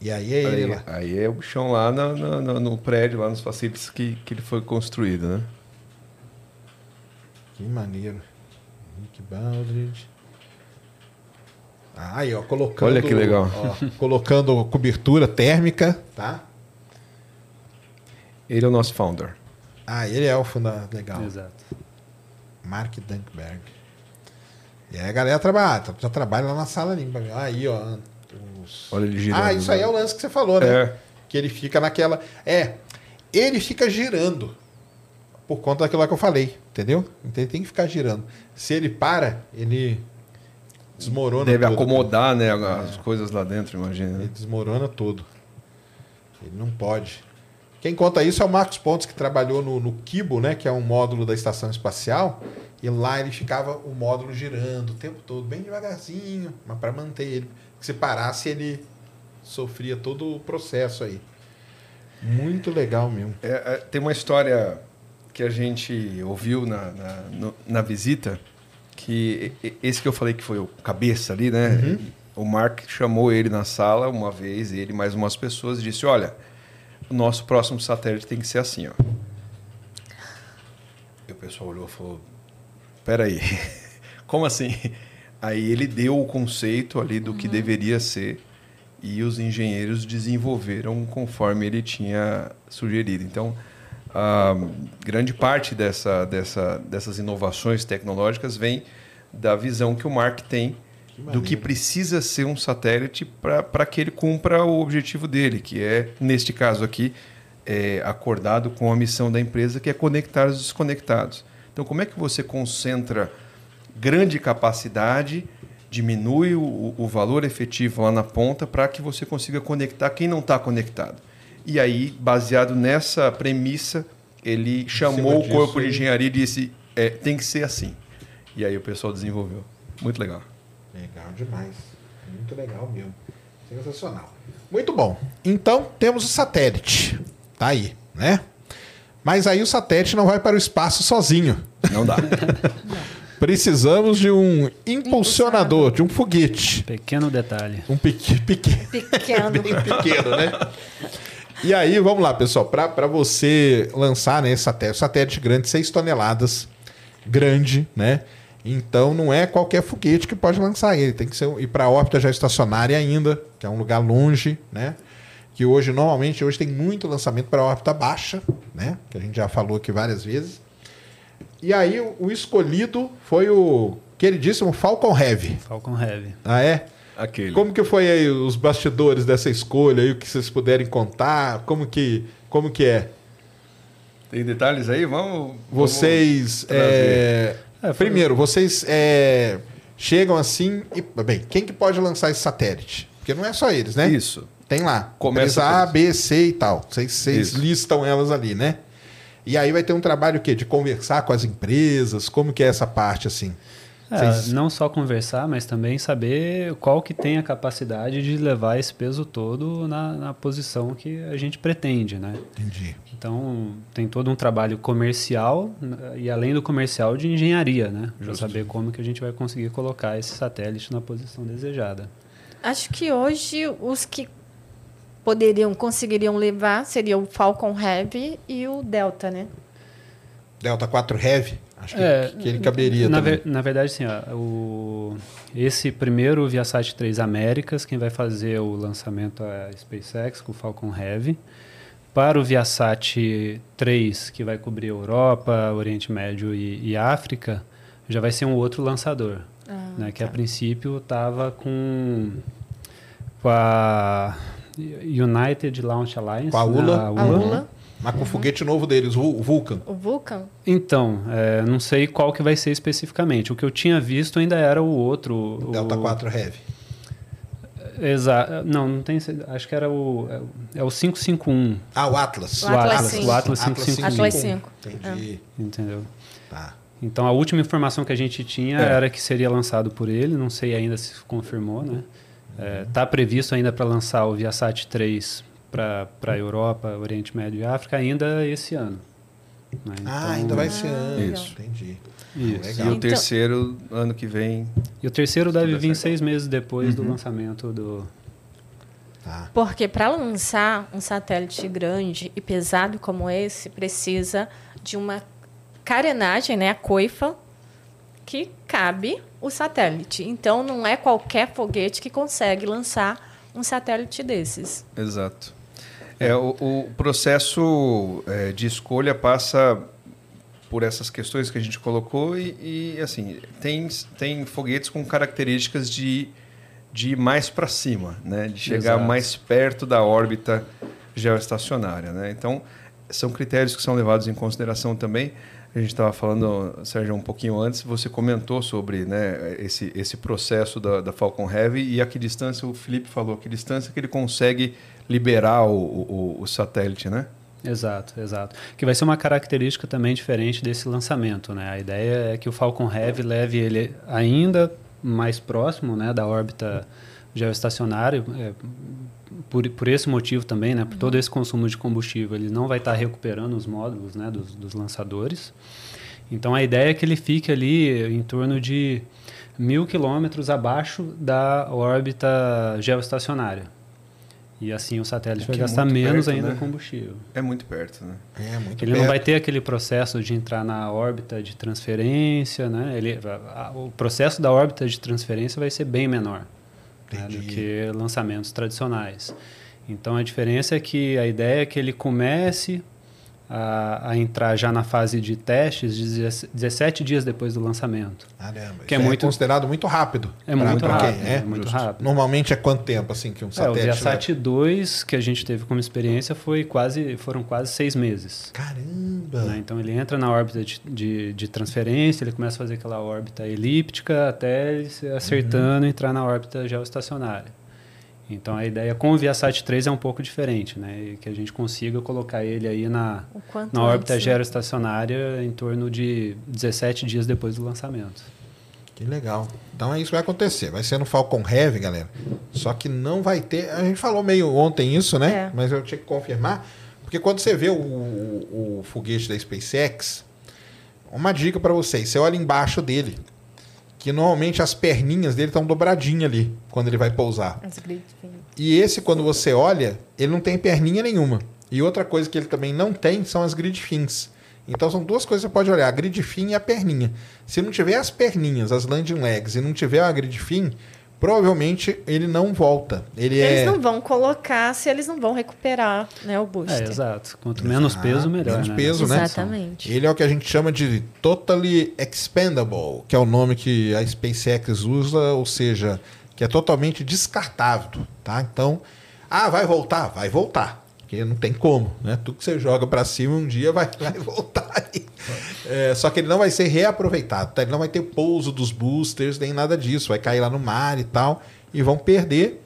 E aí é ele Aí, lá. aí é o chão lá no, no- no- no prédio, lá nos facilities que, que ele foi construído, né? Que maneiro. Rick Baldridge. Ah, aí, ó, colocando. Olha que legal. ó, colocando cobertura térmica, tá? Ele é o nosso founder. Ah, ele é o fundador. Legal. Exato. Mark Dunkberg. E aí a galera trabalha, tá- já trabalha lá na sala ali. Aí, ó. os- Olha ele girando. Ah, isso aí é o lance que você falou, né? É. Que ele fica naquela. É, ele fica girando. Por conta daquilo que eu falei, entendeu? Então ele tem que ficar girando. Se ele para, ele desmorona Deve todo. acomodar né, as coisas lá dentro, imagina. Ele desmorona todo. Ele não pode. Quem conta isso é o Marcos Pontes, que trabalhou no, no Kibo, né? Que é um módulo da estação espacial. E lá ele ficava o módulo girando o tempo todo, bem devagarzinho, mas para manter ele. Se parasse, ele sofria todo o processo aí. Muito legal mesmo. É, é, tem uma história que a gente ouviu na, na, no- na visita, que esse que eu falei que foi o cabeça ali, né? O Mark chamou ele na sala uma vez, ele e mais umas pessoas, e disse: Olha, o nosso próximo satélite tem que ser assim, ó. E o pessoal olhou e falou: Peraí, como assim? Aí ele deu o conceito ali do que deveria ser e os engenheiros desenvolveram conforme ele tinha sugerido. Então, a grande parte dessa, dessa, dessas inovações tecnológicas vem da visão que o Mark tem do que precisa ser um satélite para que ele cumpra o objetivo dele, que é, neste caso aqui, é, acordado com a missão da empresa, que é conectar os desconectados. Então, como é que você concentra grande capacidade, diminui o, o valor efetivo lá na ponta para que você consiga conectar quem não está conectado? E aí, baseado nessa premissa, ele chamou o disso corpo de engenharia e disse: é, tem que ser assim. E aí o pessoal desenvolveu. Muito legal. Legal demais. Muito legal mesmo. Sensacional. Muito bom. Então, temos o satélite. Tá aí, né? Mas aí o satélite não vai para o espaço sozinho. Não dá. Precisamos de um impulsionador, de um foguete. Pequeno detalhe. Um pequeno, pequeno, Pequeno. bem pequeno, né? E aí, vamos lá, pessoal. Para você lançar né, esse satélite, satélite grande, 6 toneladas, grande, né? Então não é qualquer foguete que pode lançar ele. Tem que ser ir para a órbita já estacionária ainda, que é um lugar longe, né? Que hoje, normalmente, hoje tem muito lançamento para órbita baixa, né? Que a gente já falou aqui várias vezes. E aí, o, o escolhido foi o queridíssimo Falcon Heavy. Falcon Heavy. Ah, é? Aquele. Como que foi aí os bastidores dessa escolha aí, o que vocês puderem contar? Como que, como que é? Tem detalhes aí? Vamos. Vocês. trazer. é, É, foi- primeiro, vocês é, chegam assim e. Bem, quem que pode lançar esse satélite? Porque não é só eles, né? vamos- Isso. Tem lá. Começa A, B, C e tal. Vocês, vocês listam elas ali, né? E aí vai ter um trabalho o quê? De conversar com as empresas? Como que é essa parte assim? É, Vocês- Não só conversar, mas também saber qual que tem a capacidade de levar esse peso todo na, na posição que a gente pretende, né? Entendi. Então, tem todo um trabalho comercial né, e além do comercial de engenharia, né? Para saber como que a gente vai conseguir colocar esse satélite na posição desejada. Acho que hoje os que poderiam, conseguiriam levar seria o Falcon Heavy e o Delta, né? Delta 4 Heavy? Acho que, É, que ele caberia na, ver- na verdade, sim, ó, o, esse primeiro Viasat 3 Américas, quem vai fazer o lançamento é a SpaceX com o Falcon Heavy. Para o Viasat 3, que vai cobrir Europa, Oriente Médio e, e África, já vai ser um outro lançador, Ah, né, que a tá. princípio estava com com a United Launch Alliance. Com a né, ULA. A ULA, Mas com o foguete novo deles, o Vulcan. o Vulcan. Então, é, não sei qual que vai ser especificamente. O que eu tinha visto ainda era o outro. o- Delta 4 Heavy. Exato. Não, não tem. Acho que era o. é o- É o 551, Ah, o Atlas. O Atlas cinco. O Atlas 551. Atlas 5. Entendi. Entendeu? Tá. Então a última informação que a gente tinha É. era que seria lançado por ele, não sei ainda se confirmou, né? Está previsto ainda para lançar o Viasat 3 para a Europa, Oriente Médio e África ainda esse ano. né? Ah, Então, ainda vai ser Ah, ano. Isso. Entendi. Isso. E o Então- terceiro, ano que vem. E o terceiro deve vir seis meses depois do Uhum. lançamento do. Tá. Porque para lançar um satélite grande e pesado como esse, precisa de uma carenagem, né, a coifa, que cabe o satélite. Então, não é qualquer foguete que consegue lançar um satélite desses. Exato. É, o, o processo é, de escolha passa por essas questões que a gente colocou e, e, assim, tem, tem foguetes com características de, de ir mais para cima, né? de chegar Exato. mais perto da órbita geoestacionária. Né? Então, são critérios que são levados em consideração também. A gente estava falando, Sérgio, um pouquinho antes, você comentou sobre né, esse, esse processo da, da Falcon Heavy e a que distância, o Felipe falou, a que distância que ele consegue liberar o, o, o satélite, né? Exato, exato. Que vai ser uma característica também diferente desse lançamento, né? A ideia é que o Falcon Heavy leve ele ainda mais próximo, né, da órbita geoestacionária, é, por, por esse motivo também, né, por todo esse consumo de combustível, ele não vai estar recuperando os módulos, né, dos, dos lançadores. Então a ideia é que ele fique ali em torno de mil quilômetros abaixo da órbita geoestacionária. E assim o satélite O vai que é gastar menos perto, ainda né? combustível. É muito perto, né? É muito Ele não perto. vai ter aquele processo de entrar na órbita de transferência, né? Ele, a- a- o processo da órbita de transferência vai ser bem menor né, do que lançamentos tradicionais. Então a diferença é que a ideia é que ele comece a, a entrar já na fase de testes de 17 dias depois do lançamento. Caramba. Que é isso muito- considerado muito rápido. É Pra- muito pra quem rápido, é? é muito rápido. Normalmente é quanto tempo assim que um É, o satélite Viasat 2 que a gente teve como experiência foi quase, foram quase seis meses. Caramba. né? Então ele entra na órbita de, de, de transferência, ele começa a fazer aquela órbita elíptica até ele se acertando e entrar na órbita geoestacionária. Então a ideia com o Viasat 3 é um pouco diferente, né? E que a gente consiga colocar ele aí na, na órbita antes, né? geoestacionária em torno de 17 dias depois do lançamento. Que legal. Então é isso que vai acontecer. Vai ser no Falcon Heavy, galera. Só que não vai ter. A gente falou meio ontem isso, né? É. Mas eu tinha que confirmar. Porque quando você vê o, o, o foguete da SpaceX, uma dica para vocês: você olha embaixo dele. Que normalmente as perninhas dele estão dobradinhas ali quando ele vai pousar. Fin. E esse, quando você olha, ele não tem perninha nenhuma. E outra coisa que ele também não tem são as grid fins. Então são duas coisas que você pode olhar, a grid fin e a perninha. Se não tiver as perninhas, as landing legs, e não tiver a grid fin, provavelmente ele não volta. Ele Eles é não vão colocar se eles não vão recuperar né, o booster. É, exato. Quanto menos peso, melhor. menos né? peso, né? Exatamente. Ele é o que a gente chama de totally expendable, que é o nome que a SpaceX usa, ou seja, que é totalmente descartável, tá? Então, ah, vai voltar, vai voltar, porque não tem como, né? Tudo que você joga para cima um dia vai, vai voltar. aí. É, só que ele não vai ser reaproveitado, tá? Ele não vai ter pouso dos boosters nem nada disso, vai cair lá no mar e tal e vão perder.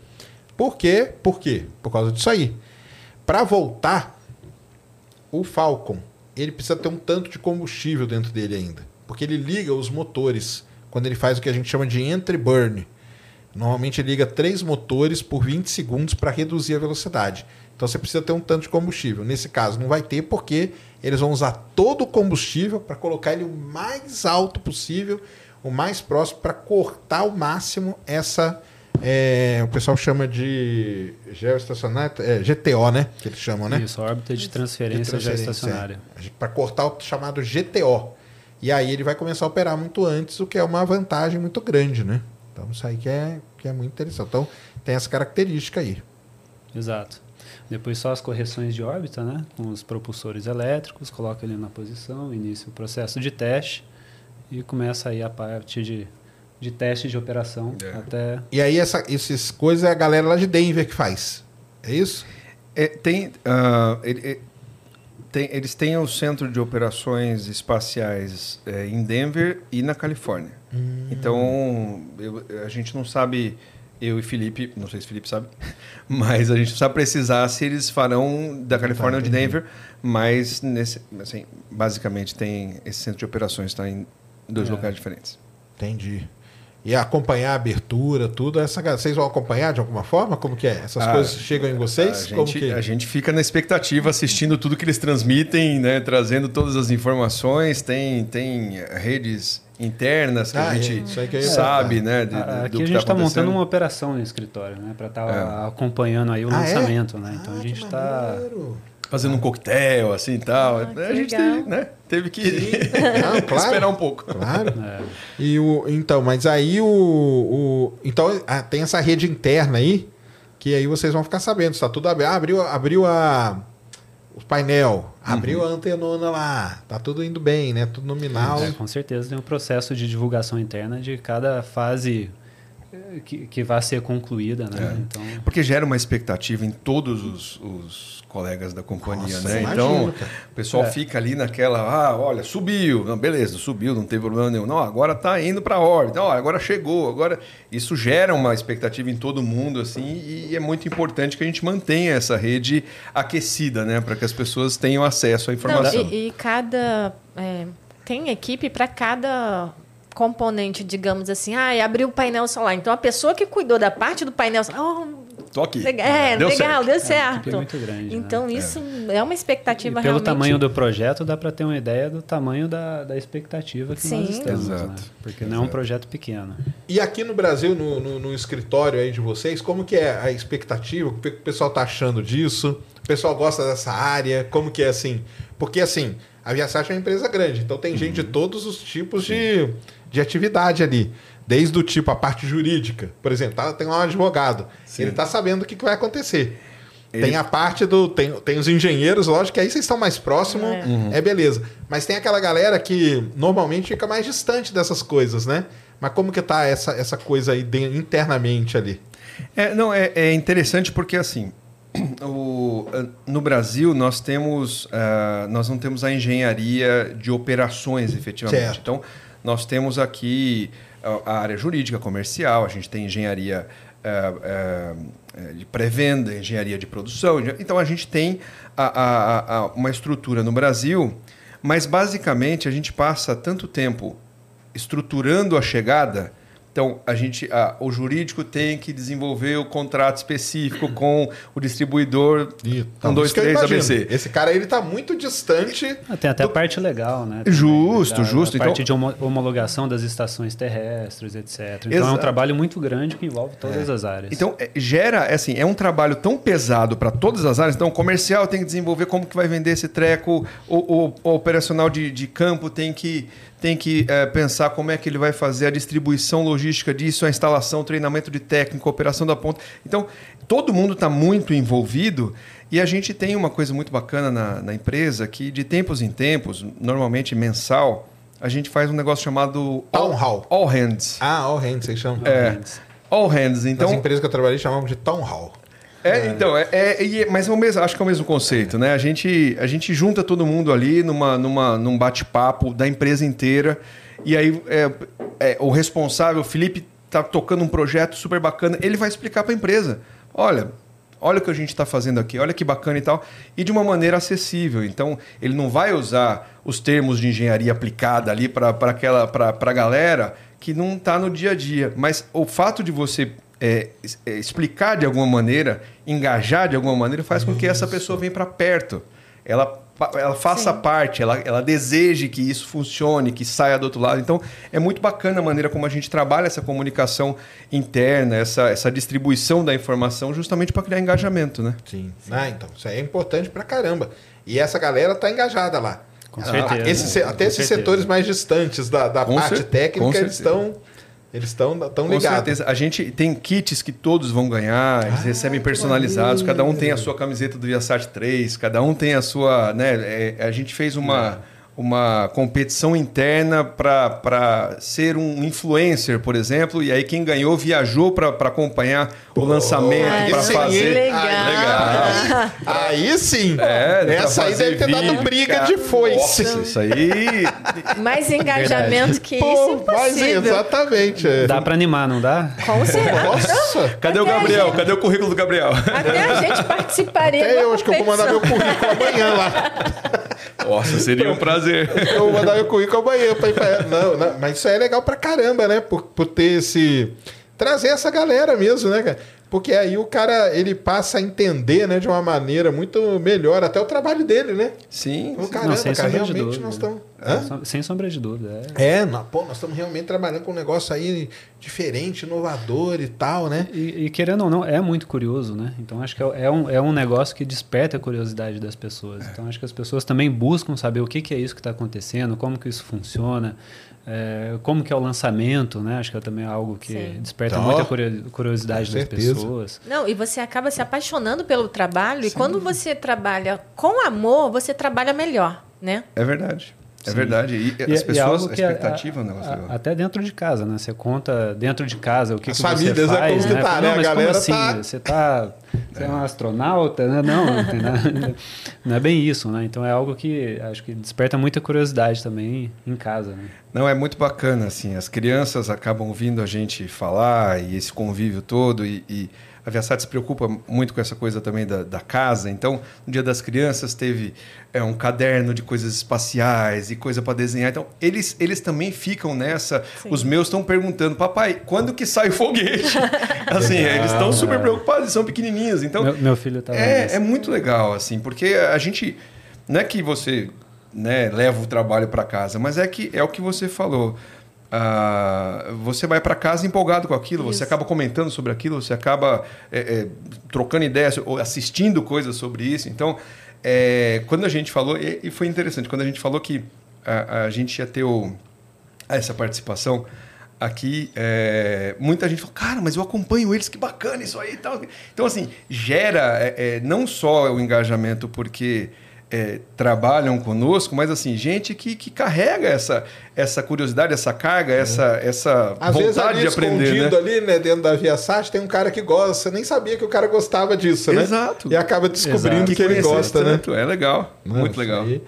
Por quê? Por quê? Por causa disso aí. Para voltar, o Falcon ele precisa ter um tanto de combustível dentro dele ainda. Porque ele liga os motores quando ele faz o que a gente chama de entry burn. Normalmente ele liga três motores por 20 segundos para reduzir a velocidade. Então você precisa ter um tanto de combustível. Nesse caso não vai ter porque eles vão usar todo o combustível para colocar ele o mais alto possível, o mais próximo para cortar ao máximo essa é, o pessoal chama de geoestacionária, é, GTO, né? Que eles chamam, né? Isso, órbita de transferência, De transferência, geoestacionária. Para cortar o chamado GTO. E aí ele vai começar a operar muito antes, o que é uma vantagem muito grande, né? Então isso aí que é, que é muito interessante. Então tem essa característica aí. Exato. Depois só as correções de órbita, né? Com os propulsores elétricos, coloca ele na posição, inicia o processo de teste e começa aí a parte de de teste de operação É. até E aí, essa, esses coisas é a galera lá de Denver que faz. É isso? É, tem, ah, ele- é, tem- eles têm o centro de operações espaciais é, em Denver e na Califórnia. Então, eu- a gente não sabe, eu e Felipe, não sei se Felipe sabe, mas a gente precisa precisar se eles farão da Califórnia ou de Denver, mas nesse, assim, basicamente tem esse centro de operações está em dois É. locais diferentes. Entendi. E acompanhar a abertura, tudo. Essa, vocês vão acompanhar de alguma forma? Como que é? Essas Ah, coisas chegam em vocês? A Como gente, que... a gente fica na expectativa, assistindo tudo que eles transmitem, né, trazendo todas as informações. Tem, tem redes internas que Ah, a é, gente isso aí que eu ia sabe, perguntar. né? de- A- do Aqui que a gente está tá montando uma operação no escritório, né? Para estar É. acompanhando aí o Ah, é? lançamento, né? Então Ah, a gente está. Fazendo um coquetel, assim e tal. Ah, que a gente legal. teve, né, teve que Não, claro. esperar um pouco. Claro. É, E o, então, mas aí o. o então, ah, tem essa rede interna aí, que aí vocês vão ficar sabendo. Está tudo aberto. Ah, abriu, abriu a. O painel, abriu a antenona lá. Tá tudo indo bem, né? Tudo nominal. é, com certeza tem um processo de divulgação interna de cada fase eh, que, que vai ser concluída, né? É. Então, Porque gera uma expectativa em todos os, os colegas da companhia, Nossa, né? Então, cara. o pessoal É. fica ali naquela, ah, olha, subiu, não, beleza, subiu, não tem problema nenhum. Não, agora está indo para a órbita, ó, agora chegou, agora isso gera uma expectativa em todo mundo, assim, e é muito importante que a gente mantenha essa rede aquecida, né, para que as pessoas tenham acesso à Não, informação. e, e cada. é, tem equipe para cada componente, digamos assim. Ah, abriu o painel solar. Então a pessoa que cuidou da parte do painel solar. Oh, Tô aqui. legal, é, Deu legal, certo. deu equipe certo. é muito grande. Então né? isso é, uma E expectativa pelo realmente. tamanho do projeto, dá para ter uma ideia do tamanho da, da expectativa que nós Sim. estamos, né? Exato. Porque não é um projeto pequeno. E aqui no Brasil, no, no- no escritório aí de vocês, como que é a expectativa? O que o pessoal tá achando disso? O pessoal gosta dessa área? Como que é assim? Porque assim, a Viasat é uma empresa grande, então tem gente de todos os tipos de, de atividade ali. Desde o tipo, a parte jurídica. Por exemplo, tá- tem lá um advogado. Sim. Ele tá sabendo o que, que vai acontecer. Ele- Tem a parte do. Tem, tem os engenheiros, lógico que aí vocês estão mais próximos, É. é. beleza. Mas tem aquela galera que normalmente fica mais distante dessas coisas, né? Mas como que tá essa, essa coisa aí de- internamente ali? É, não, é, é interessante porque assim, o- no Brasil nós temos, ah, nós não temos a engenharia de operações efetivamente. Certo. Então nós temos aqui a, área jurídica, comercial, a gente tem engenharia ah, ah, de pré-venda, engenharia de produção. Então a gente tem a- a- a- uma estrutura no Brasil, mas basicamente a gente passa tanto tempo estruturando a chegada. Então, a gente, a- o jurídico tem que desenvolver o contrato específico com o distribuidor. Então, Um, dois, isso que eu três. ABC. Esse cara ele tá muito distante. Ah, Tem até a parte legal, né? Justo, da- justo. A Então- parte de homo- homologação das estações terrestres, etc. Então é Exato. um trabalho muito grande que envolve todas as áreas. Então, é, gera, é assim, é um trabalho tão pesado para todas as áreas. Então, o comercial tem que desenvolver como que vai vender esse treco, o, o- o operacional de, de campo tem que, tem que é, pensar como é que ele vai fazer a distribuição logística disso, a instalação, o treinamento de técnico, a operação da ponta. Então, todo mundo está muito envolvido e a gente tem uma coisa muito bacana na, na empresa que, de tempos em tempos, normalmente mensal, a gente faz um negócio chamado Town Hall. All Hands. Ah, all hands, vocês chamam. É, All Hands. Então, Então, As empresas que eu trabalhei chamavam de town hall. É, então, é, é- é- mas é o mesmo, acho que é o mesmo conceito, né? A gente, a gente junta todo mundo ali numa, numa, num bate-papo da empresa inteira. E aí é, é, o responsável, o Felipe, tá tocando um projeto super bacana, ele vai explicar para a empresa. Olha, olha o que a gente está fazendo aqui, olha que bacana e tal. E de uma maneira acessível. Então, ele não vai usar os termos de engenharia aplicada ali para aquela para a galera que não está no dia a dia. Mas o fato de você é, é, explicar de alguma maneira, engajar de alguma maneira, faz com que essa pessoa venha para perto. Ela, ela faça Sim. parte, ela, ela deseje que isso funcione, que saia do outro lado. Então, é muito bacana a maneira como a gente trabalha essa comunicação interna, essa, essa distribuição da informação, justamente para criar engajamento, né? Sim. Ah, então, isso aí é importante pra caramba. E essa galera tá engajada lá. Com Ah, certeza. esse até Com esses certeza. setores mais distantes da, da Com parte cer- técnica, eles certeza. estão eles estão tão Com ligados. certeza. A gente tem kits que todos vão ganhar, eles Ah, recebem personalizados, cada um tem a sua camiseta do Viasat 3, cada um tem a sua. Né, é, a gente fez uma, uma competição interna para ser um influencer, por exemplo, e aí quem ganhou viajou para acompanhar o lançamento, para fazer. legal. Legal. Aí sim. É, Essa aí deve ter dado briga cara. de foice. Nossa, isso aí. Mais engajamento que isso, Pô, mas impossível. exatamente. é. Dá para animar, não dá? Com certeza. Nossa. Cadê o Até a Gabriel? gente- Cadê o currículo do Gabriel? Até a gente participaria Até eu acho que eu vou mandar meu currículo amanhã lá. Nossa, seria um prazer. Eu vou mandar meu currículo amanhã. Pra ir pra... não, não, mas isso aí é legal pra caramba, né? Por, por ter esse. Trazer essa galera mesmo, né, cara? Porque aí o cara ele passa a entender, né, de uma maneira muito melhor até o trabalho dele, né? Sim. Então, caramba, sem cara, sombra de realmente dúvida. nós estamos. Hã? Sem- sombra de dúvida. É. É, não, pô, nós estamos realmente trabalhando com um negócio aí diferente, inovador e tal, né? E, e querendo ou não, é muito curioso, né? Então acho que é, é um, é um negócio que desperta a curiosidade das pessoas. Então acho que as pessoas também buscam saber o que, que é isso que está acontecendo, como que isso funciona, é, como que é o lançamento, né? Acho que é também algo que Sim. desperta Então, muita curio- curiosidade das pessoas. Não, e você acaba se apaixonando pelo trabalho. E quando você trabalha com amor, você trabalha melhor, né? É verdade. É verdade. E, E- as e é pessoas, algo a expectativa, né? a- Você- até dentro de casa, né? Você conta dentro de casa o que, As que famílias, você né? faz, Como que né? tá, Não, né? A mas galera como assim? tá- Você tá... Você é um astronauta? né? Não, não, não é bem isso, né? Então é algo que acho que desperta muita curiosidade também em casa, né? Não, é muito bacana, assim. As crianças acabam ouvindo a gente falar e esse convívio todo. E, e a Viasat se preocupa muito com essa coisa também da, da casa. Então, no Dia das Crianças teve é, um caderno de coisas espaciais e coisa para desenhar. Então, eles, eles também ficam nessa. Sim. Os meus estão perguntando, papai, quando que sai o foguete? assim, eles estão super preocupados, eles são pequenininhos. Então, meu, meu filho tá é, é muito legal, assim, porque a gente. Não é que você né, leva o trabalho para casa, mas é que é o que você falou. Ah, você vai para casa empolgado com aquilo, você Isso. acaba comentando sobre aquilo, você acaba é, é, trocando ideias ou assistindo coisas sobre isso. Então, é, quando a gente falou, e, e foi interessante, quando a gente falou que a, a gente ia ter o, essa participação aqui, é, muita gente falou, cara, mas eu acompanho eles, que bacana isso aí e tal. Então, assim, gera é, é, não só o engajamento porque é, trabalham conosco, mas assim, gente que, que carrega essa, essa curiosidade, essa carga, essa, essa Às vezes vontade ali de aprender, escondido né? ali, né, dentro da Viasat, tem um cara que gosta, você nem sabia que o cara gostava disso, né? Exato. E acaba descobrindo Exato. que ele gosta, né? É legal, Não, muito legal. aí.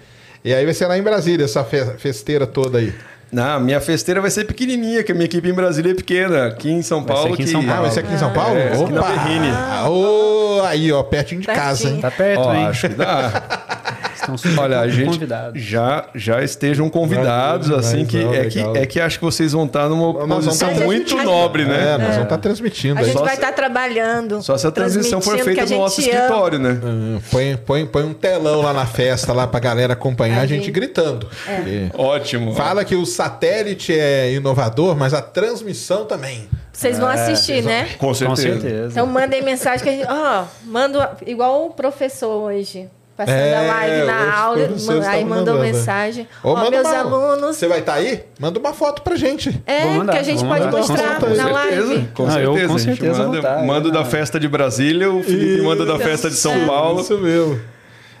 E aí vai ser lá em Brasília, essa fe- festeira toda aí. Não, minha festeira vai ser pequenininha, que a minha equipe em Brasília é pequena. Aqui em São Vai Paulo. aqui em. São Ah, Paulo. vai ser aqui em São Paulo? É, aqui na Opa! Berrine. Ah, ô, aí, ó, pertinho de casa, hein? Pertinho. Tá perto, Ó, hein? acho que dá. Estão super Olha, a gente convidados. já, já estejam convidados, assim, que é, que é que acho que vocês vão estar numa posição muito nobre, É, né? nós vamos estar transmitindo A aí. gente Só vai estar trabalhando. Só se a transmissão for feita no nosso ama. escritório, né? Hum, Põe, põe, põe um telão lá na festa, lá pra galera acompanhar, a, A gente, gente- gritando. É. Ótimo. Fala que o satélite é inovador, mas a transmissão também. Vocês vão assistir, né? Com Com certeza. certeza. Então mandem mensagem que a gente. Ó, manda igual o professor hoje. Passando É, a live na aula, man- aí mandou mandando. mensagem. Ô, Ó, manda meus uma- alunos. Você vai estar aí? Manda uma foto pra gente. É, mandar, que a gente pode mandar. mostrar Com na certeza. live. Com eu certeza. com a gente certeza manda, estar, manda é. da festa de Brasília, o Felipe manda da festa de São Paulo. Isso mesmo.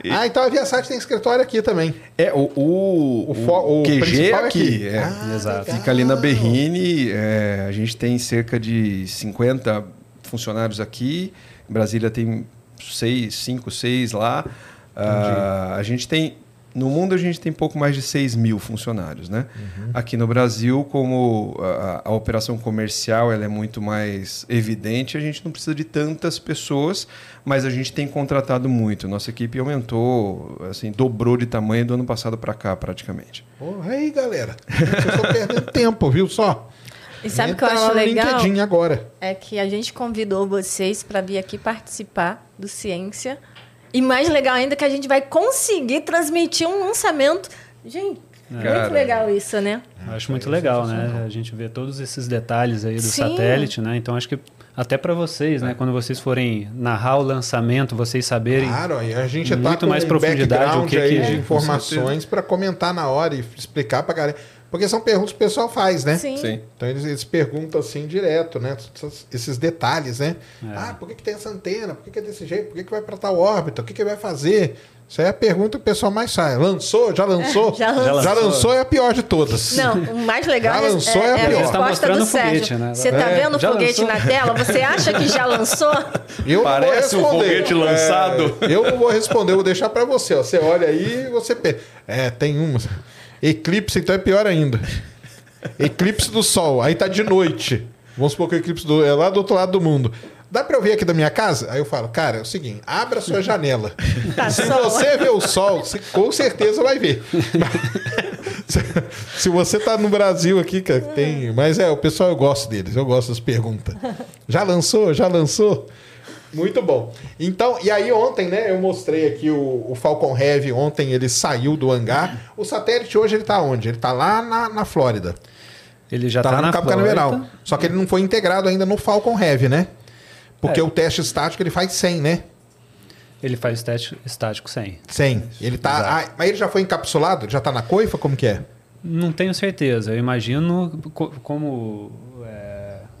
Ah, então a Viasat tem escritório aqui também. É, o, o, O fo- o QG principal é aqui. é. Ah, Exato. Fica ali na Berrine. é, a gente tem cerca de 50 funcionários aqui. Em Brasília tem seis, cinco, seis lá. Ah, a gente tem. No mundo a gente tem pouco mais de 6 mil funcionários, né? Aqui no Brasil, como a, a operação comercial ela é muito mais evidente, a gente não precisa de tantas pessoas, mas a gente tem contratado muito. Nossa equipe aumentou, assim, dobrou de tamanho do ano passado para cá, praticamente. Porra, aí, galera. Vocês estão perdendo tempo, viu só? E sabe o que eu acho legal? Agora. É que a gente convidou vocês para vir aqui participar do Ciência. E mais legal ainda que a gente vai conseguir transmitir um lançamento. Gente, Cara. muito legal isso, né? Eu Acho muito legal, né? A gente vê todos esses detalhes aí do Sim. satélite, né? Então acho que até para vocês, né? Quando vocês forem narrar o lançamento, vocês saberem Claro, aí a gente tá Muito com mais um profundidade, o que aí que é, de informações para comentar na hora e explicar pra galera. Porque são perguntas que o pessoal faz, né? Sim. Sim. Então eles, eles perguntam assim direto, né? Esses detalhes, né? É. Ah, por que, que tem essa antena? Por que, que é desse jeito? Por que, que vai para tal órbita? O que, que vai fazer? Isso aí é a pergunta que o pessoal mais sai. Lançou? Já lançou? Já lançou. Já lançou é a pior de todas. Não, o mais legal Já é, lançou, é é, a a pior. resposta Tá mostrando do foguete, Sérgio. né? Você tá É, vendo o foguete lançou? na tela? Você acha que já lançou? Eu Parece um foguete lançado. É, eu não vou responder, eu vou deixar para você. Ó. Você olha aí e você pensa. É, tem uma. Eclipse, então é pior ainda. Eclipse do Sol, aí tá de noite. Vamos supor que o eclipse do, é lá do outro lado do mundo. Dá pra eu ver aqui da minha casa? Aí eu falo, cara, é o seguinte, abra a sua janela. Tá Se sol. você vê o sol, você com certeza vai ver. Se- Se você tá no Brasil aqui, cara, tem. Mas é, o pessoal eu gosto deles, eu gosto das perguntas. Já lançou? Já lançou? Muito bom. Então, e aí ontem, né, eu mostrei aqui o, o Falcon Heavy, ontem ele saiu do hangar. O satélite hoje ele tá onde? Ele tá lá na, na Flórida. Ele já tá, tá, lá no na Cabo Flórida. Canaveral. Só que ele não foi integrado ainda no Falcon Heavy, né? Porque É. o teste estático ele faz 100, né? Ele faz estático, estático 100. 100. Ele tá. Ah, mas ele já foi encapsulado? Já tá na coifa? Como que é? Não tenho certeza. Eu imagino co- como é,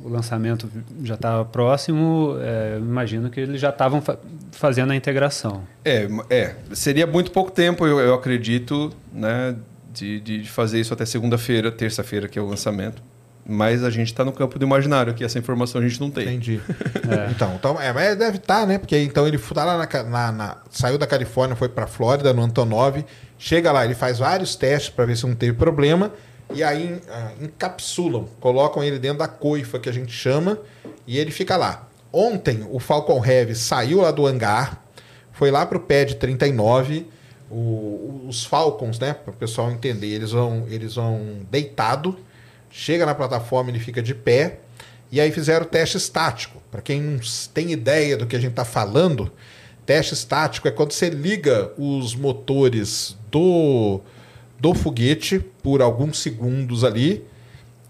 o lançamento já estava próximo, é, imagino que eles já estavam fa- fazendo a integração. É, é, seria muito pouco tempo, eu, eu acredito, né, de, de fazer isso até segunda-feira, terça-feira, que é o lançamento. Mas a gente está no campo do imaginário, que essa informação a gente não tem. Entendi. Então, então, é, mas deve estar, né? Porque então ele tá lá na, na- na- saiu da Califórnia, foi para Flórida no Antonov, chega lá, ele faz vários testes para ver se não teve problema e aí ah, encapsulam, colocam ele dentro da coifa que a gente chama e ele fica lá. Ontem o Falcon Heavy saiu lá do hangar, foi lá para o pad 39. o- os Falcons, né? Para o pessoal entender, eles vão, eles vão deitado, chega na plataforma, ele fica de pé. E aí fizeram o teste estático. Para quem não tem ideia do que a gente está falando, teste estático é quando você liga os motores do, do foguete por alguns segundos ali.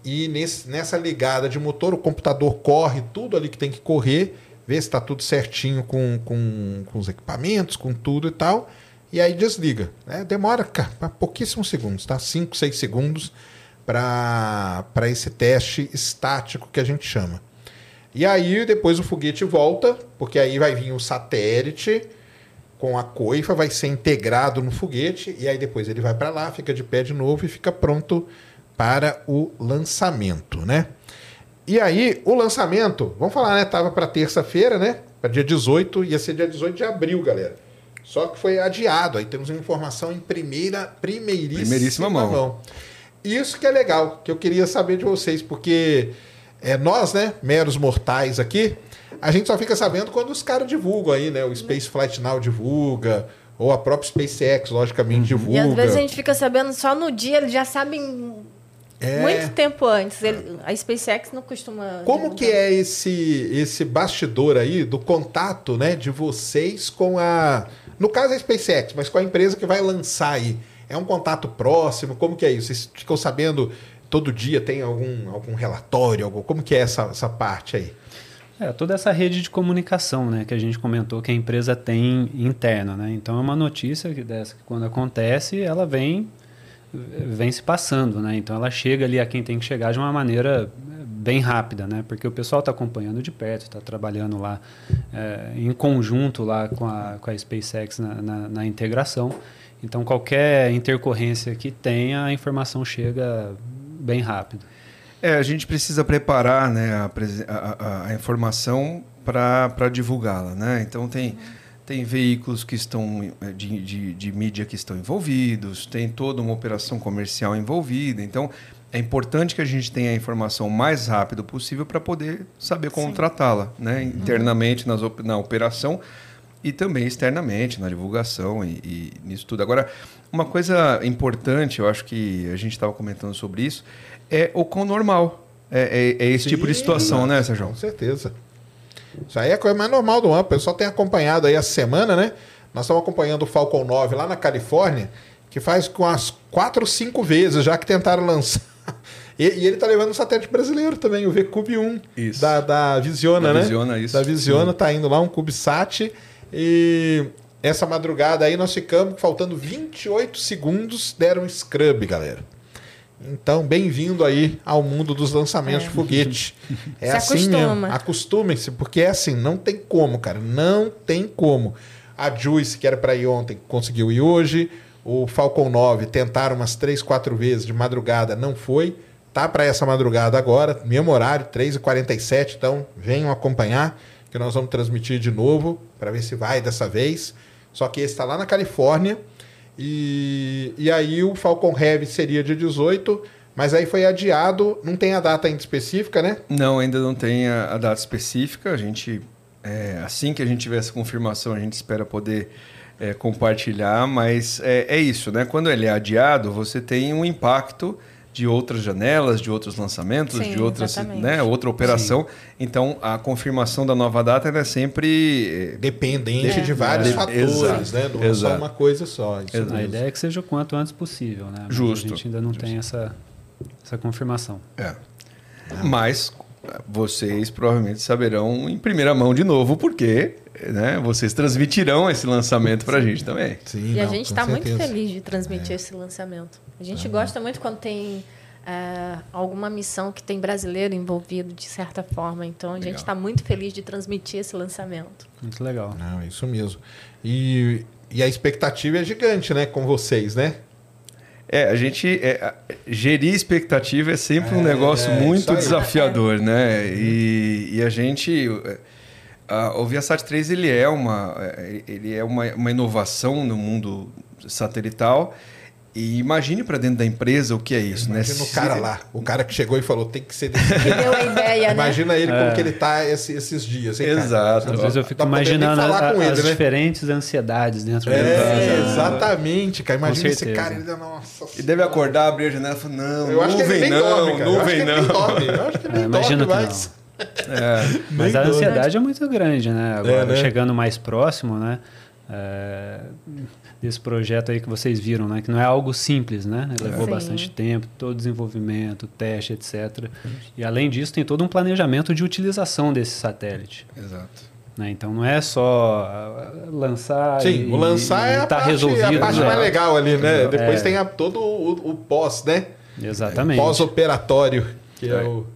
E nesse- nessa ligada de motor, o computador corre tudo ali que tem que correr, vê se está tudo certinho com, com, com os equipamentos, com tudo e tal. E aí desliga. né? Demora ca- pouquíssimos segundos, tá? 5, 6 segundos para esse teste estático que a gente chama. E aí depois o foguete volta, porque aí vai vir o satélite com a coifa, vai ser integrado no foguete, e aí depois ele vai para lá, fica de pé de novo e fica pronto para o lançamento, né? E aí, o lançamento, vamos falar, né? Tava para terça-feira, né? Para dia 18, ia ser dia 18 de abril, galera. Só que foi adiado. Aí temos uma informação em primeira, primeiríssima, Primeiríssima mão. Isso que é legal, que eu queria saber de vocês, porque é, nós, né, meros mortais aqui, a gente só fica sabendo quando os caras divulgam aí, né? O Space Flight Now divulga, ou a própria SpaceX, logicamente, divulga. E às vezes a gente fica sabendo só no dia, eles já sabem É. muito tempo antes. Ele- a SpaceX não costuma. Como divulgar. que é esse esse bastidor aí do contato, né, de vocês com a, no caso a SpaceX, mas com a empresa que vai lançar aí? É um contato próximo? Como que é isso? Vocês ficam sabendo todo dia tem algum algum relatório, algum, como que é essa, essa parte aí? É, toda essa rede de comunicação né, que a gente comentou que a empresa tem interna. Né? Então, é uma notícia que dessa que quando acontece, ela vem, vem se passando. Né? Então, ela chega ali a quem tem que chegar de uma maneira bem rápida, né? porque o pessoal está acompanhando de perto, está trabalhando lá é, em conjunto lá com a, com a SpaceX na, na, na integração. Então, qualquer intercorrência que tenha, a informação chega bem rápido. É, a gente precisa preparar né, a, a- a- informação para divulgá-la. Né? Então, tem, tem veículos que estão eh, de, de, de mídia que estão envolvidos, tem toda uma operação comercial envolvida. Então, é importante que a gente tenha a informação o mais rápido possível para poder saber como tratá-la, né? internamente nas, na operação e também externamente na divulgação e, e nisso tudo. Agora, uma coisa importante, eu acho que a gente estava comentando sobre isso, é o quão normal é, é- é esse tipo de Sim, situação, né, Sérgio? Com certeza. Isso aí é a coisa mais normal do ano. O pessoal tem acompanhado aí a semana, né? Nós estamos acompanhando o Falcon 9 lá na Califórnia, que faz com as quatro ou cinco vezes já que tentaram lançar. E, e ele tá levando um satélite brasileiro também, o VCube 1 Isso. da, da Visiona, Da né? Visiona, isso. Da Visiona, tá indo lá um CubeSat. E essa madrugada aí nós ficamos faltando 28 segundos, deram um scrub, galera. Então, bem-vindo aí ao mundo dos lançamentos É. de foguete. É Se assim mesmo. acostuma. Acostumem-se, porque é assim, não tem como, cara. Não tem como. A Juice, que era para ir ontem, conseguiu ir hoje. O Falcon 9 tentaram umas três, quatro vezes de madrugada, não foi. Tá para essa madrugada agora, mesmo horário, 3h47. Então, venham acompanhar, que nós vamos transmitir de novo, para ver se vai dessa vez. Só que esse está lá na Califórnia. E, e aí o Falcon Heavy seria de 18, mas aí foi adiado, não tem a data ainda específica, né? Não, ainda não tem a, a data específica. A gente, é, assim que a gente tiver essa confirmação, a gente espera poder é, compartilhar. Mas é, é isso, né? Quando ele é adiado, você tem um impacto de outras janelas, de outros lançamentos, Sim, de outras, exatamente. né, outra operação. Então, a confirmação da nova data é sempre Dependente É. de vários É. fatores, Exato, né? Não é só uma coisa só. A mesmo. ideia é que seja o quanto antes possível, né? Mas Justo. A gente ainda não tem essa, essa confirmação. É. Mas vocês provavelmente saberão em primeira mão de novo, porque né, vocês transmitirão esse lançamento para a gente também. Sim, E a não, gente com está muito feliz de transmitir esse lançamento. A gente gosta muito quando tem é, alguma missão que tem brasileiro envolvido de certa forma. Então a gente Legal. está muito feliz de transmitir esse lançamento. Muito legal. Não, é isso mesmo. E, e a expectativa é gigante, né? Com vocês, né? É, a gente. é, a- gerir expectativa é sempre um É, negócio isso muito desafiador, né? E, e a gente. É, a- o Viasat 3 ele é, uma, é, ele é uma, uma inovação no mundo satelital. E imagine para dentro da empresa o que é isso, né? Imagina o cara lá, o cara que chegou e falou, tem que ser desse Que deu a ideia, né? Imagina ele como É. que ele tá esse- esses dias, hein, cara? Exato. Às vezes eu fico nem imaginando falar a- com as ele, né? diferentes ansiedades dentro da É, empresa. exatamente, cara. Imagina esse cara, ele dá, nossa. E deve acordar, abrir a janela e falar: não, Eu acho não que ele nem não, dorme, cara. Eu não acho vem que ele nem não. dorme. Eu acho que ele É, nem dorme imagino que mais. É. Mas a doido. ansiedade é muito grande, né? Agora, né? chegando mais próximo, né? é, desse projeto aí que vocês viram, né? Que não é algo simples, né? Levou Sim. bastante tempo, todo desenvolvimento, teste, etc. E além disso, tem todo um planejamento de utilização desse satélite. Exato. né? Então não é só ah, lançar Sim, e, o lançar é a tá parte, resolvido. a parte né? mais legal ali, né? É. Depois tem a- todo o, o pós, né? Exatamente. Pós-operatório, que é, É. o...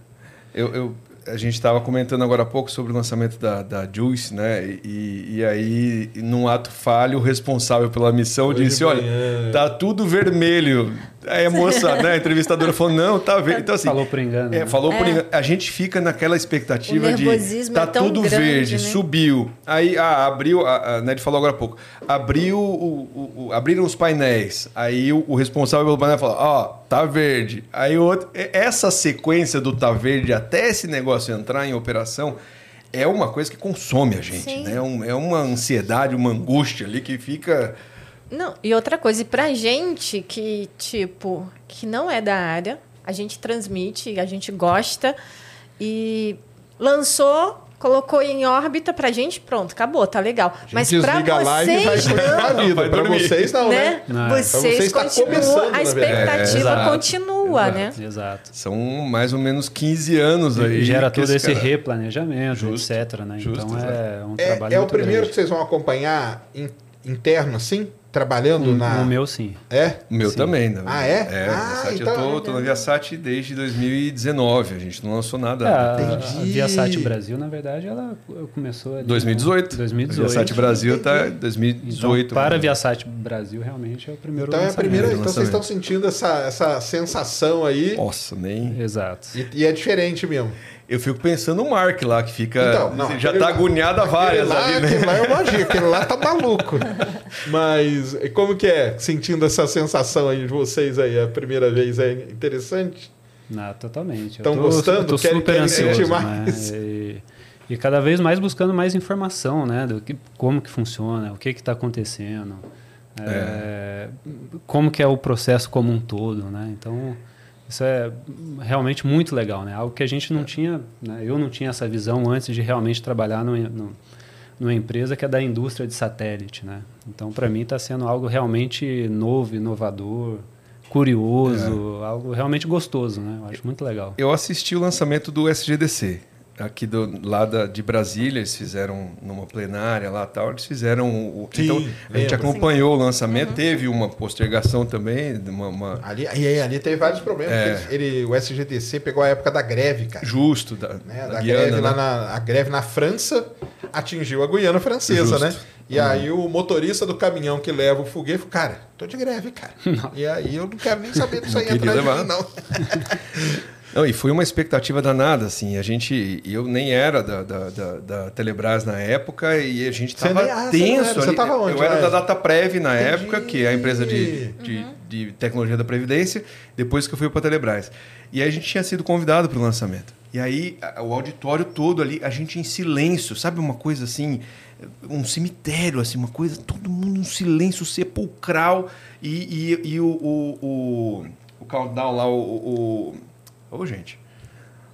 Eu, eu- a gente estava comentando agora há pouco sobre o lançamento da, da Juice, né? E, e aí, num ato falho, o responsável pela missão Hoje disse: Olha, manhã." tá tudo vermelho. Aí a moça, né, a entrevistadora falou: Não, tá verde. Então, assim, Falou por engano. É, né? falou por É. engano. A gente fica naquela expectativa O de nervosismo tá é tudo grande, verde, né? subiu. Aí ah, abriu, a, a Ned falou agora há pouco, abriu o, o- o- abriram os painéis. Aí o, o responsável pelo painel falou: Ó, tá verde. Aí o outro, essa sequência do tá verde até esse negócio entrar em operação é uma coisa que consome a gente, Sim. né? É é uma ansiedade, uma angústia ali que fica Não, e outra coisa, e pra gente que, tipo, que não é da área, a gente transmite, a gente gosta e lançou, colocou em órbita pra gente, pronto, acabou, tá legal. A gente Mas pra e vocês não, vida. Vai Pra vocês não, né? né? Não, pra Vocês vocês tá continuam, começando, na a. É, expectativa exato, continua, exato. né? Exato. são mais ou menos 15 anos aí. E gera que todo esse cara- replanejamento, Justo, etc. Né? justo, então é um É, trabalho é o muito primeiro grande. que vocês vão acompanhar in- interno, assim? Trabalhando O, na... o meu sim. É? O meu Sim. também. Né? Ah, é? É, Ah, Viasat, então- eu tô, tô na Viasat desde 2019. A gente não lançou nada. É, a, a Entendi. Viasat Brasil, na verdade, ela começou ali 2018. no 2018. Viasat Brasil tá Então, 2018. para a né? Viasat Brasil, realmente é o primeiro Então é a lançamento. primeira. lançamento. Então vocês estão sentindo essa, essa sensação aí. Nossa, nem. Exato. E, e é diferente mesmo. Eu fico pensando no Mark lá, que fica. Então, não, já tá lá- agoniado a várias lá, ali, né? aquele lá é magia, aquele lá tá maluco. Mas e como que é sentindo essa sensação aí de vocês aí? A primeira vez é interessante? Não, totalmente. Eu Tão tô- gostando? eu Tô Querem- super querem ansioso, né? mais? E, e cada vez mais buscando mais informação, né? Do que, como que funciona, o que que está acontecendo, é, como que é o processo como um todo, né? Então, isso é realmente muito legal, né? Algo que a gente não tinha, né? eu não tinha essa visão antes de realmente trabalhar no, no, numa empresa que é da indústria de satélite, né? Então, para mim, está sendo algo realmente novo, inovador, curioso, algo realmente gostoso, né? Eu acho muito legal. Eu assisti o lançamento do SGDC. Aqui do lá da, de Brasília, eles fizeram numa plenária lá tal, eles fizeram o, Sim, então a gente acompanhou o lançamento, teve uma postergação também, uma, uma- Ali, e aí, ali teve vários problemas. É. porque Ele, o SGDC pegou a época da greve, cara. justo da, né, da da Guiana, greve lá né? na, a greve na França atingiu a Guiana Francesa, Justo. né? E aí o motorista do caminhão que leva o foguete falou, cara, tô de greve, cara. e aí eu não quero nem saber disso Não aí atrás de levar. mim, não. Não, e foi uma expectativa danada, assim. A gente. Eu nem era da, da, da- da Telebrás na época e a gente Você estava ah, você não era, tenso você tava onde, eu era da DataPrev na Entendi. época, que é a empresa de, de, de tecnologia da Previdência, depois que eu fui para a Telebrás. E aí a gente tinha sido convidado para o lançamento. E aí o auditório todo ali, a gente em silêncio, sabe uma coisa assim, um cemitério, assim, uma coisa, todo mundo em silêncio sepulcral e, e, e o, o, o, o countdown lá, o. o, Ô, gente.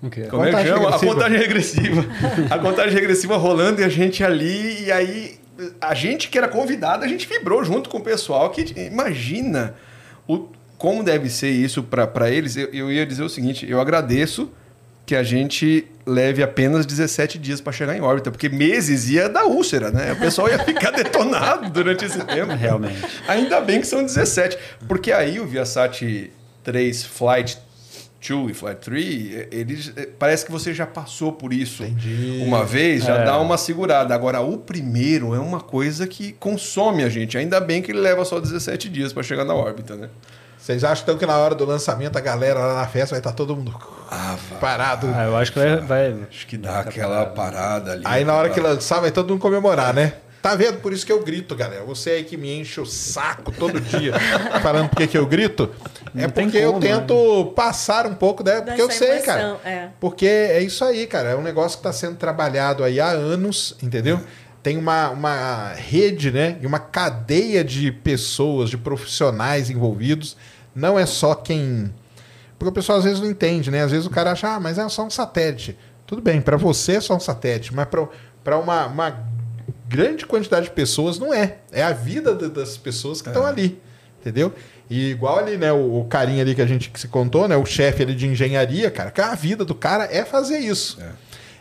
O quê? Como é que Contagem chama? regressiva. A contagem regressiva. a contagem regressiva rolando e a gente ali. E aí, a gente que era convidado, a gente vibrou junto com o pessoal. que Imagina o, como deve ser isso para eles. Eu, eu ia dizer o seguinte: eu agradeço que a gente leve apenas 17 dias para chegar em órbita, porque meses ia dar úlcera, né? O pessoal ia ficar detonado durante esse tempo. Realmente. Ainda bem que são 17, porque aí o Viasat 3 Flight 2 e Flight 3, eles eh, parece que você já passou por isso Entendi. uma vez, já É. dá uma segurada. Agora o primeiro é uma coisa que consome a gente. Ainda bem que ele leva só 17 dias para chegar na órbita, né? Vocês acham então que na hora do lançamento a galera lá na festa vai estar todo mundo parado? Ah, eu acho que vai. vai- Acho que dá aquela parada ali. Aí na hora que lançar vai todo mundo comemorar, né? Tá vendo? Por isso que eu grito, galera. Você aí que me enche o saco todo dia falando por que que eu grito. é Não tem porque eu como, né? tento passar um pouco, né? Porque eu sei, cara. emoção, é. Porque é isso aí, cara. É um negócio que está sendo trabalhado aí há anos, entendeu? Tem uma, uma rede, né? E uma cadeia de pessoas, de profissionais envolvidos. Não é só quem. Porque o pessoal às vezes não entende, né? Às vezes o cara acha, ah, mas é só um satélite. Tudo bem, para você é só um satélite, mas para uma, uma grande quantidade de pessoas não é. É a vida da- das pessoas que estão ali, entendeu? E igual ali, né, o, o carinha ali que a gente que se contou, né, o chefe ali de engenharia, cara, que a vida do cara é fazer isso.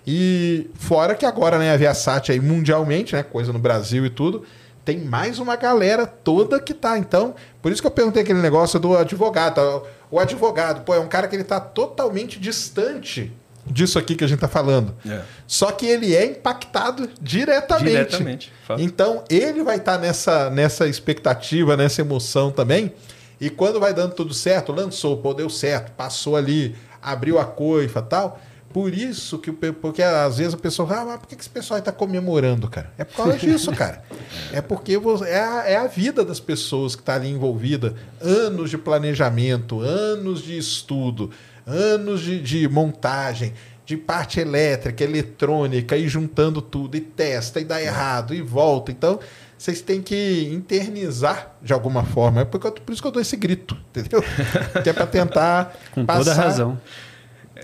E fora que agora, né, a Viasat aí mundialmente, né, coisa no Brasil e tudo, tem mais uma galera toda que tá. Então, por isso que eu perguntei aquele negócio do advogado. tá? O advogado, pô, é um cara que ele tá totalmente distante disso aqui que a gente tá falando. É. Só que ele é impactado diretamente. Diretamente. fato. Então, ele vai estar nessa, nessa expectativa, nessa emoção também. E quando vai dando tudo certo, lançou, pô, deu certo, passou ali, abriu a coifa e tal. Por isso que porque às vezes a pessoa fala, ah, mas por que esse pessoal está comemorando, cara? É por causa disso, cara. É porque é, a, é a vida das pessoas que está ali envolvida. Anos de planejamento, anos de estudo, anos de, de montagem, de parte elétrica, eletrônica, e juntando tudo, e testa, e dá errado, e volta. Então, vocês têm que internizar de alguma forma. É por, por isso que eu dou esse grito, entendeu? que é para tentar. Com passar... toda razão.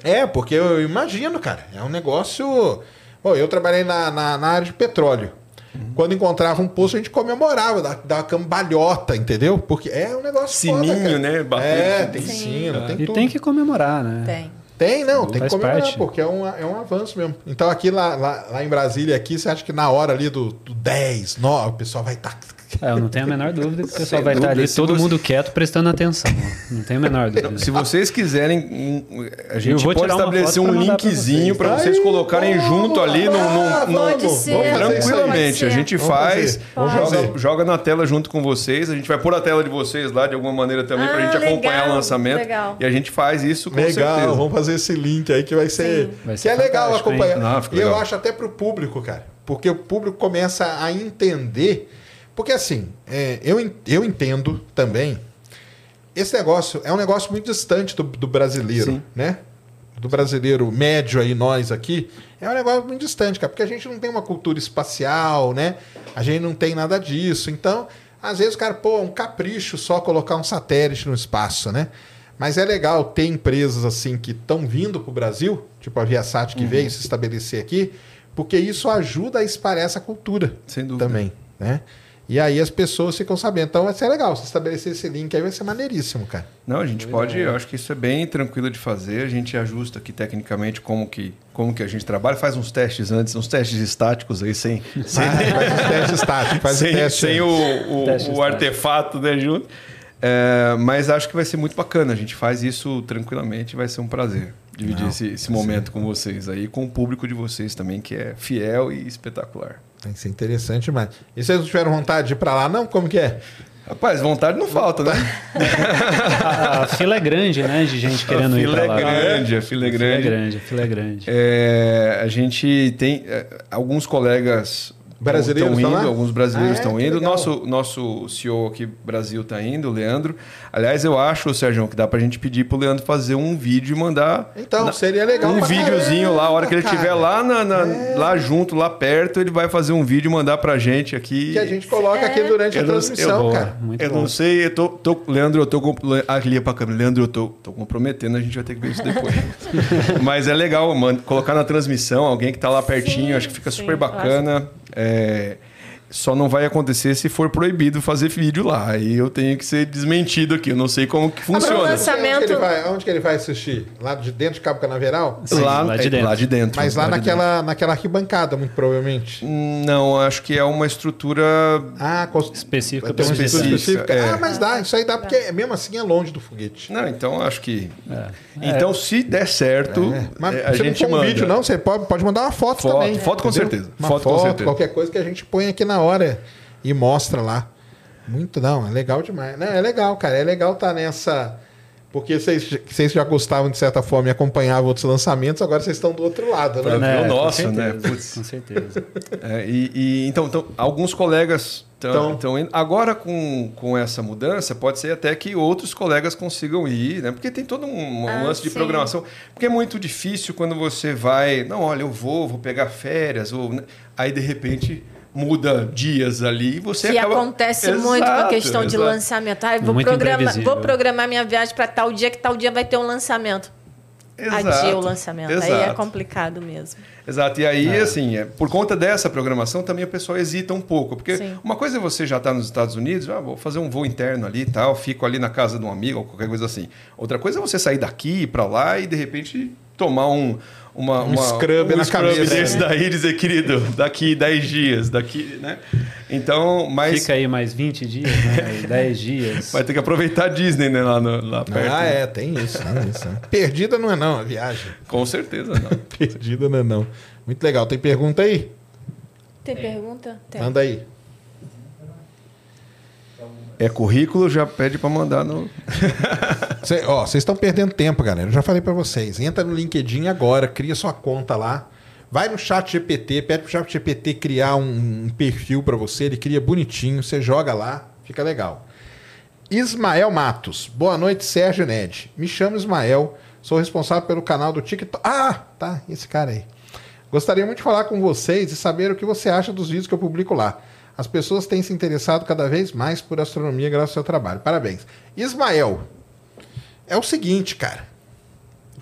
É, porque eu imagino, cara. É um negócio. Bom, eu trabalhei na, na, na área de petróleo. Quando encontrava um poço, a gente comemorava, da, da cambalhota, entendeu? Porque é um negócio foda, Sininho, cara. né? Bater. É, tem Sim. sino, tem E tudo. tem que comemorar, né? Tem. Tem, não, tem que Faz comemorar, parte. porque é um, é um avanço mesmo. Então, aqui lá, lá, lá em Brasília, aqui, você acha que na hora ali do, do 10, 9, o pessoal vai estar. É, eu não tenho a menor dúvida que o pessoal Sem vai estar dúvida, ali, se todo você- mundo quieto, prestando atenção. Não tenho a menor dúvida. Se vocês quiserem, a gente vou pode estabelecer um linkzinho vocês. para vocês Aí, colocarem vamos junto ali no, no- no- Pode vamos, ser. Tranquilamente, a gente Vamos faz, joga, joga na tela junto com vocês. A gente vai pôr a tela de vocês lá de alguma maneira também pra Ah, gente acompanhar legal, o lançamento. legal. E a gente faz isso com Legal, certeza. vamos fazer esse link aí que vai ser. Vai que ser é legal acompanhar. Não, e eu acho até pro público, cara. Porque o público começa a entender. Porque assim, é, eu, eu entendo também. Esse negócio é um negócio muito distante do, do brasileiro, Sim. né? Do brasileiro médio aí, nós aqui. É um negócio muito distante, cara. Porque a gente não tem uma cultura espacial, né? A gente não tem nada disso. Então, às vezes cara, pô, é um capricho só colocar um satélite no espaço, né? Mas é legal ter empresas assim que estão vindo para o Brasil, tipo a Viasat que veio se estabelecer aqui, porque isso ajuda a espalhar essa cultura Sem dúvida. também, né? E aí as pessoas ficam sabendo. Então vai ser legal. Se estabelecer esse link aí vai ser maneiríssimo, cara. Não, a gente pode, eu acho que isso é bem tranquilo de fazer. A gente ajusta aqui tecnicamente como que, como que a gente trabalha, faz uns testes antes, uns testes estáticos aí, sem, sem, faz os testes táticos, faz sem, o teste. sem o, o, Teste o artefato né, junto. É, mas acho que vai ser muito bacana. A gente faz isso tranquilamente, vai ser um prazer dividir Não, esse, esse momento com vocês aí, com o público de vocês também, que é fiel e espetacular. Tem que ser interessante demais. E vocês não tiveram vontade de ir pra lá, não? Como que é? Rapaz, vontade não falta, né? A, a fila é grande, né? De gente querendo a ir fila pra é lá. grande, a fila é A fila é grande. grande, a fila é grande. É, a gente tem é, alguns colegas Brasileiros estão estão indo, lá? alguns brasileiros Ah, é? estão indo. legal. Nosso nosso CEO aqui Brasil está indo, o Leandro. Aliás, eu acho, Sérgio, que dá pra gente pedir pro Leandro fazer um vídeo e mandar Então, na- seria legal. um videozinho lá, a hora que ele estiver lá na, na- lá junto, lá perto, ele vai fazer um vídeo e mandar pra gente aqui. Que a gente coloca aqui durante a Eu não- transmissão, eu- cara. Muito eu bom. não sei, eu tô, tô- Leandro, eu tô ali é pra câmera, Leandro, eu tô, tô comprometendo, a gente vai ter que ver isso depois. Mas é legal, mano, colocar na transmissão alguém que tá lá pertinho, Sim, acho que fica sim, super bacana. É, só não vai acontecer se for proibido fazer vídeo lá. Aí eu tenho que ser desmentido aqui, eu não sei como que funciona. lança- Onde que ele Lançamento- vai, onde que ele vai assistir? Lá de dentro de Cabo Canaveral? Sim, lá, lá de é, dentro. lá de dentro. Mas lá, de naquela, naquela arquibancada, muito provavelmente. dentro. Não, acho que é uma estrutura Ah, Específica uma específica, específica. é. Ah, mas dá, isso aí dá, porque mesmo assim é longe do foguete. Não, então acho que. É. Então, se der certo, Mas é, a você gente não for um manda. vídeo, não, você pode, pode mandar uma foto, Foto, também. foto com entendeu? certeza. Uma Foto foto, com certeza. qualquer coisa que a gente põe aqui na hora e mostra lá. Muito, não, é legal demais. Não, é legal, cara, é legal estar nessa... Porque vocês, vocês já gostavam, de certa forma, e acompanhavam outros lançamentos, agora vocês estão do outro lado, né? Ver o com nosso, né? Putz. Com certeza. É, e, e, então, então, alguns colegas Então- estão indo. Agora, com, com essa mudança, pode ser até que outros colegas consigam ir, né? Porque tem todo um, um Ah, lance de sim. programação. Porque é muito difícil quando você vai. Não, olha, eu vou, vou pegar férias. Ou, né? Aí, de repente, muda dias ali e você Que acaba... acontece muito com a Exato, questão de exato. lançamento. Ah, vou, programar, vou programar minha viagem para tal dia, que tal dia vai ter um lançamento. Adia o Exato, lançamento. Aí é exato. complicado mesmo. Exato. E aí, assim, é, por conta dessa programação, também o pessoal hesita um pouco. Porque Sim. uma coisa é você já estar nos Estados Unidos, ah, vou fazer um voo interno ali e tal, fico ali na casa de um amigo ou qualquer coisa assim. Outra coisa é você sair daqui para lá e, de repente, tomar um... Uma, Um uma- scrub na scrub cabeça. desse daí e dizer, querido, daqui 10 dias, daqui, né? Então, mas Fica aí mais 20 dias, né? 10 dias. vai ter que aproveitar a Disney, né, lá, no- lá perto. Ah, né? é, tem isso, tem isso. né? Perdida não é não, a viagem. Com certeza, não. Perdida não é não. Muito legal. Tem pergunta aí? Tem pergunta? Tem. Manda aí. É currículo, já pede para mandar no... Cê- ó, vocês estão perdendo tempo, galera. Eu já falei pra vocês. Entra no LinkedIn agora, cria sua conta lá. Vai no chat GPT, pede pro chat GPT criar um, um perfil pra você, ele cria bonitinho, você joga lá, fica legal. Ismael Matos. Boa noite, Sérgio Ned. Me chamo Ismael, sou responsável pelo canal do TikTok. Ah, tá, esse cara aí. Gostaria muito de falar com vocês e saber o que você acha dos vídeos que eu publico lá. As pessoas têm se interessado cada vez mais por astronomia graças ao seu trabalho. Parabéns. Ismael, é o seguinte, cara.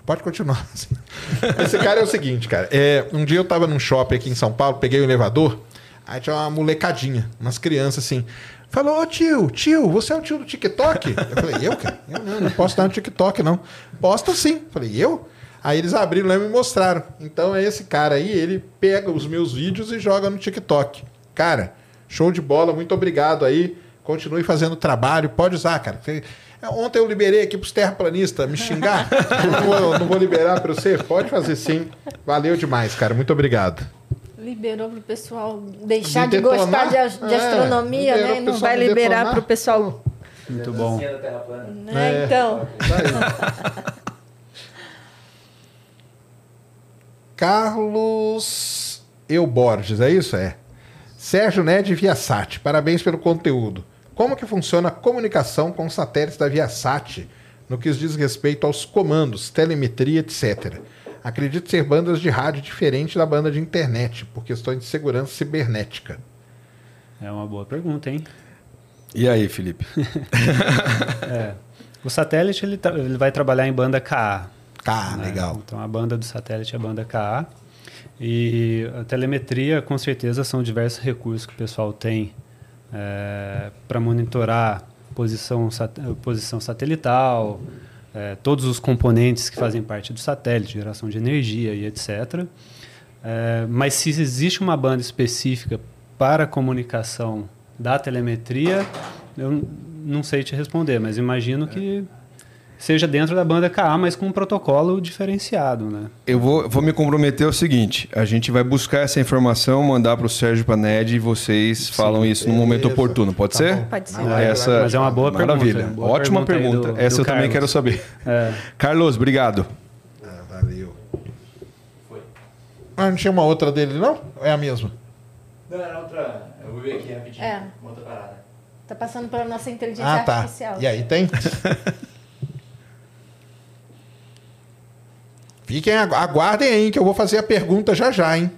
Pode continuar. Esse cara é o seguinte, cara. É, um dia eu tava num shopping aqui em São Paulo, peguei o elevador, aí tinha uma molecadinha, umas crianças assim. Falou, ô tio, tio, você é o tio do TikTok? Eu falei, eu, cara? Eu não, não posso dar no TikTok, não. Posta sim. Eu falei, eu? Aí eles abriram lá e me mostraram. Então é esse cara aí, ele pega os meus vídeos e joga no TikTok. Cara, show de bola, muito obrigado aí. Continue fazendo trabalho, pode usar, cara. Ontem eu liberei aqui pros terraplanistas me xingar. Eu não, vou, não vou liberar para você? Pode fazer sim. Valeu demais, cara. Muito obrigado. Liberou para o pessoal deixar De de, gostar de, de É, astronomia, né? Não vai liberar para o pessoal. Muito bom. Dancinha da Terra plana. Né? É. Então. Carlos Euborges, é isso? É. Sérgio Ned Viasat, parabéns pelo conteúdo. Como que funciona a comunicação com os satélites da Viasat no que diz respeito aos comandos, telemetria, etc. Acredito ser bandas de rádio diferentes da banda de internet, por questões de segurança cibernética. É uma boa pergunta, hein? E aí, Felipe? É. O satélite ele, tra- ele vai trabalhar em banda KA. Ah, né? legal. Então a banda do satélite é a banda KA. E a telemetria, com certeza, são diversos recursos que o pessoal tem para monitorar posição, sat- posição satelital, é, todos os componentes que fazem parte do satélite, geração de energia e etc. É, mas se existe uma banda específica para comunicação da telemetria, eu não sei te responder, mas imagino que seja dentro da banda KA, mas com um protocolo diferenciado, né? Eu vou, vou me comprometer ao seguinte: a gente vai buscar essa informação, mandar para o Sérgio Paned e vocês falam isso no momento beleza. oportuno. Pode Tá ser? bom. Pode ser. Essa. Mas é uma boa Maravilha. pergunta, boa Ótima pergunta pergunta. do- Essa do eu também Carlos. quero saber. É, Carlos, obrigado. Ah, valeu. Ah, não tinha uma outra dele, não? Ou é a mesma? Não, era outra. Eu vou ver aqui rapidinho. É. Uma outra parada. Tá passando pela nossa inteligência Ah, tá. artificial. E aí, tem? Fiquem, agu- aguardem aí, que eu vou fazer a pergunta já já, hein?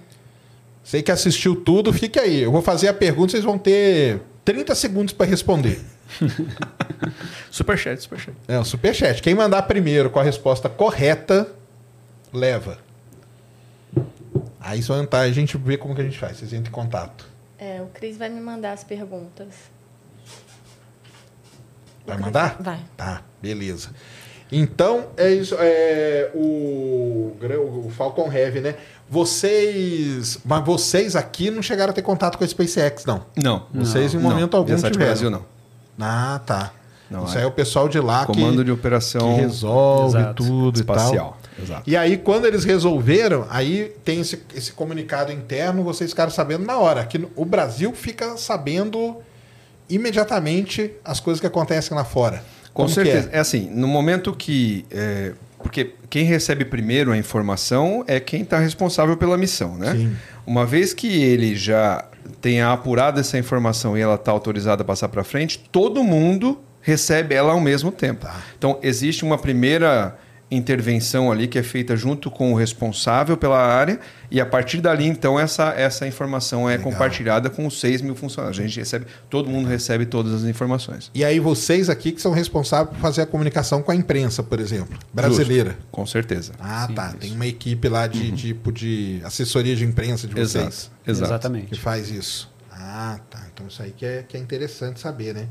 Você que assistiu tudo, fique aí. Eu vou fazer a pergunta, vocês vão ter 30 segundos para responder. Superchat, superchat. É o superchat. Quem mandar primeiro com a resposta correta, leva. Aí só entrar, a gente vê como que a gente faz. Vocês entram em contato. É, o Cris vai me mandar as perguntas. Vai mandar? Vai. Tá, beleza. Então, é isso. É, o, o Falcon Heavy, né? Vocês. Mas vocês aqui não chegaram a ter contato com a SpaceX, não. Não. Vocês, em não. momento algum, Viasat tiveram. Brasil, não. Ah, tá. Não, isso é. aí é o pessoal de lá Comando que, de operação que resolve Exato. tudo e tal. espacial. Exato. E aí, quando eles resolveram, aí tem esse, esse comunicado interno, vocês ficaram sabendo na hora. Que o Brasil fica sabendo imediatamente as coisas que acontecem lá fora. Com Como certeza. é? É? assim, no momento que. é, porque quem recebe primeiro a informação é quem está responsável pela missão, né? Sim. Uma vez que ele já tenha apurado essa informação e ela está autorizada a passar para frente, todo mundo recebe ela ao mesmo tempo. Tá. Então, existe uma primeira intervenção ali que é feita junto com o responsável pela área e a partir dali, então, essa, essa informação é Legal. compartilhada com os 6 mil funcionários. A gente recebe, todo mundo recebe todas as informações. E aí vocês aqui que são responsáveis por fazer a comunicação com a imprensa, por exemplo, brasileira. Com certeza. Ah, Sim, tá. isso. Tem uma equipe lá de tipo de assessoria de imprensa de vocês Exato. Exato. que Exatamente. faz isso. Ah, tá. Então isso aí que é, que é interessante saber, né?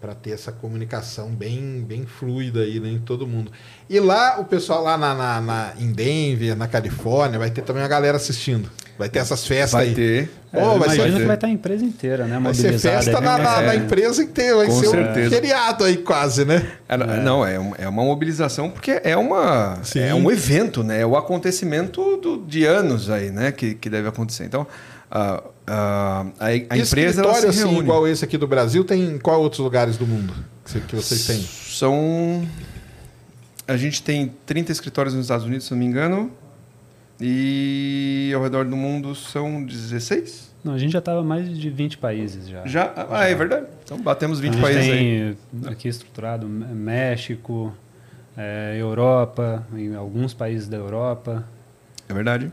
Para ter essa comunicação bem, bem fluida aí, né? Em todo mundo. E lá, o pessoal lá na, na, na- em Denver, na Califórnia, vai ter também a galera assistindo. Vai ter essas festas Vai aí. ter. É, Pô, eu vai ser- imagino que vai estar a empresa inteira, né? Vai ser festa é na, na- na empresa inteira. Vai Com ser um certeza. feriado aí quase, né? É, Não, é, um- é uma mobilização porque é, uma, Sim. é um evento, né? É o acontecimento do- de anos aí, né? Que, que deve acontecer. Então, a, a, empresa ela se assim, reúne. igual esse aqui do Brasil, tem em qual outros lugares do mundo que cê- que vocês têm? São... A gente tem 30 escritórios nos Estados Unidos, se não me engano. E ao redor do mundo são 16? Não, a gente já estava mais de 20 países já. Já? Ah, é verdade. Então batemos 20 a gente países aí. tem aqui estruturado México, eh, Europa, em alguns países da Europa. É verdade.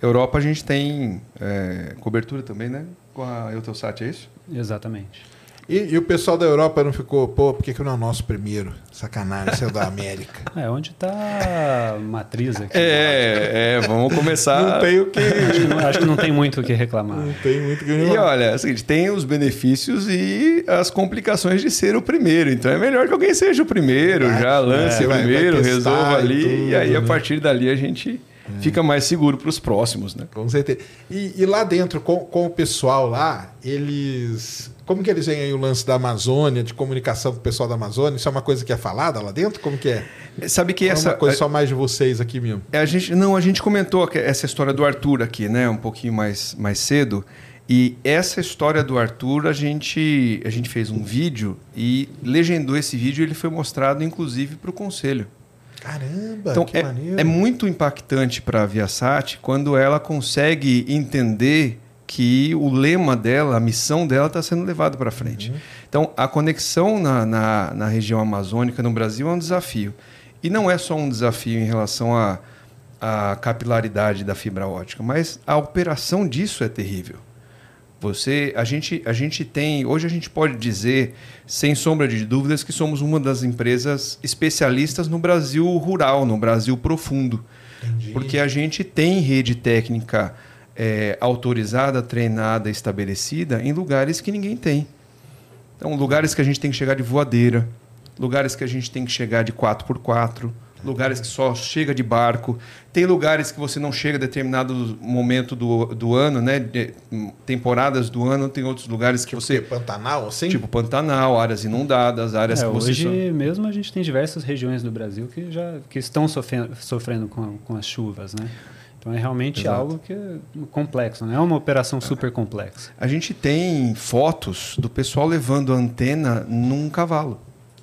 Europa a gente tem é, cobertura também, né? Com a Eutelsat, é isso? Exatamente. E, e o pessoal da Europa não ficou, pô, por que, que não é o nosso primeiro? Sacanagem, é da América. É, onde está a matriz aqui? É, é, vamos começar. Não tem o que. Acho que não, acho que não tem muito o que reclamar. Não tem muito o que E olha, é o seguinte, tem os benefícios e as complicações de ser o primeiro. Então é melhor que alguém seja o primeiro, já lance É, o vai- vai primeiro, testar resolva e ali. tudo, e aí, a né? partir dali, a gente fica mais seguro para os próximos, né? Com certeza. E, e lá dentro, com, com o pessoal lá, eles. Como que eles veem aí o lance da Amazônia, de comunicação com o pessoal da Amazônia? Isso é uma coisa que é falada lá dentro? Como que é? Sabe que Ou é essa. uma coisa só mais de vocês aqui mesmo? É, A gente, não, a gente comentou essa história do Arthur aqui, né? Um pouquinho mais, mais cedo. E essa história do Arthur, a gente, a gente fez um vídeo e legendou esse vídeo ele foi mostrado, inclusive, para o conselho. Caramba, Então, que é, maneiro. é muito impactante para a Viasat quando ela consegue entender que o lema dela, a missão dela está sendo levada para frente. Então, a conexão na, na, na região amazônica, no Brasil, é um desafio. E não é só um desafio em relação à à capilaridade da fibra ótica, mas a operação disso é terrível. Você, a gente, a gente tem, hoje a gente pode dizer, sem sombra de dúvidas, que somos uma das empresas especialistas no Brasil rural, no Brasil profundo, Entendi. porque a gente tem rede técnica é, autorizada, treinada, estabelecida em lugares que ninguém tem. Então, lugares que a gente tem que chegar de voadeira, lugares que a gente tem que chegar de 4x4, lugares que só chega de barco. Tem lugares que você não chega a determinado momento do, do ano, né? De, temporadas do ano, tem outros lugares que Tipo você. que Pantanal, assim? Tipo Pantanal, áreas inundadas, áreas É, que você. hoje só- mesmo a gente tem diversas regiões do Brasil que já que estão sofrendo, sofrendo com, com as chuvas, né? Então é realmente Exato. algo que é complexo, não é uma operação super complexa. A gente tem fotos do pessoal levando a antena num cavalo.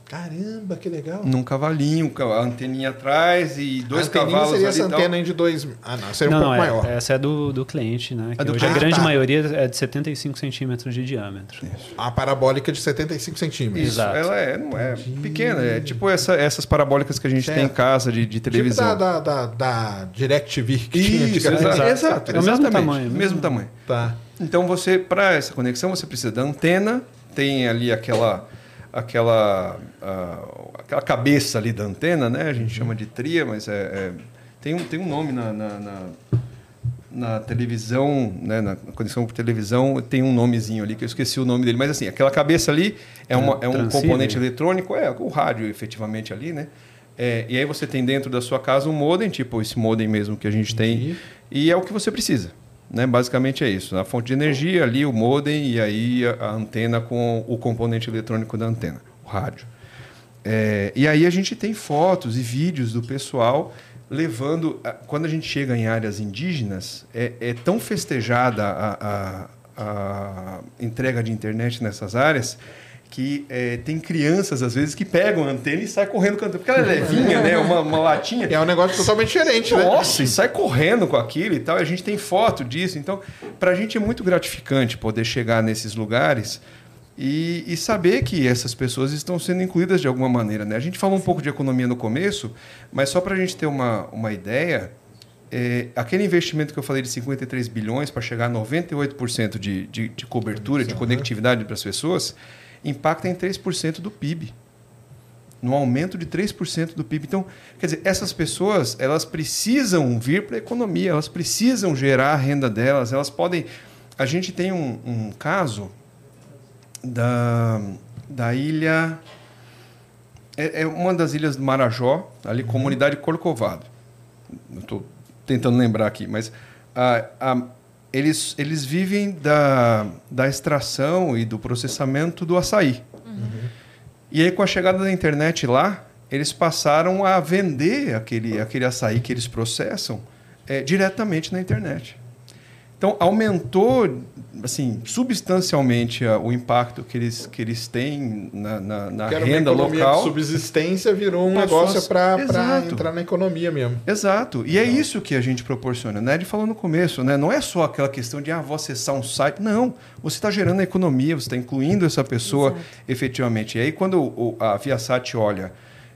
Caramba, que legal. Num cavalinho, a anteninha atrás e dois a cavalos seria ali essa e antena aí de dois... Ah, não, seria um não, pouco não, é- maior. essa é do, do cliente, né? Que do hoje cliente. a grande Ah, tá. maioria é de 75 centímetros de diâmetro. A parabólica de 75 centímetros. Isso, Exato. ela é, não é pequena, é tipo essa- essas parabólicas que a gente tem em Certo. casa de, de Tipo televisão. da, da, da, da DirecTV que tinha Isso, exato, Exato. exato, É o mesmo tamanho, mesmo, mesmo- tamanho. Tá. Então você, para essa conexão, você precisa da antena, tem ali aquela aquela ah, aquela cabeça ali da antena, né? A gente chama de tria, mas é, é- tem um tem um nome na, na, na- na televisão, né, na conexão por televisão, tem um nomezinho ali que eu esqueci o nome dele, mas assim, aquela cabeça ali é, uma, é um componente eletrônico, é o rádio efetivamente ali, né? É, e aí você tem dentro da sua casa um modem, tipo esse modem mesmo que a gente tem, e é o que você precisa. Né? Basicamente é isso. A fonte de energia, ali o modem e aí a, antena com o componente eletrônico da antena, o rádio. É, e aí a gente tem fotos e vídeos do pessoal levando. Quando a gente chega em áreas indígenas, é, é tão festejada a, a- a entrega de internet nessas áreas que é, tem crianças, às vezes, que pegam a antena e saem correndo cantando. Porque ela é levinha, né? Uma, uma latinha. É um negócio totalmente diferente, né? Nossa, e sai correndo com aquilo e tal. e A gente tem foto disso. Então, para a gente é muito gratificante poder chegar nesses lugares e, e saber que essas pessoas estão sendo incluídas de alguma maneira. Né? A gente falou um pouco de economia no começo, mas só para a gente ter uma, uma ideia, é, aquele investimento que eu falei de 53 bilhões para chegar a 98% de, de, de cobertura, de conectividade para as pessoas, impacta em 3% do PIB no aumento de 3% do PIB. Então, quer dizer, essas pessoas, elas precisam vir para a economia, elas precisam gerar a renda delas, elas podem... A gente tem um, um caso da, da ilha... É, é uma das ilhas do Marajó, ali, comunidade Corcovado. Estou tentando lembrar aqui, mas a, a, eles, eles vivem da, da extração e do processamento do açaí. E aí, com a chegada da internet lá, eles passaram a vender aquele, aquele açaí que eles processam eh, diretamente na internet. Então, aumentou assim, substancialmente o impacto que eles, que eles têm na, na, na Que era uma renda economia local. de subsistência, virou um Passou a negócio para entrar na economia mesmo. Exato. E é isso que a gente proporciona. Né? Ele falou no começo, né? não é só aquela questão de ah, vou acessar um site. Não. Você está gerando a economia, você está incluindo essa pessoa Exato. efetivamente. E aí, quando o- a Viasat olha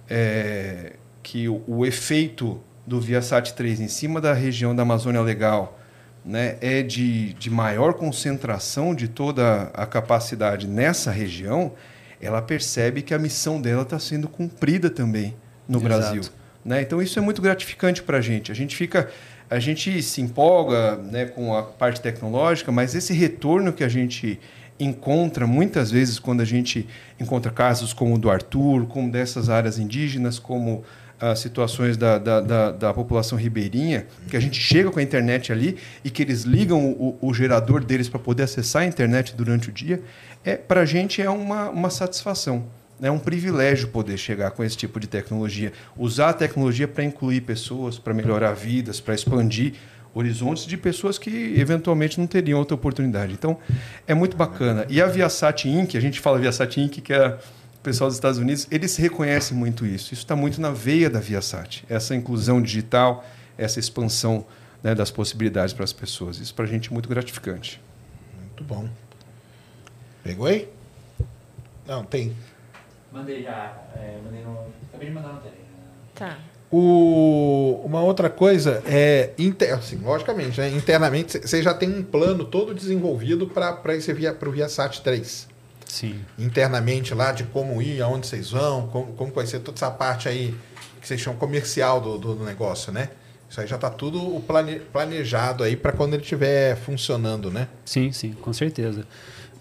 é, que o, o efeito do Viasat 3 em cima da região da Amazônia Legal né, é de, de maior concentração de toda a capacidade nessa região, ela percebe que a missão dela está sendo cumprida também no Exato. Brasil. Né? Então isso é muito gratificante para a gente. A gente fica, a gente se empolga né, com a parte tecnológica, mas esse retorno que a gente encontra muitas vezes quando a gente encontra casos como o do Arthur, como dessas áreas indígenas, como as situações da, da, da, da população ribeirinha, que a gente chega com a internet ali e que eles ligam o, o gerador deles para poder acessar a internet durante o dia, é, para a gente é uma, uma satisfação. É um privilégio poder chegar com esse tipo de tecnologia. Usar a tecnologia para incluir pessoas, para melhorar vidas, para expandir horizontes de pessoas que eventualmente não teriam outra oportunidade. Então, é muito bacana. E a Viasat Inc., a gente fala Viasat Inc., que é o pessoal dos Estados Unidos, eles reconhecem muito isso. Isso está muito na veia da Viasat. Essa inclusão digital, essa expansão né, das possibilidades para as pessoas. Isso para a gente é muito gratificante. Muito bom. Pegou aí? Não, tem. Mandei já. É, mandei no. Acabei de mandar no Telegram. Tá. O, uma outra coisa é, inter, assim, logicamente, né, internamente, você já tem um plano todo desenvolvido para esse via, pro Viasat 3. Sim. Internamente lá, de como ir, aonde vocês vão, como, como vai ser toda essa parte aí que vocês chamam comercial do, do negócio, né? Isso aí já está tudo o plane- planejado aí para quando ele estiver funcionando, né? Sim, sim, com certeza.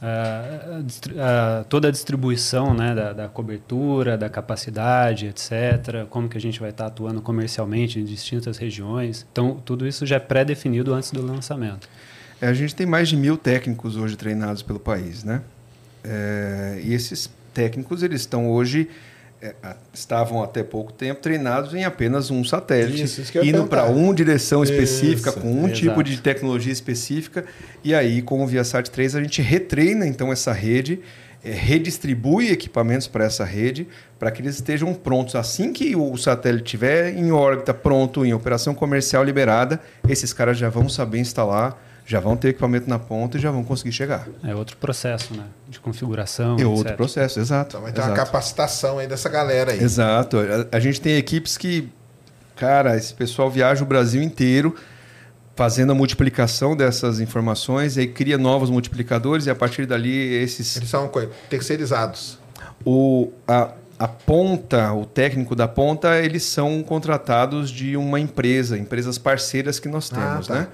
Ah, a distri- a- toda a distribuição né, da, da cobertura, da capacidade, etc., como que a gente vai estar atuando comercialmente em distintas regiões. Então, tudo isso já é pré-definido antes do lançamento. É, a gente tem mais de mil técnicos hoje treinados pelo país, né? É, e esses técnicos, eles estão hoje, é, estavam até pouco tempo treinados em apenas um satélite, Isso, isso indo para uma direção específica, Isso, com um exato. tipo de tecnologia específica. E aí, com o Viasat 3, a gente retreina então essa rede, é, redistribui equipamentos para essa rede, para que eles estejam prontos. Assim que o satélite estiver em órbita, pronto, em operação comercial liberada, esses caras já vão saber instalar, já vão ter equipamento na ponta e já vão conseguir chegar. É outro processo né, de configuração. É outro etc. processo, exato. Então vai ter uma exato. capacitação aí dessa galera aí. Exato. A, a gente tem equipes que, cara, esse pessoal viaja o Brasil inteiro fazendo a multiplicação dessas informações e aí cria novos multiplicadores e a partir dali esses Eles são terceirizados. o a, a ponta, o técnico da ponta, eles são contratados de uma empresa, empresas parceiras que nós Ah, temos, tá. né?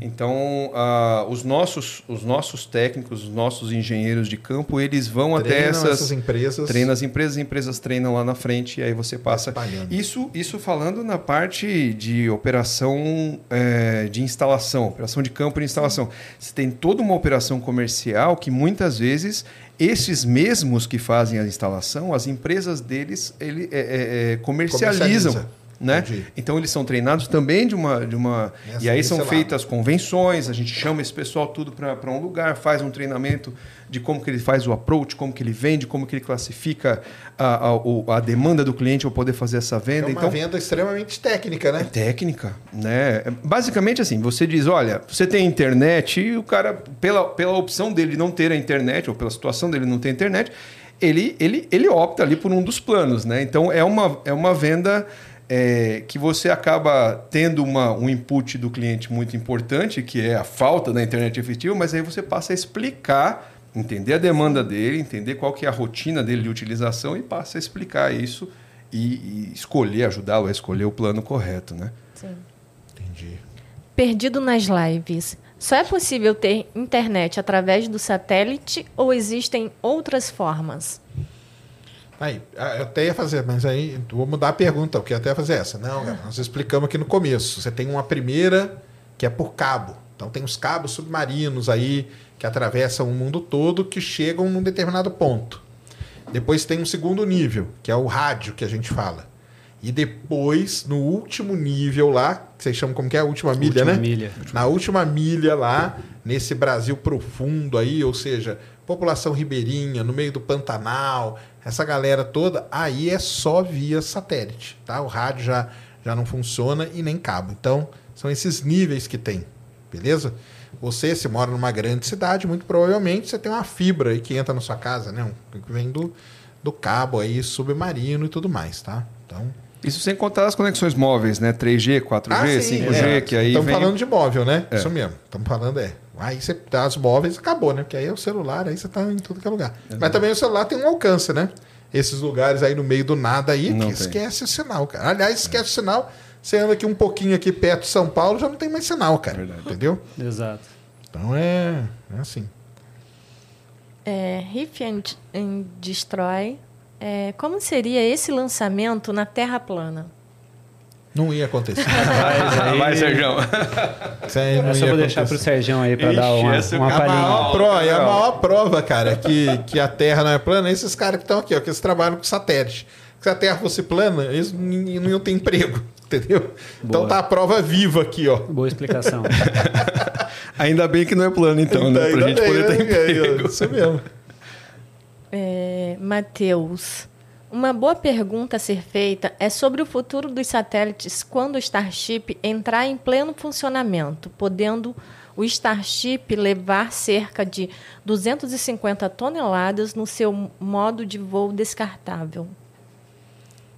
Então, ah, os nossos os nossos técnicos, os nossos engenheiros de campo, eles vão até Treinam essas essas empresas. treinam as empresas, as empresas treinam lá na frente e aí você passa espalhando. isso, isso falando na parte de operação é, de instalação, operação de campo de instalação. Você tem toda uma operação comercial que muitas vezes esses mesmos que fazem a instalação, as empresas deles ele, é, é, é, comercializam. Comercializa. Né? Entendi. Então eles são treinados também de uma. De uma Nessa- e aí são feitas convenções, a gente chama esse pessoal tudo para um lugar, faz um treinamento de como que ele faz o approach, como que ele vende, como que ele classifica a, a, a demanda do cliente para poder fazer essa É venda. uma então, venda extremamente técnica, né? técnica, né? Basicamente assim, você diz, olha, você tem internet e o cara, pela, pela opção dele não ter a internet, ou pela situação dele não ter internet, ele, ele, ele opta ali por um dos planos, né? Então é uma, é uma venda é, que você acaba tendo uma, um input do cliente muito importante, que é a falta da internet efetiva, mas aí você passa a explicar, entender a demanda dele, entender qual que é a rotina dele de utilização e passa a explicar isso e, e escolher, ajudá-lo a escolher o plano correto, né? Sim. Entendi. Perdido nas lives. Só é possível ter internet através do satélite ou existem outras formas? Aí, ah, eu até ia fazer, mas aí vou mudar a pergunta, porque eu até ia fazer essa. Não, cara, nós explicamos aqui no começo. Você tem uma primeira que é por cabo. Então tem os cabos submarinos aí que atravessam o mundo todo que chegam num determinado ponto. Depois tem um segundo nível, que é o rádio que a gente fala. E depois, no último nível lá, que vocês chamam como que é? A última milha, Última né? milha. Na última milha lá, nesse Brasil profundo aí, ou seja, população ribeirinha, no meio do Pantanal, essa galera toda, aí é só via satélite, tá? O rádio já, já não funciona e nem cabo. Então, são esses níveis que tem, beleza? Você, se mora numa grande cidade, muito provavelmente você tem uma fibra aí que entra na sua casa, né? Que vem do, do cabo aí submarino e tudo mais, tá? Então, Isso sem contar as conexões móveis, né? 3G, 4G, Ah, sim, 5G, é. que aí Estamos vem... falando de móvel, né? É. Isso mesmo. Estamos falando, é. Aí você dá as móveis acabou, né? Porque aí é o celular, aí você tá em tudo que é lugar. Mas também o celular tem um alcance, né? Esses lugares aí no meio do nada aí, Não que tem. esquece o sinal, cara. Aliás, esquece o sinal. Você anda aqui um pouquinho aqui perto de São Paulo, já não tem mais sinal, cara. Verdade. Entendeu? Exato. Então é, é assim. É, Riff and, and Destroy. É, como seria esse lançamento na Terra plana? Não ia acontecer. Vai, Sérgio. Isso aí não essa eu ia vou deixar pro acontecer. Sergião aí para dar uma, uma A maior, palhinha. prova, é a maior prova, cara, que, que a Terra não é plana, é esses caras que estão aqui, ó, que eles trabalham com satélite. Se a Terra fosse plana, eles não iam ter emprego, entendeu? Então Boa. tá a prova viva aqui, ó. Boa explicação. Ainda bem que não é plano, então, né? Pra Ainda gente bem, poder ter né? emprego. Isso mesmo. É, Matheus. Uma boa pergunta a ser feita é sobre o futuro dos satélites quando o Starship entrar em pleno funcionamento, podendo o Starship levar cerca de 250 toneladas no seu modo de voo descartável.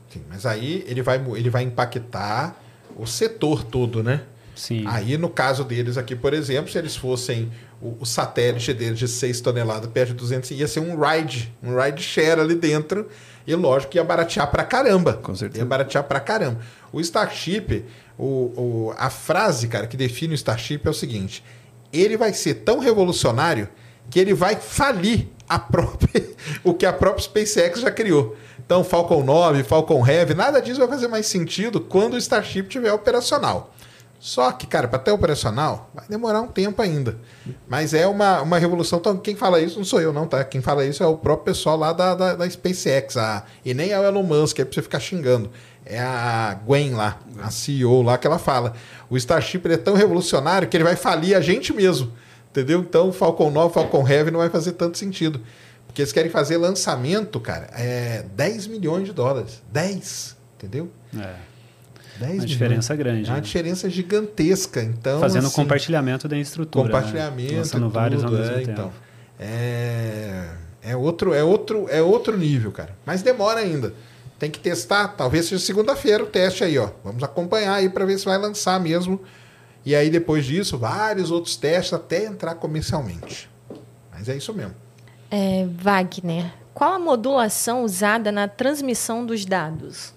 Sim, mas aí ele vai, ele vai impactar o setor todo, né? Sim. Aí, no caso deles aqui, por exemplo, se eles fossem o, o satélite deles de 6 toneladas perto de 200, ia ser um ride, um ride share ali dentro. E lógico que ia baratear pra caramba. Com certeza. Ia baratear pra caramba. O Starship, o, o- a frase, cara, que define o Starship é o seguinte: ele vai ser tão revolucionário que ele vai falir a própria, o que a própria SpaceX já criou. Então, Falcon 9, Falcon Heavy, nada disso vai fazer mais sentido quando o Starship estiver operacional. Só que, cara, para ter operacional, vai demorar um tempo ainda. Mas é uma, uma revolução. Então, quem fala isso não sou eu, não, tá? Quem fala isso é o próprio pessoal lá da, da, da SpaceX. A, e nem é o Elon Musk, é pra você ficar xingando. É a Gwen lá, a CEO lá, que ela fala. O Starship é tão revolucionário que ele vai falir a gente mesmo. Entendeu? Então, o Falcon 9, Falcon Heavy não vai fazer tanto sentido. Porque eles querem fazer lançamento, cara, é 10 milhões de dólares. 10, entendeu? É. 10 Uma milhões. diferença grande. É uma né? diferença gigantesca. Então, Fazendo assim, compartilhamento da estrutura. né? compartilhamento, Lançando e vários tudo, ao mesmo é, tempo. então. É, é outro, é outro, é outro nível, cara. Mas demora ainda. Tem que testar. Talvez seja segunda-feira o teste aí, ó. Vamos acompanhar aí para ver se vai lançar mesmo. E aí depois disso, vários outros testes até entrar comercialmente. Mas é isso mesmo. É, Wagner, qual a modulação usada na transmissão dos dados?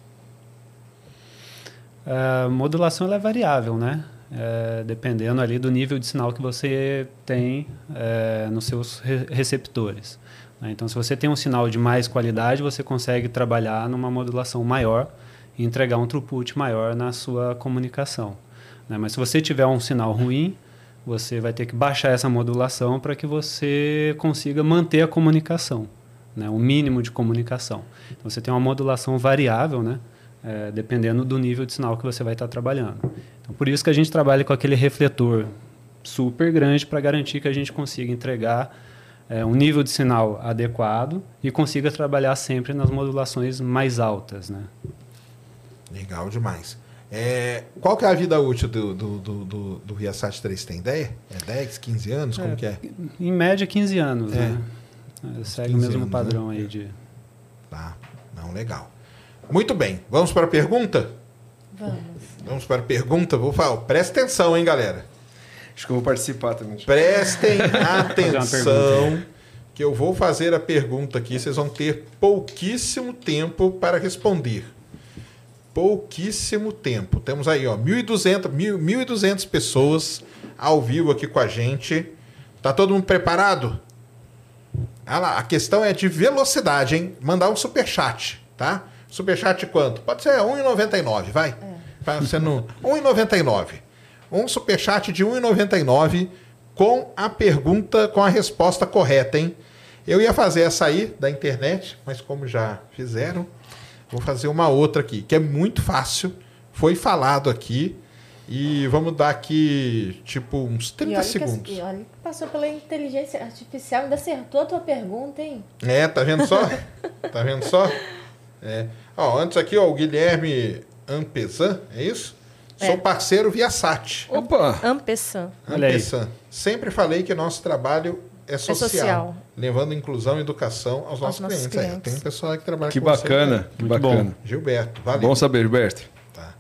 A modulação ela é variável, né? É, dependendo ali do nível de sinal que você tem é, nos seus re- receptores. né? Então, se você tem um sinal de mais qualidade, você consegue trabalhar numa modulação maior e entregar um throughput maior na sua comunicação. né? Mas se você tiver um sinal ruim, você vai ter que baixar essa modulação para que você consiga manter a comunicação, né? o mínimo de comunicação. Então, você tem uma modulação variável, né? É, dependendo do nível de sinal que você vai estar trabalhando. Então, por isso que a gente trabalha com aquele refletor super grande para garantir que a gente consiga entregar é, um nível de sinal adequado e consiga trabalhar sempre nas modulações mais altas. Né? Legal demais. É, qual que é a vida útil do, do, do, do, do Viasat 3? Tem ideia? É 10, 15 anos? Como É, que é? Em média, 15 anos. É. Né? É, Segue 15 o mesmo anos, padrão né? aí de. Tá. Não, legal. Muito bem. Vamos para a pergunta? Vamos. Vamos para a pergunta. Vou falar. Presta atenção, hein, galera. Acho que eu vou participar também. Prestem atenção que eu vou fazer a pergunta aqui. Vocês vão ter pouquíssimo tempo para responder. Pouquíssimo tempo. Temos aí, ó, 1.200, 1.200 pessoas ao vivo aqui com a gente. Tá todo mundo preparado? Ah lá, a questão é de velocidade, hein? Mandar um superchat, tá? Superchat quanto? Pode ser 1,99, vai. Vai sendo 1,99. Um superchat de 1,99 com a pergunta, com a resposta correta, hein? Eu ia fazer essa aí da internet, mas como já fizeram, vou fazer uma outra aqui, que é muito fácil. Foi falado aqui. E vamos dar aqui, tipo, uns 30 e olha segundos. Que, e olha que passou pela inteligência artificial, ainda acertou a tua pergunta, hein? É, tá vendo só? tá vendo só? É. Ó, antes aqui, ó, o Guilherme Ampezan, é isso? É. Sou parceiro via SAT. Opa! Aí. Ampezan. Sempre falei que nosso trabalho é social, social. levando inclusão e educação aos nossos, nossos clientes. É, clientes. tem um pessoal aí que trabalha Que com você, bacana, né? que Muito bom. bacana. Gilberto, valeu. Bom saber, Gilberto. Tá.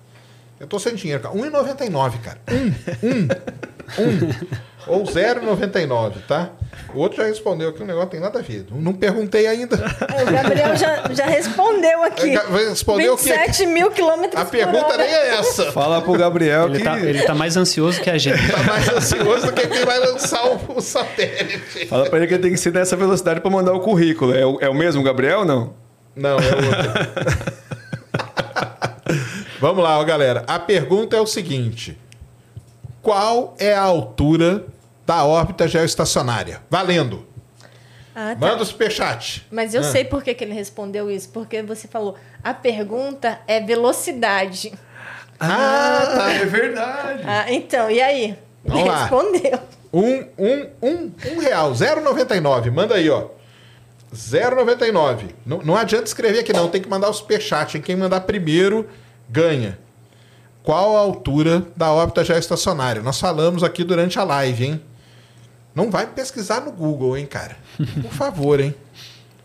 Eu tô sem dinheiro, cara. 1,99, cara. Um, um, um. Ou 0,99, tá? O outro já respondeu aqui, o negócio tem nada a ver. Não perguntei ainda. É, O Gabriel já, já respondeu aqui. Respondeu o quê? 27 mil quilômetros A por pergunta hora. nem é essa. Fala pro Gabriel Ele que. tá, ele tá mais ansioso que a gente. Tá mais ansioso do que quem vai lançar o, o satélite. Fala pra ele que ele tem que ser nessa velocidade pra mandar o currículo. É o, é o mesmo Gabriel ou não? Não, é outro. Vamos lá, ó, galera. A pergunta é o seguinte: Qual é a altura da órbita geoestacionária? Valendo. Ah, tá. Manda o superchat. Mas eu Ah. sei por que, que ele respondeu isso. Porque você falou, a pergunta é velocidade. Ah, tá. É verdade. Ah, então, e aí? Vamos ele lá. respondeu. Um, um, um, um real, 0,99. Manda aí, ó. 0,99. Não, não adianta escrever aqui, não. Tem que mandar o superchat. hein? Quem mandar primeiro ganha. Qual a altura da órbita geoestacionária? Nós falamos aqui durante a live, hein? Não vai pesquisar no Google, hein, cara? Por favor, hein?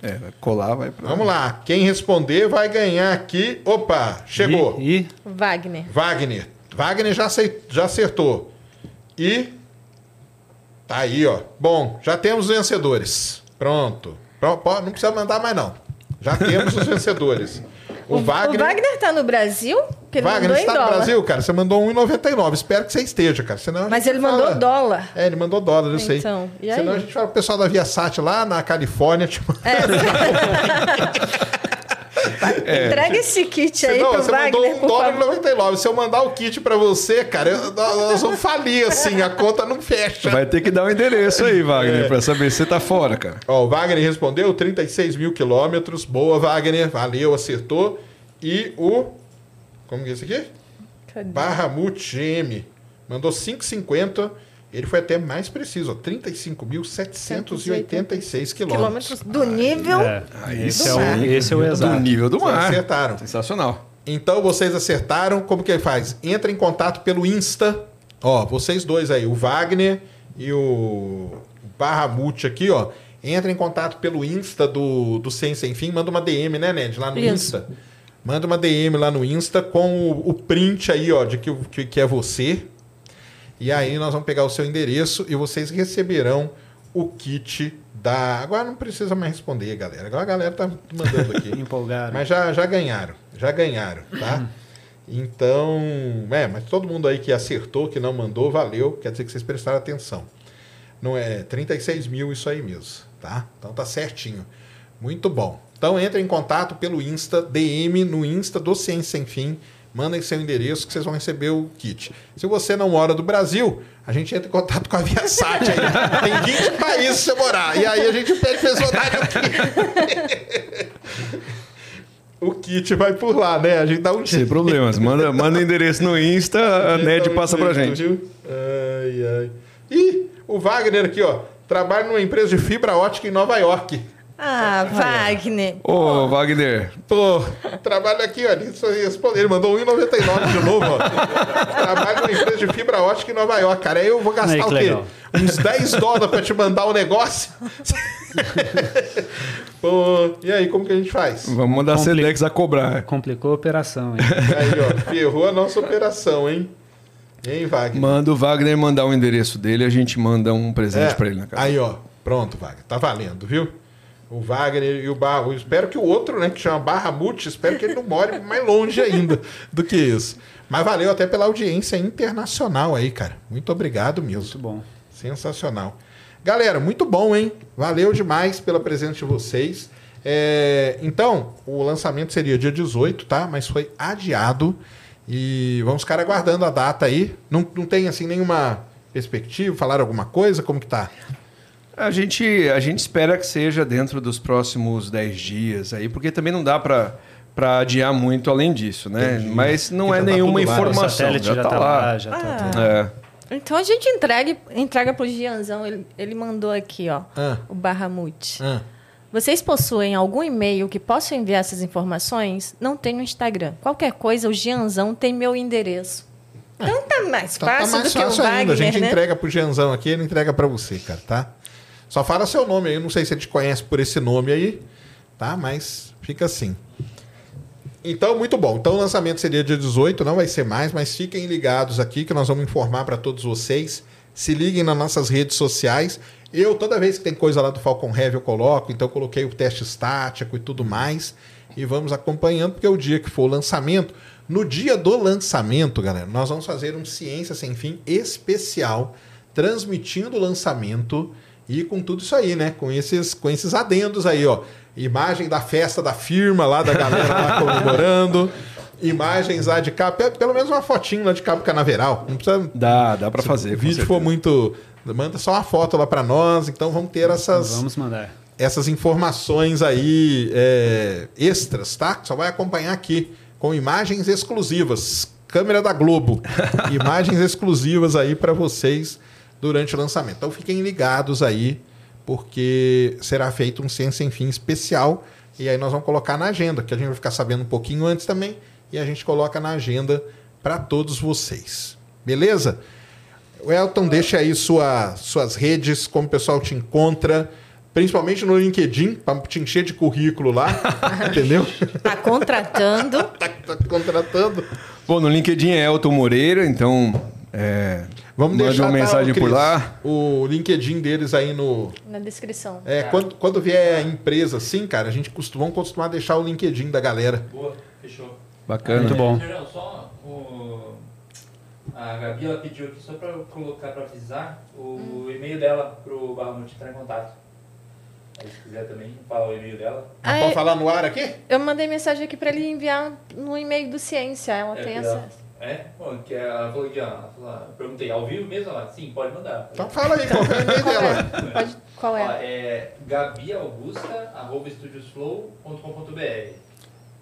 É, vai colar, vai pra. Vamos lá. Quem responder vai ganhar aqui. Opa, chegou. E, e Wagner. Wagner. Wagner já, já acertou. E. Tá aí, ó. Bom, já temos os vencedores. Pronto. Não precisa mandar mais, não. Já temos os vencedores. O, Wagner. O Wagner tá no Brasil? Porque Wagner em está no dólar. Brasil, cara. Você mandou 1,99. Espero que você esteja, cara. Senão Mas ele fala- mandou dólar. É, ele mandou dólar, eu sei. Então, e Senão aí? a gente fala pro pessoal da Viasat lá na Califórnia, tipo. Entrega esse kit aí Não, pro você mandou Wagner, um por dólar e favor. 99. Se eu mandar o kit pra você, cara, eu- nós vamos falir, assim, a conta não fecha. Vai ter que dar o endereço aí, Wagner, É. pra saber se você tá fora, cara. Ó, o Wagner respondeu 36 mil quilômetros. Boa, Wagner. Valeu, acertou. E o. Como que é esse aqui? Cadê? Barramute M. Mandou 5,50. Ele foi até mais preciso, ó, 35.786 quilômetros. Quilômetros do nível. É, esse, é mar. o, esse é o Do exato. nível do mar. acertaram. Sensacional. Então vocês acertaram. Como que ele faz? Entra em contato pelo Insta. Ó, vocês dois aí, o Wagner e o Barramute aqui, ó. Entra em contato pelo Insta do, do Sem Sem Fim. Manda uma DM, né, Ned? Lá no Isso. Insta. Manda uma DM lá no Insta com o, o print aí, ó, de que, que, que é você. E aí nós vamos pegar o seu endereço e vocês receberão o kit da. Agora não precisa mais responder, galera. Agora a galera tá mandando aqui. Empolgado. Mas já, já ganharam, já ganharam, tá? Então, é, mas todo mundo aí que acertou, que não mandou, valeu. Quer dizer que vocês prestaram atenção. Não é 36 mil isso aí mesmo, tá? Então tá certinho. Muito bom. Então entre em contato pelo Insta, DM no Insta do Ciência Sem Fim. Mandem seu endereço que vocês vão receber o kit. Se você não mora do Brasil, a gente entra em contato com a Viasat aí. Tem 20 países pra você morar. E aí a gente pede pra eles mandarem o kit. o kit vai por lá, né? A gente dá um Sem jeito. problemas. Manda, manda o endereço no Insta, a gente Ned dá um passa pra jeito, gente. viu? Ai, ai. Ih, o Wagner aqui, ó. Trabalha numa empresa de fibra ótica em Nova York. Ah, Wagner. Ô, Wagner, Pô, trabalho aqui, ó. Ele mandou 1,99 de novo, ó. Trabalho numa empresa de fibra ótica em Nova York, cara. Aí eu vou gastar Aí, o quê? legal. Uns 10 dólares pra te mandar o negócio? Pô, e aí, como que a gente faz? vamos mandar a Compli- Sedex a cobrar. Complicou a operação, hein? Aí, ó, ferrou a nossa operação, hein? Hein, Wagner? Manda o Wagner mandar o endereço dele, a gente manda um presente É, pra ele na casa. Aí, ó. Pronto, Wagner. Tá valendo, viu? O Wagner e o Barra. eu Espero que o outro, né, que chama Barra Mute, espero que ele não more mais longe ainda do que isso. Mas valeu até pela audiência internacional aí, cara. Muito obrigado mesmo. Muito bom. Sensacional. Galera, muito bom, hein? Valeu demais pela presença de vocês. É, então, o lançamento seria dia 18, tá? Mas foi adiado. E vamos ficar aguardando a data aí. Não, não tem, assim, nenhuma perspectiva? Falar alguma coisa? Como que tá? A gente, a gente espera que seja dentro dos próximos 10 dias aí, porque também não dá para para adiar muito além disso, né? Entendi. Mas não é já tá nenhuma lá, informação, satélite já, tá, lá. já tá Ah. tudo. É. Então a gente entrega, entrega pro Gianzão. Ele, ele mandou aqui, ó, Ah, o Barramute. ah. Vocês possuem algum e-mail que possa enviar essas informações? Não tem no Instagram. Qualquer coisa, o Gianzão tem meu endereço. Então tá mais Então tá fácil mais do que o fácil Wagner, ainda. A gente né? entrega pro Gianzão aqui, ele entrega pra você, cara, tá? Só fala seu nome aí. Não sei se ele te conhece por esse nome aí, tá? Mas fica assim. Então, muito bom. Então, o lançamento seria dia 18, não vai ser mais, mas fiquem ligados aqui que nós vamos informar para todos vocês. Se liguem nas nossas redes sociais. Eu, toda vez que tem coisa lá do Falcon Heavy, eu coloco. Então, eu coloquei o teste estático e tudo mais. E vamos acompanhando, porque é o dia que for o lançamento. No dia do lançamento, galera, nós vamos fazer um Ciência Sem Fim especial, transmitindo o lançamento e com tudo isso aí, né? Com esses, com esses adendos aí, ó. Imagem da festa da firma lá, da galera lá comemorando. Imagens lá de cabo, pe- pelo menos uma fotinho lá de cabo canaveral. Não precisa. Dá, dá para fazer. Se o vídeo certeza. for muito. Manda só uma foto lá para nós. Então vamos ter essas, Vamos mandar. essas informações aí é, extras, tá? Só vai acompanhar aqui com imagens exclusivas. Câmera da Globo. imagens exclusivas aí para vocês durante o lançamento. Então fiquem ligados aí, porque será feito um Ciência Sem Fim especial. E aí nós vamos colocar na agenda, que a gente vai ficar sabendo um pouquinho antes também. E a gente coloca na agenda para todos vocês. Beleza? O Elton, deixa aí sua, suas redes, como o pessoal te encontra, principalmente no LinkedIn, para te encher de currículo lá, entendeu? Tá contratando. tá, tá contratando. Bom, no LinkedIn é Elton Moreira, então é, Vamos mande deixar uma tá, mensagem por lá. O LinkedIn deles aí no. Na descrição. É, quando, quando vier empresa assim, cara, a gente costuma, vamos costumar deixar o LinkedIn da galera. Boa, fechou. Bacana. Muito bom. Geral, só o... A Gabi ela pediu aqui só para colocar para avisar o e-mail dela pro Bahamut entrar em contato. Aí se quiser também, fala o e-mail dela. Ah, pode é- falar no ar aqui? Eu mandei mensagem aqui para ele enviar no e-mail do Ciência. Ela É, tem acesso. É? Bom, que ela falou aqui, ó. ela ah, perguntei, ao vivo mesmo? Ela, sim, pode mandar. Então fala aí qual é o e-mail dela. é? Pode, qual Ó, é? é gabiaugusta, arroba studiosflow.com.br.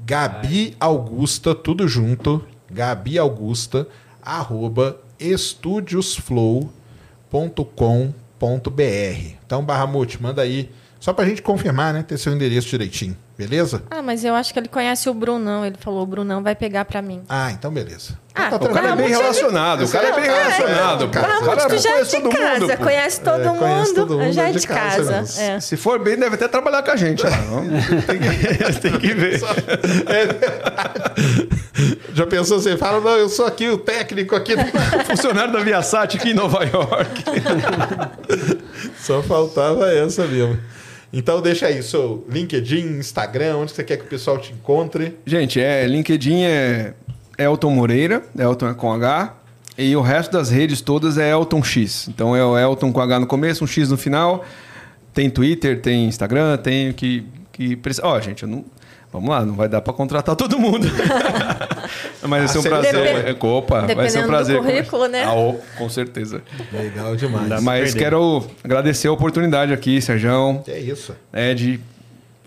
Gabi Augusta, tudo junto. Gabi Augusta, arroba estudiosflow.com.br. Então, Barramute, manda aí. Só pra gente confirmar, né? Ter seu endereço direitinho. Beleza? Ah, mas eu acho que ele conhece o Brunão. Ele falou, o Brunão vai pegar para mim. Ah, então beleza. Ah, O cara é bem relacionado, o cara é bem é, relacionado. é, cara, O cara já é conhece de todo casa, mundo, conhece todo, É, conhece mundo, todo mundo, já é é de de casa casa. mesmo. é. Se for bem, deve até trabalhar com a gente. tem, que, tem que ver. Já pensou você fala, não, eu sou aqui o técnico aqui. do- Funcionário da Viasat aqui em Nova York. Só faltava essa mesmo. Então deixa aí, seu LinkedIn, Instagram, onde você quer que o pessoal te encontre. Gente, é, LinkedIn é Elton Moreira, Elton é com H. E o resto das redes todas é Elton X. Então é o Elton com H no começo, um X no final. Tem Twitter, tem Instagram, tem o que, que precisa. Ó, gente, eu não. Vamos lá, não vai dar para contratar todo mundo. Mas vai ser um prazer. Depende- É, opa, vai ser um dependendo do prazer. currículo, né? Ah, ô, com certeza. Legal demais. Mas quero agradecer a oportunidade aqui, Sérgio. É isso. É de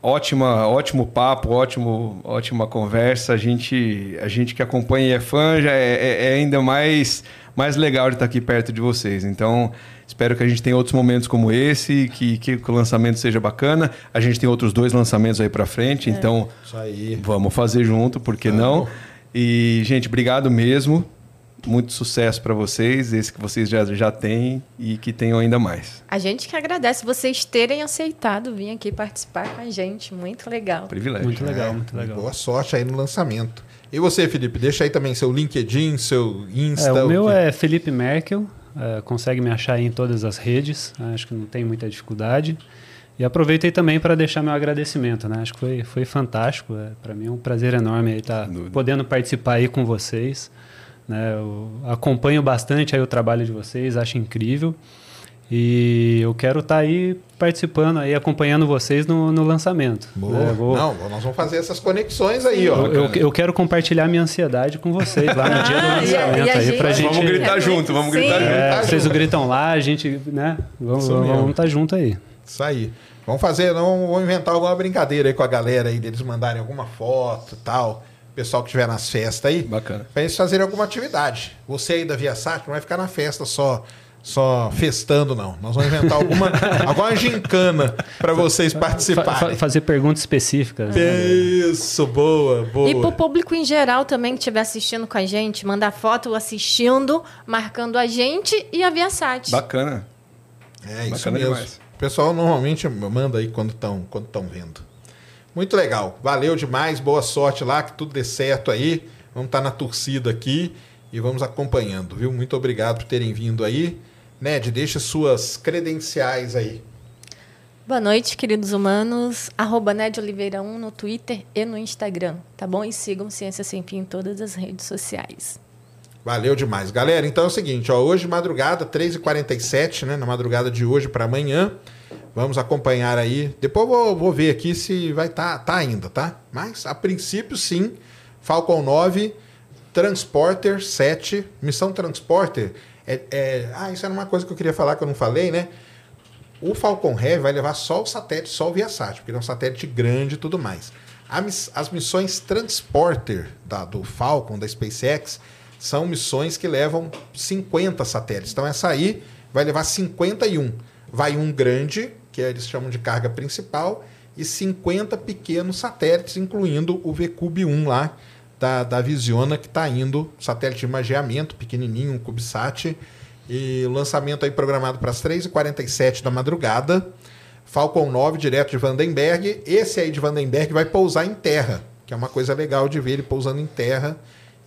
ótima, ótimo papo, ótimo, ótima conversa. A gente, a gente que acompanha e é fã já é, é- é ainda mais, mais legal de estar aqui perto de vocês. Então, espero que a gente tenha outros momentos como esse, que, que o lançamento seja bacana. A gente tem outros dois lançamentos aí para frente, então Isso aí. vamos fazer junto, por que não? E, gente, obrigado mesmo. Muito sucesso para vocês, esse que vocês já, já têm e que tenham ainda mais. A gente que agradece vocês terem aceitado vir aqui participar com a gente. Muito legal. Privilégio. Muito legal, É, muito legal. Boa sorte aí no lançamento. E você, Felipe, deixa aí também seu LinkedIn, seu Insta. É, o meu que- é Felipe Merkel, é, consegue me achar aí em todas as redes, acho que não tem muita dificuldade. E aproveitei também para deixar meu agradecimento, né? Acho que foi, foi fantástico, é, para mim é um prazer enorme estar dúvida. podendo participar aí com vocês. Né? Eu acompanho bastante aí o trabalho de vocês, acho incrível. E eu quero estar aí participando, aí acompanhando vocês no, no lançamento. Boa. né? Vou- Não, nós vamos fazer essas conexões aí, ó. eu, eu- eu quero compartilhar minha ansiedade com vocês lá no dia do Ah, e a- lançamento e a aí pra gente-. Vamos gritar É, junto, vamos sim. gritar junto. É, Tá vocês junto. gritam lá, a gente, né? Vamos Isso vamos estar junto aí. Isso aí. Vamos fazer, não vamos inventar alguma brincadeira aí com a galera aí, deles mandarem alguma foto e tal. O pessoal que estiver nas festas aí. Bacana. Pra eles fazerem alguma atividade. Você aí da Viasat não vai ficar na festa só só festando, não. Nós vamos inventar alguma, alguma gincana para vocês Fa- fa- participarem. fazer perguntas específicas. né? Isso, boa, boa. E pro público em geral também que estiver assistindo com a gente, mandar foto assistindo, marcando a gente e a Viasat. Bacana. É isso Bacana mesmo. demais. O pessoal normalmente manda aí quando estão quando tão vendo. Muito legal. Valeu demais. Boa sorte lá, que tudo dê certo aí. Vamos estar na torcida aqui e vamos acompanhando, viu? Muito obrigado por terem vindo aí. Ned, deixa suas credenciais aí. Boa noite, queridos humanos. Arroba Ned Oliveira 1 no Twitter e no Instagram, tá bom? E sigam Ciência Sem Fim em todas as redes sociais. Valeu demais. Galera, então é o seguinte, ó, hoje madrugada, 3h47, né? Na madrugada de hoje para amanhã. Vamos acompanhar aí. Depois vou, vou ver aqui se vai estar tá, tá ainda, tá? Mas a princípio sim. Falcon 9, Transporter 7, missão Transporter. É, é- Ah, isso era uma coisa que eu queria falar que eu não falei, né? O Falcon Heavy vai levar só o satélite, só o Viasat, porque ele é um satélite grande e tudo mais. As missões Transporter da- do Falcon, da SpaceX, são missões que levam 50 satélites. Então essa aí vai levar 51. Vai um grande, que eles chamam de carga principal, e 50 pequenos satélites, incluindo o VCube-1 lá da, da Visiona, que está indo, satélite de imageamento, pequenininho, um CubeSat, e o lançamento aí programado para as 3h47 da madrugada. Falcon 9, direto de Vandenberg. Esse aí de Vandenberg vai pousar em terra, que é uma coisa legal de ver ele pousando em terra.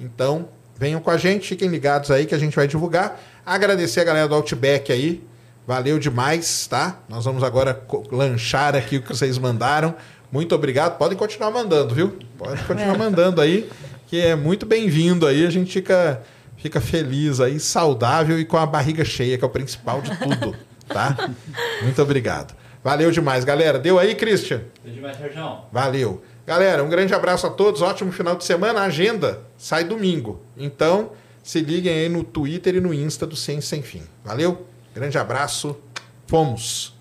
Então, venham com a gente, fiquem ligados aí que a gente vai divulgar. Agradecer a galera do Outback aí. Valeu demais, tá? Nós vamos agora lanchar aqui o que vocês mandaram. Muito obrigado. Podem continuar mandando, viu? Pode continuar mandando aí, que é muito bem-vindo aí. A gente fica, fica feliz aí, saudável e com a barriga cheia, que é o principal de tudo, tá? Muito obrigado. Valeu demais, galera. Deu aí, Christian? Tudo demais, Sérgio. Valeu. Galera, um grande abraço a todos, ótimo final de semana. A agenda sai domingo. Então, se liguem aí no Twitter e no Insta do Ciência Sem Fim. Valeu? Grande abraço. Fomos.